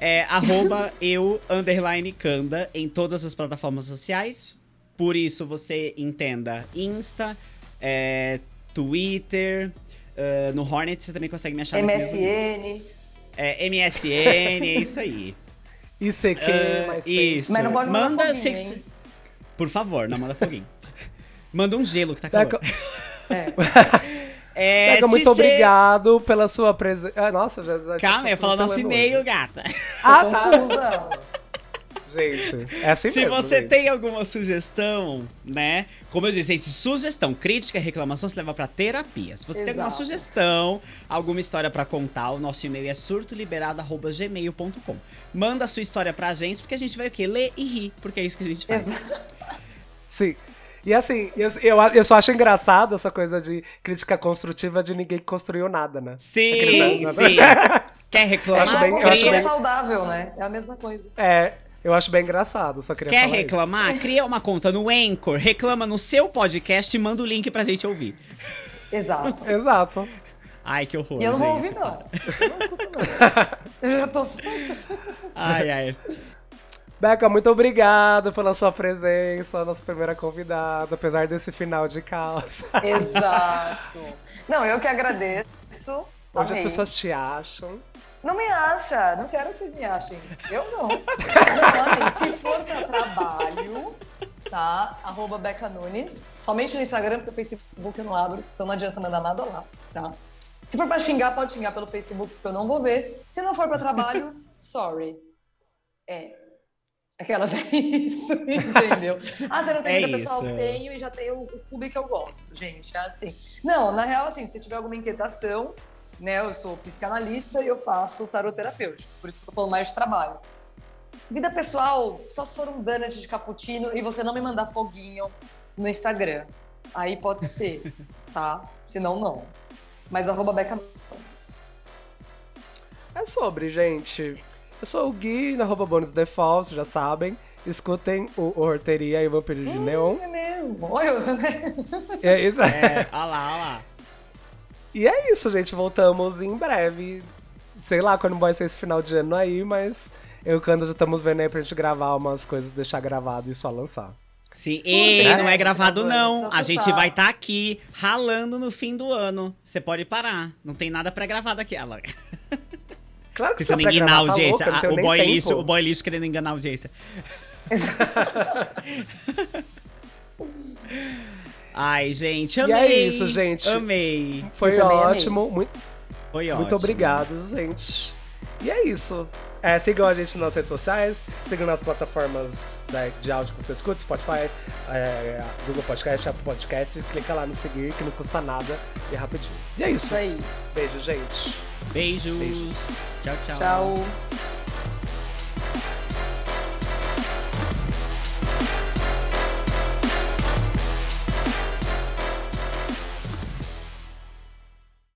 É, arroba eu, underline Kanda, em todas as plataformas sociais. Por isso, você entenda Insta, é, Twitter, ah, no Hornet você também consegue me achar. MSN. É, MSN, é isso aí. ICQ, Ah, mais isso. Mas não pode mandar Manda foguinho, sex- hein? Por favor, não manda foguinho. manda um gelo que tá Beca, calor. É. É, se muito cê- obrigado pela sua presença. Ah, nossa, já, já Calma, eu ia falar nosso e-mail, gata. Ah, tá. Gente, é assim Se mesmo, você gente. tem alguma sugestão, né? Como eu disse, gente, sugestão, crítica, reclamação se leva pra terapia. Se você tem alguma Exato. sugestão, alguma história pra contar, o nosso e-mail é surtoliberado@gmail.com. Manda a sua história pra gente, porque a gente vai o quê? Ler e rir, porque é isso que a gente faz. Exato. Sim. E assim, eu, eu, eu só acho engraçado essa coisa de crítica construtiva de ninguém que construiu nada, né? Sim, Aquele- sim. Quer reclamar? acho bem- eu cria. acho é bem- saudável, né? É a mesma coisa. É, eu acho bem engraçado, só queria Quer falar reclamar? Cria uma conta no Anchor, reclama no seu podcast e manda o link pra gente ouvir. Exato. isso. Exato. Ai, que horror, E eu não vou ouvir, não. Eu não escuto, não. Eu já tô... Ai, ai. Beca, muito obrigado pela sua presença, nossa primeira convidada, apesar desse final de caos. Exato. Não, eu que agradeço. Onde as Amei. pessoas te acham. Não me acha, não quero que vocês me achem. Eu não. Não, assim, se for pra trabalho, tá? Arroba Beca Nunes. Somente no Instagram, porque o Facebook eu não abro, então não adianta mandar nada lá, tá? Se for pra xingar, pode xingar pelo Facebook, porque eu não vou ver. Se não for pra trabalho, sorry. É. Aquelas é isso, entendeu? Ah, você não tem É vida pessoal? isso. Tenho e já tenho o clube que eu gosto, gente. É assim. Não, na real, assim, se tiver alguma inquietação, né? Eu sou psicanalista e eu faço tarot terapêutico. Por isso que eu tô falando mais de trabalho. Vida pessoal, só se for um donut de cappuccino e você não me mandar foguinho no Instagram. Aí pode ser, tá? Senão, não. Mas arroba Beca. É sobre, gente. Eu sou o Gui, na arroba Bônus Default, já sabem. Escutem o Horteria e o Vampiro de Neon. É mesmo. Né? É isso. É, olha lá, olha lá. E é isso, gente. Voltamos em breve. Sei lá quando vai ser esse final de ano aí, mas eu e o já estamos vendo aí pra gente gravar umas coisas, deixar gravado e só lançar. Sim, ei, né? não é gravado não. A gente vai estar aqui ralando no fim do ano. Você pode parar. Não tem nada pré-gravado aqui. Ela. Claro que Pensando em enganar a tá audiência. louca, não Ah, o, boy tempo. lixo, o boy lixo querendo enganar a audiência. Ai, gente, E amei. é isso, gente. Amei. Foi também amei. ótimo. Muito, Foi ótimo. muito obrigado, gente. E é isso. É, sigam a gente nas redes sociais, sigam nas plataformas da- de áudio que você escuta, Spotify, é, Google Podcast, Apple Podcast. Clica lá no seguir, que não custa nada e é rapidinho. E é isso. Isso aí. Beijo, gente. Beijos. Beijos. Tchau, tchau. Tchau.